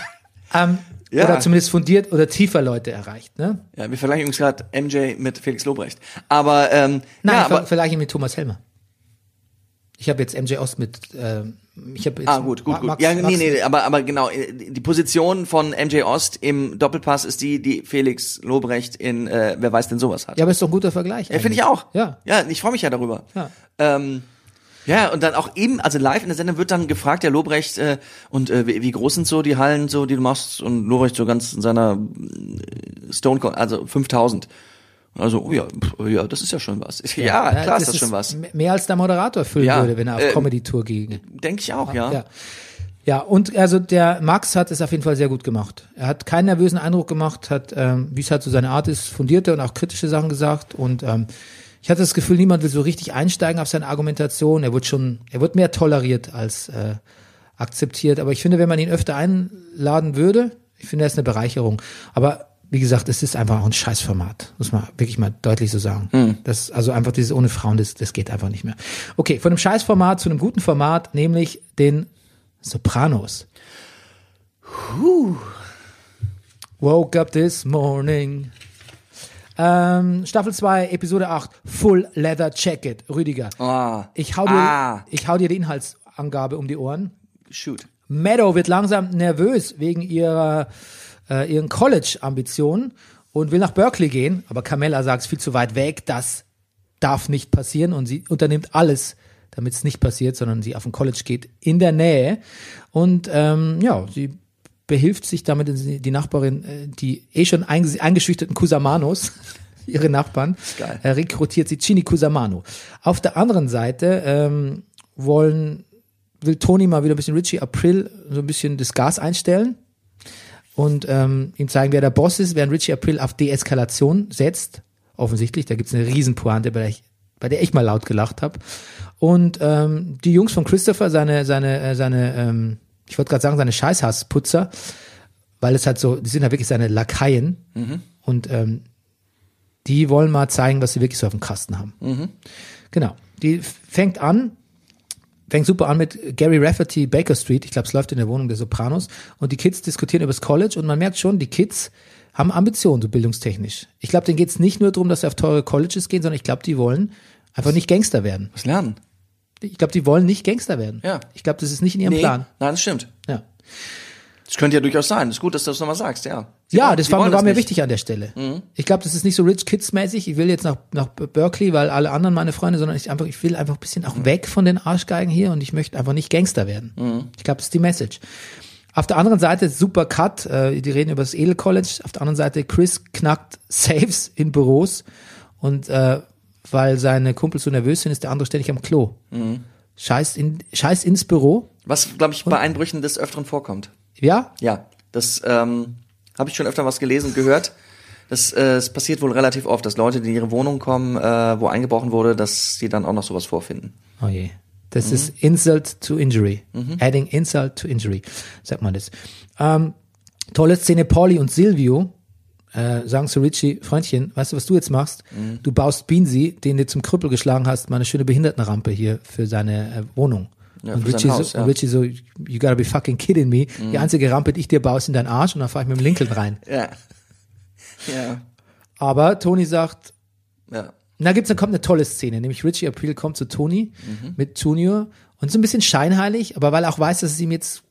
[SPEAKER 1] ähm,
[SPEAKER 2] Ja.
[SPEAKER 1] Oder zumindest fundiert oder tiefer Leute erreicht. Ne?
[SPEAKER 2] Ja, wir vergleichen übrigens gerade MJ mit Felix Lobrecht. Aber ähm,
[SPEAKER 1] Nein,
[SPEAKER 2] ja,
[SPEAKER 1] ich ver vergleiche ihn mit Thomas Helmer. Ich habe jetzt MJ Ost mit. Ähm, ich habe
[SPEAKER 2] Ah, gut, gut, gut.
[SPEAKER 1] Max,
[SPEAKER 2] ja, nee, nee, aber, aber genau, äh, die Position von MJ Ost im Doppelpass ist die, die Felix Lobrecht in äh, Wer weiß denn sowas hat.
[SPEAKER 1] Ja, aber ist doch ein guter Vergleich.
[SPEAKER 2] Ja, finde ich auch.
[SPEAKER 1] Ja.
[SPEAKER 2] Ja, ich freue mich ja darüber.
[SPEAKER 1] Ja.
[SPEAKER 2] Ähm, ja, und dann auch eben, also live in der Sendung wird dann gefragt, der Lobrecht, äh, und äh, wie, wie groß sind so die Hallen, so die du machst? Und Lobrecht so ganz in seiner äh, Stone, also 5000. Also, oh ja, pff, ja, das ist ja schon was. Ja, klar ist das schon was.
[SPEAKER 1] Mehr als der Moderator füllen
[SPEAKER 2] Ja,
[SPEAKER 1] würde, wenn er auf
[SPEAKER 2] ähm,
[SPEAKER 1] Comedy-Tour ginge.
[SPEAKER 2] Denke ich auch, ja.
[SPEAKER 1] Ja. Ja, und also der Max hat es auf jeden Fall sehr gut gemacht. Er hat keinen nervösen Eindruck gemacht, hat, ähm, wie es halt so seine Art ist, fundierte und auch kritische Sachen gesagt. Und ähm, ich hatte das Gefühl, niemand will so richtig einsteigen auf seine Argumentation. Er wird schon, er wird mehr toleriert als äh, akzeptiert. Aber ich finde, wenn man ihn öfter einladen würde, ich finde, er ist eine Bereicherung. Aber wie gesagt, es ist einfach auch ein Scheißformat, muss man wirklich mal deutlich so sagen. Das, also einfach dieses ohne Frauen, das, das geht einfach nicht mehr. Okay, von einem Scheißformat zu einem guten Format, nämlich den Sopranos. Woke up this morning. Ähm, Staffel 2, Episode 8, Full Leather Jacket. Rüdiger,
[SPEAKER 2] Ah,
[SPEAKER 1] ich hau dir,
[SPEAKER 2] Ah.
[SPEAKER 1] ich hau dir die Inhaltsangabe um die Ohren.
[SPEAKER 2] shoot.
[SPEAKER 1] Meadow wird langsam nervös wegen ihrer äh, ihren College-Ambitionen und will nach Berkeley gehen, aber Carmella sagt, es viel zu weit weg, das darf nicht passieren. Und sie unternimmt alles, damit es nicht passiert, sondern sie auf ein College geht in der Nähe. Und ähm, ja, sie behilft sich damit die Nachbarin, äh, die eh schon einge eingeschüchterten Kusamanos, ihre Nachbarn, äh, rekrutiert sie Chini Kusamano. Auf der anderen Seite ähm, wollen will Tony mal wieder ein bisschen Richie April so ein bisschen das Gas einstellen und ähm, ihm zeigen, wer der Boss ist, während Richie April auf Deeskalation setzt. Offensichtlich, da gibt's eine Riesenpointe, bei der ich, bei der ich mal laut gelacht habe. Und ähm, die Jungs von Christopher, seine, seine, äh, seine, ähm, ich wollte gerade sagen, seine Scheißhassputzer, weil es halt so, die sind ja wirklich seine Lakaien und ähm, die wollen mal zeigen, was sie wirklich so auf dem Kasten haben. Genau. Die fängt an, fängt super an mit Gary Rafferty Baker Street. Ich glaube, es läuft in der Wohnung der Sopranos. Und die Kids diskutieren über das College und man merkt schon, die Kids haben Ambitionen, so bildungstechnisch. Ich glaube, denen geht's nicht nur darum, dass sie auf teure Colleges gehen, sondern ich glaube, die wollen einfach nicht Gangster werden.
[SPEAKER 2] Was lernen?
[SPEAKER 1] Ich glaube, die wollen nicht Gangster werden.
[SPEAKER 2] Ja.
[SPEAKER 1] Ich glaube, das ist nicht in ihrem
[SPEAKER 2] Nee,
[SPEAKER 1] Plan.
[SPEAKER 2] nein, das stimmt.
[SPEAKER 1] Ja.
[SPEAKER 2] Das könnte ja durchaus sein. Ist gut, dass du das nochmal sagst, ja. Sie
[SPEAKER 1] ja,
[SPEAKER 2] wollen-
[SPEAKER 1] das war, war mir
[SPEAKER 2] nicht. Mhm.
[SPEAKER 1] wichtig an der Stelle. Ich glaube, das ist nicht so Rich Kids mäßig. Ich will jetzt nach, nach Berkeley, weil alle anderen meine Freunde, sondern ich einfach, ich will einfach ein bisschen auch weg von den Arschgeigen hier und ich möchte einfach nicht Gangster werden.
[SPEAKER 2] Mhm.
[SPEAKER 1] Ich glaube, das ist die Message. Auf der anderen Seite super Cut. Äh, die reden über das Edel College. Auf der anderen Seite Chris knackt Saves in Büros und äh, weil seine Kumpels so nervös sind, ist der andere ständig am Klo.
[SPEAKER 2] Mhm.
[SPEAKER 1] Scheißt in, scheißt ins Büro.
[SPEAKER 2] Was, glaube ich, bei Einbrüchen des Öfteren vorkommt.
[SPEAKER 1] Ja,
[SPEAKER 2] Ja, das ähm, habe ich schon öfter was gelesen und gehört. Das, äh, es passiert wohl relativ oft, dass Leute, die in ihre Wohnung kommen, äh, wo eingebrochen wurde, dass sie dann auch noch sowas vorfinden.
[SPEAKER 1] Oh je. Das
[SPEAKER 2] Mhm.
[SPEAKER 1] ist Insult to Injury. Adding Insult to Injury, sagt man das. Ähm, tolle Szene, Pauli und Silvio äh, sagen zu Richie, Freundchen, weißt du, was du jetzt machst?
[SPEAKER 2] Mhm.
[SPEAKER 1] Du baust Beansy, den du zum Krüppel geschlagen hast, mal eine schöne Behindertenrampe hier für seine äh, Wohnung.
[SPEAKER 2] Ja,
[SPEAKER 1] und, Richie
[SPEAKER 2] Haus,
[SPEAKER 1] so,
[SPEAKER 2] ja. Mhm.
[SPEAKER 1] Richie so, you gotta be fucking kidding me. Die einzige Rampe, die ich dir baue, ist in deinen Arsch und dann fahre ich mit dem Lincoln rein.
[SPEAKER 2] Ja. Ja.
[SPEAKER 1] Aber Tony sagt,
[SPEAKER 2] Ja.
[SPEAKER 1] da gibt's, dann kommt eine tolle Szene, nämlich Richie April kommt zu Tony mit Junior und so ein bisschen scheinheilig, aber weil er auch weiß, dass es ihm jetzt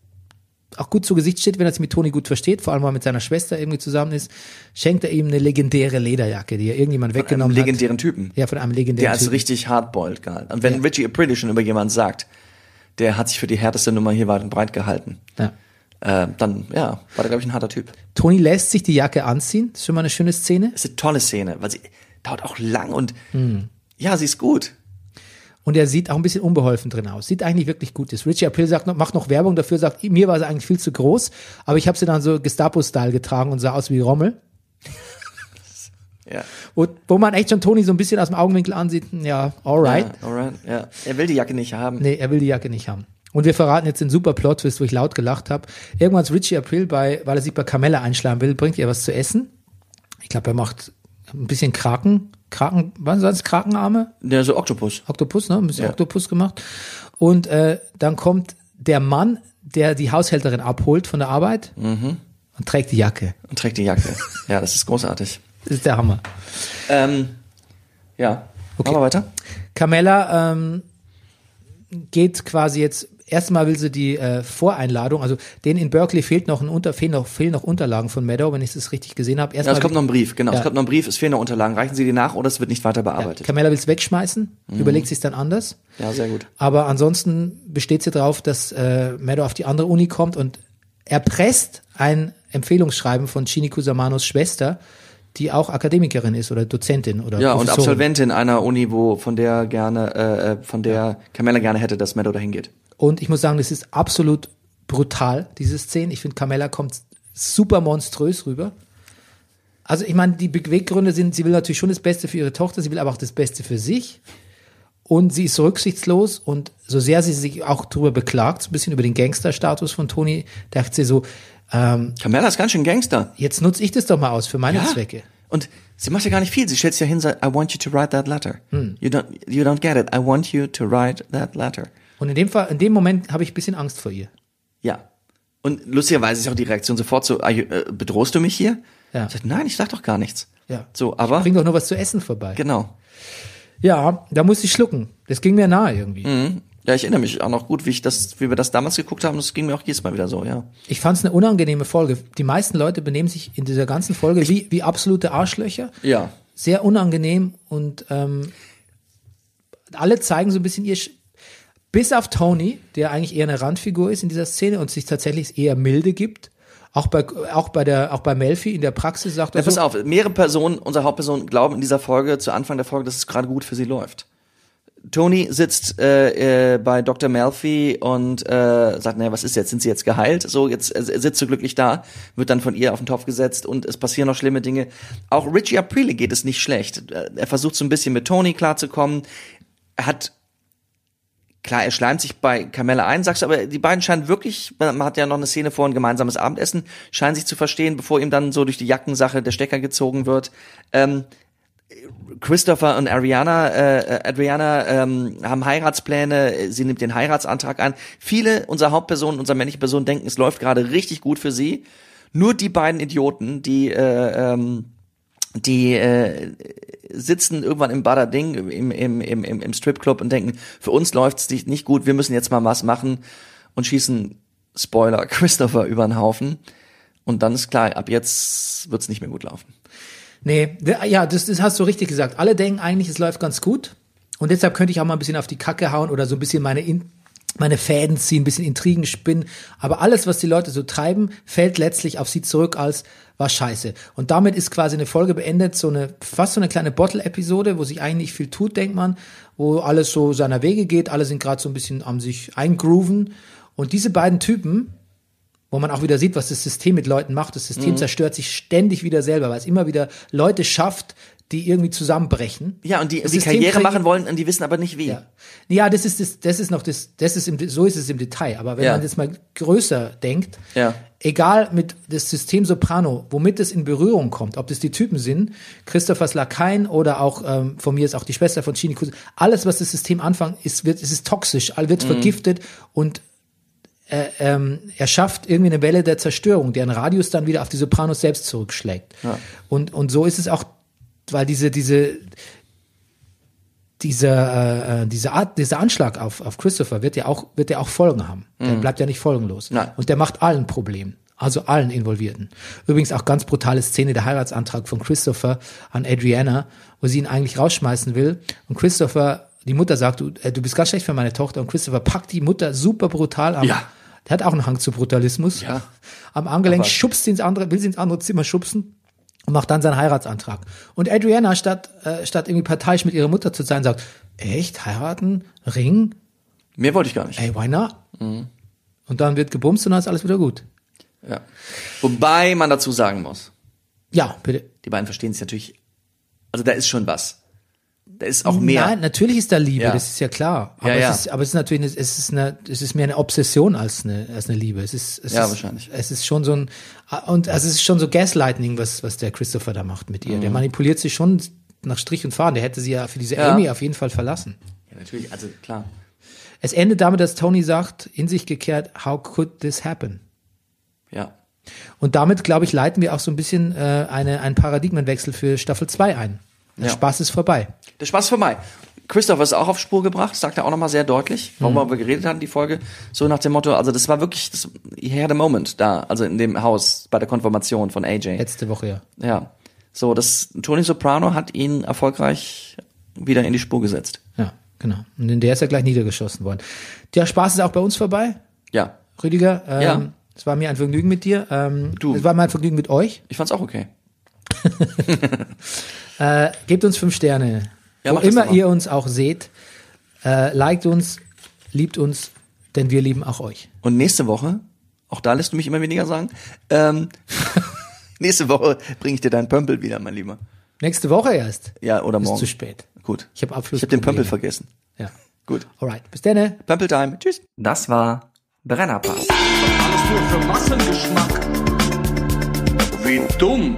[SPEAKER 1] auch gut zu Gesicht steht, wenn er sich mit Tony gut versteht, vor allem weil er mit seiner Schwester irgendwie zusammen ist, schenkt er ihm eine legendäre Lederjacke, die er irgendjemand
[SPEAKER 2] Einem
[SPEAKER 1] weggenommen
[SPEAKER 2] legendären Typen.
[SPEAKER 1] hat. Ja, von einem legendären
[SPEAKER 2] Der als
[SPEAKER 1] Typen.
[SPEAKER 2] richtig hardboiled galt. Und wenn
[SPEAKER 1] Ja.
[SPEAKER 2] Richie Aprile schon über jemanden sagt, der hat sich für die härteste Nummer hier weit und breit gehalten,
[SPEAKER 1] Ja.
[SPEAKER 2] äh, dann, ja, war der, glaube ich, ein harter Typ.
[SPEAKER 1] Tony lässt sich die Jacke anziehen, das ist schon mal eine schöne Szene.
[SPEAKER 2] Das ist eine tolle Szene, weil sie dauert auch lang und
[SPEAKER 1] Hm.
[SPEAKER 2] ja, sie ist gut.
[SPEAKER 1] Und er sieht auch ein bisschen unbeholfen drin aus. Sieht eigentlich wirklich gut aus. Richie April sagt noch, macht noch Werbung dafür, sagt, mir war sie eigentlich viel zu groß, aber ich habe sie dann so Gestapo-Style getragen und sah aus wie Rommel.
[SPEAKER 2] Ja.
[SPEAKER 1] Wo, wo man echt schon Tony so ein bisschen aus dem Augenwinkel ansieht, ja, alright.
[SPEAKER 2] Ja, alright, ja. Er will die Jacke nicht haben.
[SPEAKER 1] Nee, er will die Jacke nicht haben. Und wir verraten jetzt den super Plot-Twist, wo ich laut gelacht habe. Irgendwann ist Richie April bei, weil er sich bei Carmella einschlagen will, bringt ihr was zu essen. Ich glaube, er macht ein bisschen Kraken, Kraken, was das, Krakenarme?
[SPEAKER 2] Der so Oktopus.
[SPEAKER 1] Oktopus, ne? Ein bisschen
[SPEAKER 2] Ja.
[SPEAKER 1] Oktopus gemacht. Und äh, dann kommt der Mann, der die Haushälterin abholt von der Arbeit
[SPEAKER 2] Mhm.
[SPEAKER 1] und trägt die Jacke.
[SPEAKER 2] Und trägt die Jacke. ja, das ist großartig.
[SPEAKER 1] Das ist der Hammer.
[SPEAKER 2] Ähm, ja.
[SPEAKER 1] Okay.
[SPEAKER 2] Machen wir weiter.
[SPEAKER 1] Carmella ähm, geht quasi jetzt, erstmal will sie die äh, Voreinladung, also denen in Berkeley fehlt noch ein Unter, fehlen noch, fehlen noch Unterlagen von Meadow, wenn ich das richtig gesehen habe.
[SPEAKER 2] Ja, es kommt noch ein Brief, genau.
[SPEAKER 1] Ja.
[SPEAKER 2] Es kommt noch ein Brief, es fehlen noch Unterlagen. Reichen Sie die nach oder es wird nicht weiter
[SPEAKER 1] ja,
[SPEAKER 2] bearbeitet.
[SPEAKER 1] Carmella will es wegschmeißen,
[SPEAKER 2] Mhm.
[SPEAKER 1] überlegt sich dann anders.
[SPEAKER 2] Ja, sehr gut.
[SPEAKER 1] Aber ansonsten besteht sie darauf, dass äh, Meadow auf die andere Uni kommt und erpresst ein Empfehlungsschreiben von Chini Kusamanos Schwester, die auch Akademikerin ist oder Dozentin oder
[SPEAKER 2] Ja, und
[SPEAKER 1] Professorin.
[SPEAKER 2] Absolventin einer Uni, wo von der gerne, äh, äh, von der Carmella gerne hätte, dass Meadow dahin geht.
[SPEAKER 1] Und ich muss sagen, das ist absolut brutal, diese Szene. Ich finde, Carmella kommt super monströs rüber. Also ich meine, die Beweggründe sind, sie will natürlich schon das Beste für ihre Tochter, sie will aber auch das Beste für sich. Und sie ist rücksichtslos und so sehr sie sich auch darüber beklagt, so ein bisschen über den Gangsterstatus von Tony, dachte sie so, ähm,
[SPEAKER 2] Carmella ist ganz schön Gangster.
[SPEAKER 1] jetzt nutze ich das doch mal aus für meine
[SPEAKER 2] Ja.
[SPEAKER 1] Zwecke.
[SPEAKER 2] Und sie macht ja gar nicht viel. Sie stellt sich ja hin und sagt, I want you to write that letter.
[SPEAKER 1] Hm.
[SPEAKER 2] You don't, you don't get it. I want you to write that letter.
[SPEAKER 1] Und in dem Fall, in dem Moment habe ich ein bisschen Angst vor ihr.
[SPEAKER 2] Ja. Und lustigerweise ist auch die Reaktion sofort so, "Are you- äh, bedrohst du mich hier?
[SPEAKER 1] Ja.
[SPEAKER 2] Ich sag, nein, ich sag doch gar nichts.
[SPEAKER 1] Ja.
[SPEAKER 2] So, aber,
[SPEAKER 1] Bring doch nur was zu essen vorbei.
[SPEAKER 2] genau.
[SPEAKER 1] Ja, da musste ich schlucken. Das ging mir nahe irgendwie.
[SPEAKER 2] Mhm. Ja, ich erinnere mich auch noch gut, wie ich das, wie wir das damals geguckt haben. Das ging mir auch jedes Mal wieder so, ja.
[SPEAKER 1] Ich fand es eine unangenehme Folge. Die meisten Leute benehmen sich in dieser ganzen Folge wie, wie absolute Arschlöcher.
[SPEAKER 2] Ja.
[SPEAKER 1] Sehr unangenehm und ähm, alle zeigen so ein bisschen ihr, Sch- bis auf Tony, der eigentlich eher eine Randfigur ist in dieser Szene und sich tatsächlich eher milde gibt. Auch bei, auch bei der, auch bei Melfi in der Praxis sagt er
[SPEAKER 2] Ja, pass
[SPEAKER 1] so,
[SPEAKER 2] auf, mehrere Personen, unsere Hauptpersonen glauben in dieser Folge, zu Anfang der Folge, dass es gerade gut für sie läuft. Tony sitzt äh, äh, bei Dr. Melfi und äh, sagt, naja, was ist jetzt? Sind sie jetzt geheilt? So, jetzt äh, sitzt du glücklich da, wird dann von ihr auf den Topf gesetzt und es passieren noch schlimme Dinge. Auch Richie Aprile geht es nicht schlecht. Äh, Er versucht so ein bisschen mit Tony klarzukommen. Er hat Klar, er schleimt sich bei Carmella ein, sagst du, aber die beiden scheinen wirklich, man hat ja noch eine Szene vor ein gemeinsames Abendessen, scheinen sich zu verstehen, bevor ihm dann so durch die Jackensache der Stecker gezogen wird. Ähm, Christopher und Ariana, äh, Adriana ähm, haben Heiratspläne, sie nimmt den Heiratsantrag an. Viele unserer Hauptpersonen, unserer männlichen Personen denken, es läuft gerade richtig gut für sie. Nur die beiden Idioten, die äh, ähm, die äh, sitzen irgendwann im Badading, im, im, im, im im Stripclub und denken, für uns läuft's nicht nicht gut, wir müssen jetzt mal was machen und schießen Spoiler, Christopher über den Haufen. Und dann ist klar, ab jetzt wird's nicht mehr gut laufen.
[SPEAKER 1] Nee, ja, das, das hast du richtig gesagt. Alle denken eigentlich, es läuft ganz gut. Und deshalb könnte ich auch mal ein bisschen auf die Kacke hauen oder so ein bisschen meine, In meine Fäden ziehen, ein bisschen Intrigen spinnen. Aber alles, was die Leute so treiben, fällt letztlich auf sie zurück als war scheiße. Und damit ist quasi eine Folge beendet, so eine, fast so eine kleine Bottle-Episode, wo sich eigentlich viel tut, denkt man, wo alles so seiner Wege geht, alle sind gerade so ein bisschen am sich eingrooven. Und diese beiden Typen, wo man auch wieder sieht, was das System mit Leuten macht. Das
[SPEAKER 2] Mhm.
[SPEAKER 1] System zerstört sich ständig wieder selber, weil es immer wieder Leute schafft, die irgendwie zusammenbrechen.
[SPEAKER 2] Ja, und die, die Karriere machen wollen und die wissen aber nicht wie.
[SPEAKER 1] Ja, ja das ist das, das ist noch das, das ist im, so ist es im Detail. Aber wenn
[SPEAKER 2] Ja.
[SPEAKER 1] man jetzt mal größer denkt,
[SPEAKER 2] Ja.
[SPEAKER 1] egal mit das System Soprano, womit es in Berührung kommt, ob das die Typen sind, Christopher Slakain oder auch ähm, von mir ist auch die Schwester von Chini Kus, alles was das System anfängt, ist wird es ist toxisch, all
[SPEAKER 2] Mhm.
[SPEAKER 1] wird vergiftet und äh, ähm, er schafft irgendwie eine Welle der Zerstörung, deren Radius dann wieder auf die Sopranos selbst zurückschlägt. Und und so ist es auch, weil diese diese dieser, äh, dieser Art, dieser Anschlag auf, auf Christopher wird ja auch, wird ja auch Folgen haben. Der bleibt ja nicht folgenlos.
[SPEAKER 2] Nein.
[SPEAKER 1] Und der macht allen Probleme. Also allen Involvierten. Übrigens auch ganz brutale Szene, der Heiratsantrag von Christopher an Adriana, wo sie ihn eigentlich rausschmeißen will. Und Christopher, die Mutter sagt, du, äh, du bist ganz schlecht für meine Tochter. Und Christopher packt die Mutter super brutal am,
[SPEAKER 2] Ja.
[SPEAKER 1] Der hat auch einen Hang zu Brutalismus.
[SPEAKER 2] Ja.
[SPEAKER 1] Am Armgelenk schubst sie ins andere, will sie ins andere Zimmer schubsen und macht dann seinen Heiratsantrag. Und Adriana, statt, äh, statt irgendwie parteiisch mit ihrer Mutter zu sein, sagt, echt, heiraten, Ring,
[SPEAKER 2] Mehr wollte ich gar nicht.
[SPEAKER 1] ey, why not?
[SPEAKER 2] Mhm.
[SPEAKER 1] Und dann wird gebumst und dann ist alles wieder gut.
[SPEAKER 2] Ja. Wobei man dazu sagen muss,
[SPEAKER 1] Ja, bitte.
[SPEAKER 2] die beiden verstehen sich natürlich, also da ist schon was. Da ist auch mehr.
[SPEAKER 1] Nein, natürlich ist da Liebe,
[SPEAKER 2] Ja.
[SPEAKER 1] das ist ja klar. Aber,
[SPEAKER 2] Ja, ja.
[SPEAKER 1] Es ist, aber es ist natürlich, eine, es ist eine, es ist mehr eine Obsession als eine, als eine Liebe. Es ist, es
[SPEAKER 2] Ja,
[SPEAKER 1] ist,
[SPEAKER 2] wahrscheinlich.
[SPEAKER 1] Es ist schon so ein, und also es ist schon so Gaslighting, was, was der Christopher da macht mit ihr.
[SPEAKER 2] Mhm.
[SPEAKER 1] Der manipuliert sie schon nach Strich und Faden. Der hätte sie ja für diese
[SPEAKER 2] Ja.
[SPEAKER 1] Amy auf jeden Fall verlassen.
[SPEAKER 2] Ja, natürlich, also klar.
[SPEAKER 1] Es endet damit, dass Tony sagt, in sich gekehrt, how could this happen?
[SPEAKER 2] Ja.
[SPEAKER 1] Und damit, glaube ich, leiten wir auch so ein bisschen äh, eine, einen Paradigmenwechsel für Staffel 2 ein. Der
[SPEAKER 2] Ja.
[SPEAKER 1] Spaß ist vorbei.
[SPEAKER 2] Der Spaß ist vorbei. Christopher ist auch auf Spur gebracht, sagt er auch nochmal sehr deutlich,
[SPEAKER 1] Mhm.
[SPEAKER 2] worüber wir geredet hatten, die Folge. So nach dem Motto, also das war wirklich, das, he had a moment da, also in dem Haus bei der Konfirmation von AJ.
[SPEAKER 1] Letzte Woche, ja.
[SPEAKER 2] Ja. So, das, Tony Soprano hat ihn erfolgreich wieder in die Spur gesetzt.
[SPEAKER 1] Ja, genau. Und in der ist er gleich niedergeschossen worden. Der Spaß ist auch bei uns vorbei.
[SPEAKER 2] Ja.
[SPEAKER 1] Rüdiger, ähm,
[SPEAKER 2] Ja.
[SPEAKER 1] es war mir ein Vergnügen mit dir. Ähm,
[SPEAKER 2] Du.
[SPEAKER 1] Es war mir ein Vergnügen mit euch.
[SPEAKER 2] Ich fand's auch okay.
[SPEAKER 1] Äh, gebt uns fünf Sterne.
[SPEAKER 2] Ja,
[SPEAKER 1] Wo immer ihr uns auch seht. Äh, liked uns, liebt uns, denn wir lieben auch euch.
[SPEAKER 2] Und nächste Woche, auch da lässt du mich immer weniger sagen, ähm, nächste Woche bringe ich dir deinen Pömpel wieder, mein Lieber.
[SPEAKER 1] Nächste Woche erst.
[SPEAKER 2] Ja, oder
[SPEAKER 1] Ist
[SPEAKER 2] morgen.
[SPEAKER 1] zu spät.
[SPEAKER 2] Gut.
[SPEAKER 1] Ich habe Abschluss.
[SPEAKER 2] Ich habe den Pömpel vergessen.
[SPEAKER 1] Ja.
[SPEAKER 2] Gut.
[SPEAKER 1] Alright. Bis dann.
[SPEAKER 2] Pömpeltime. Tschüss. Das war Brennerpass.
[SPEAKER 3] Alles nur für Massengeschmack. Wie dumm.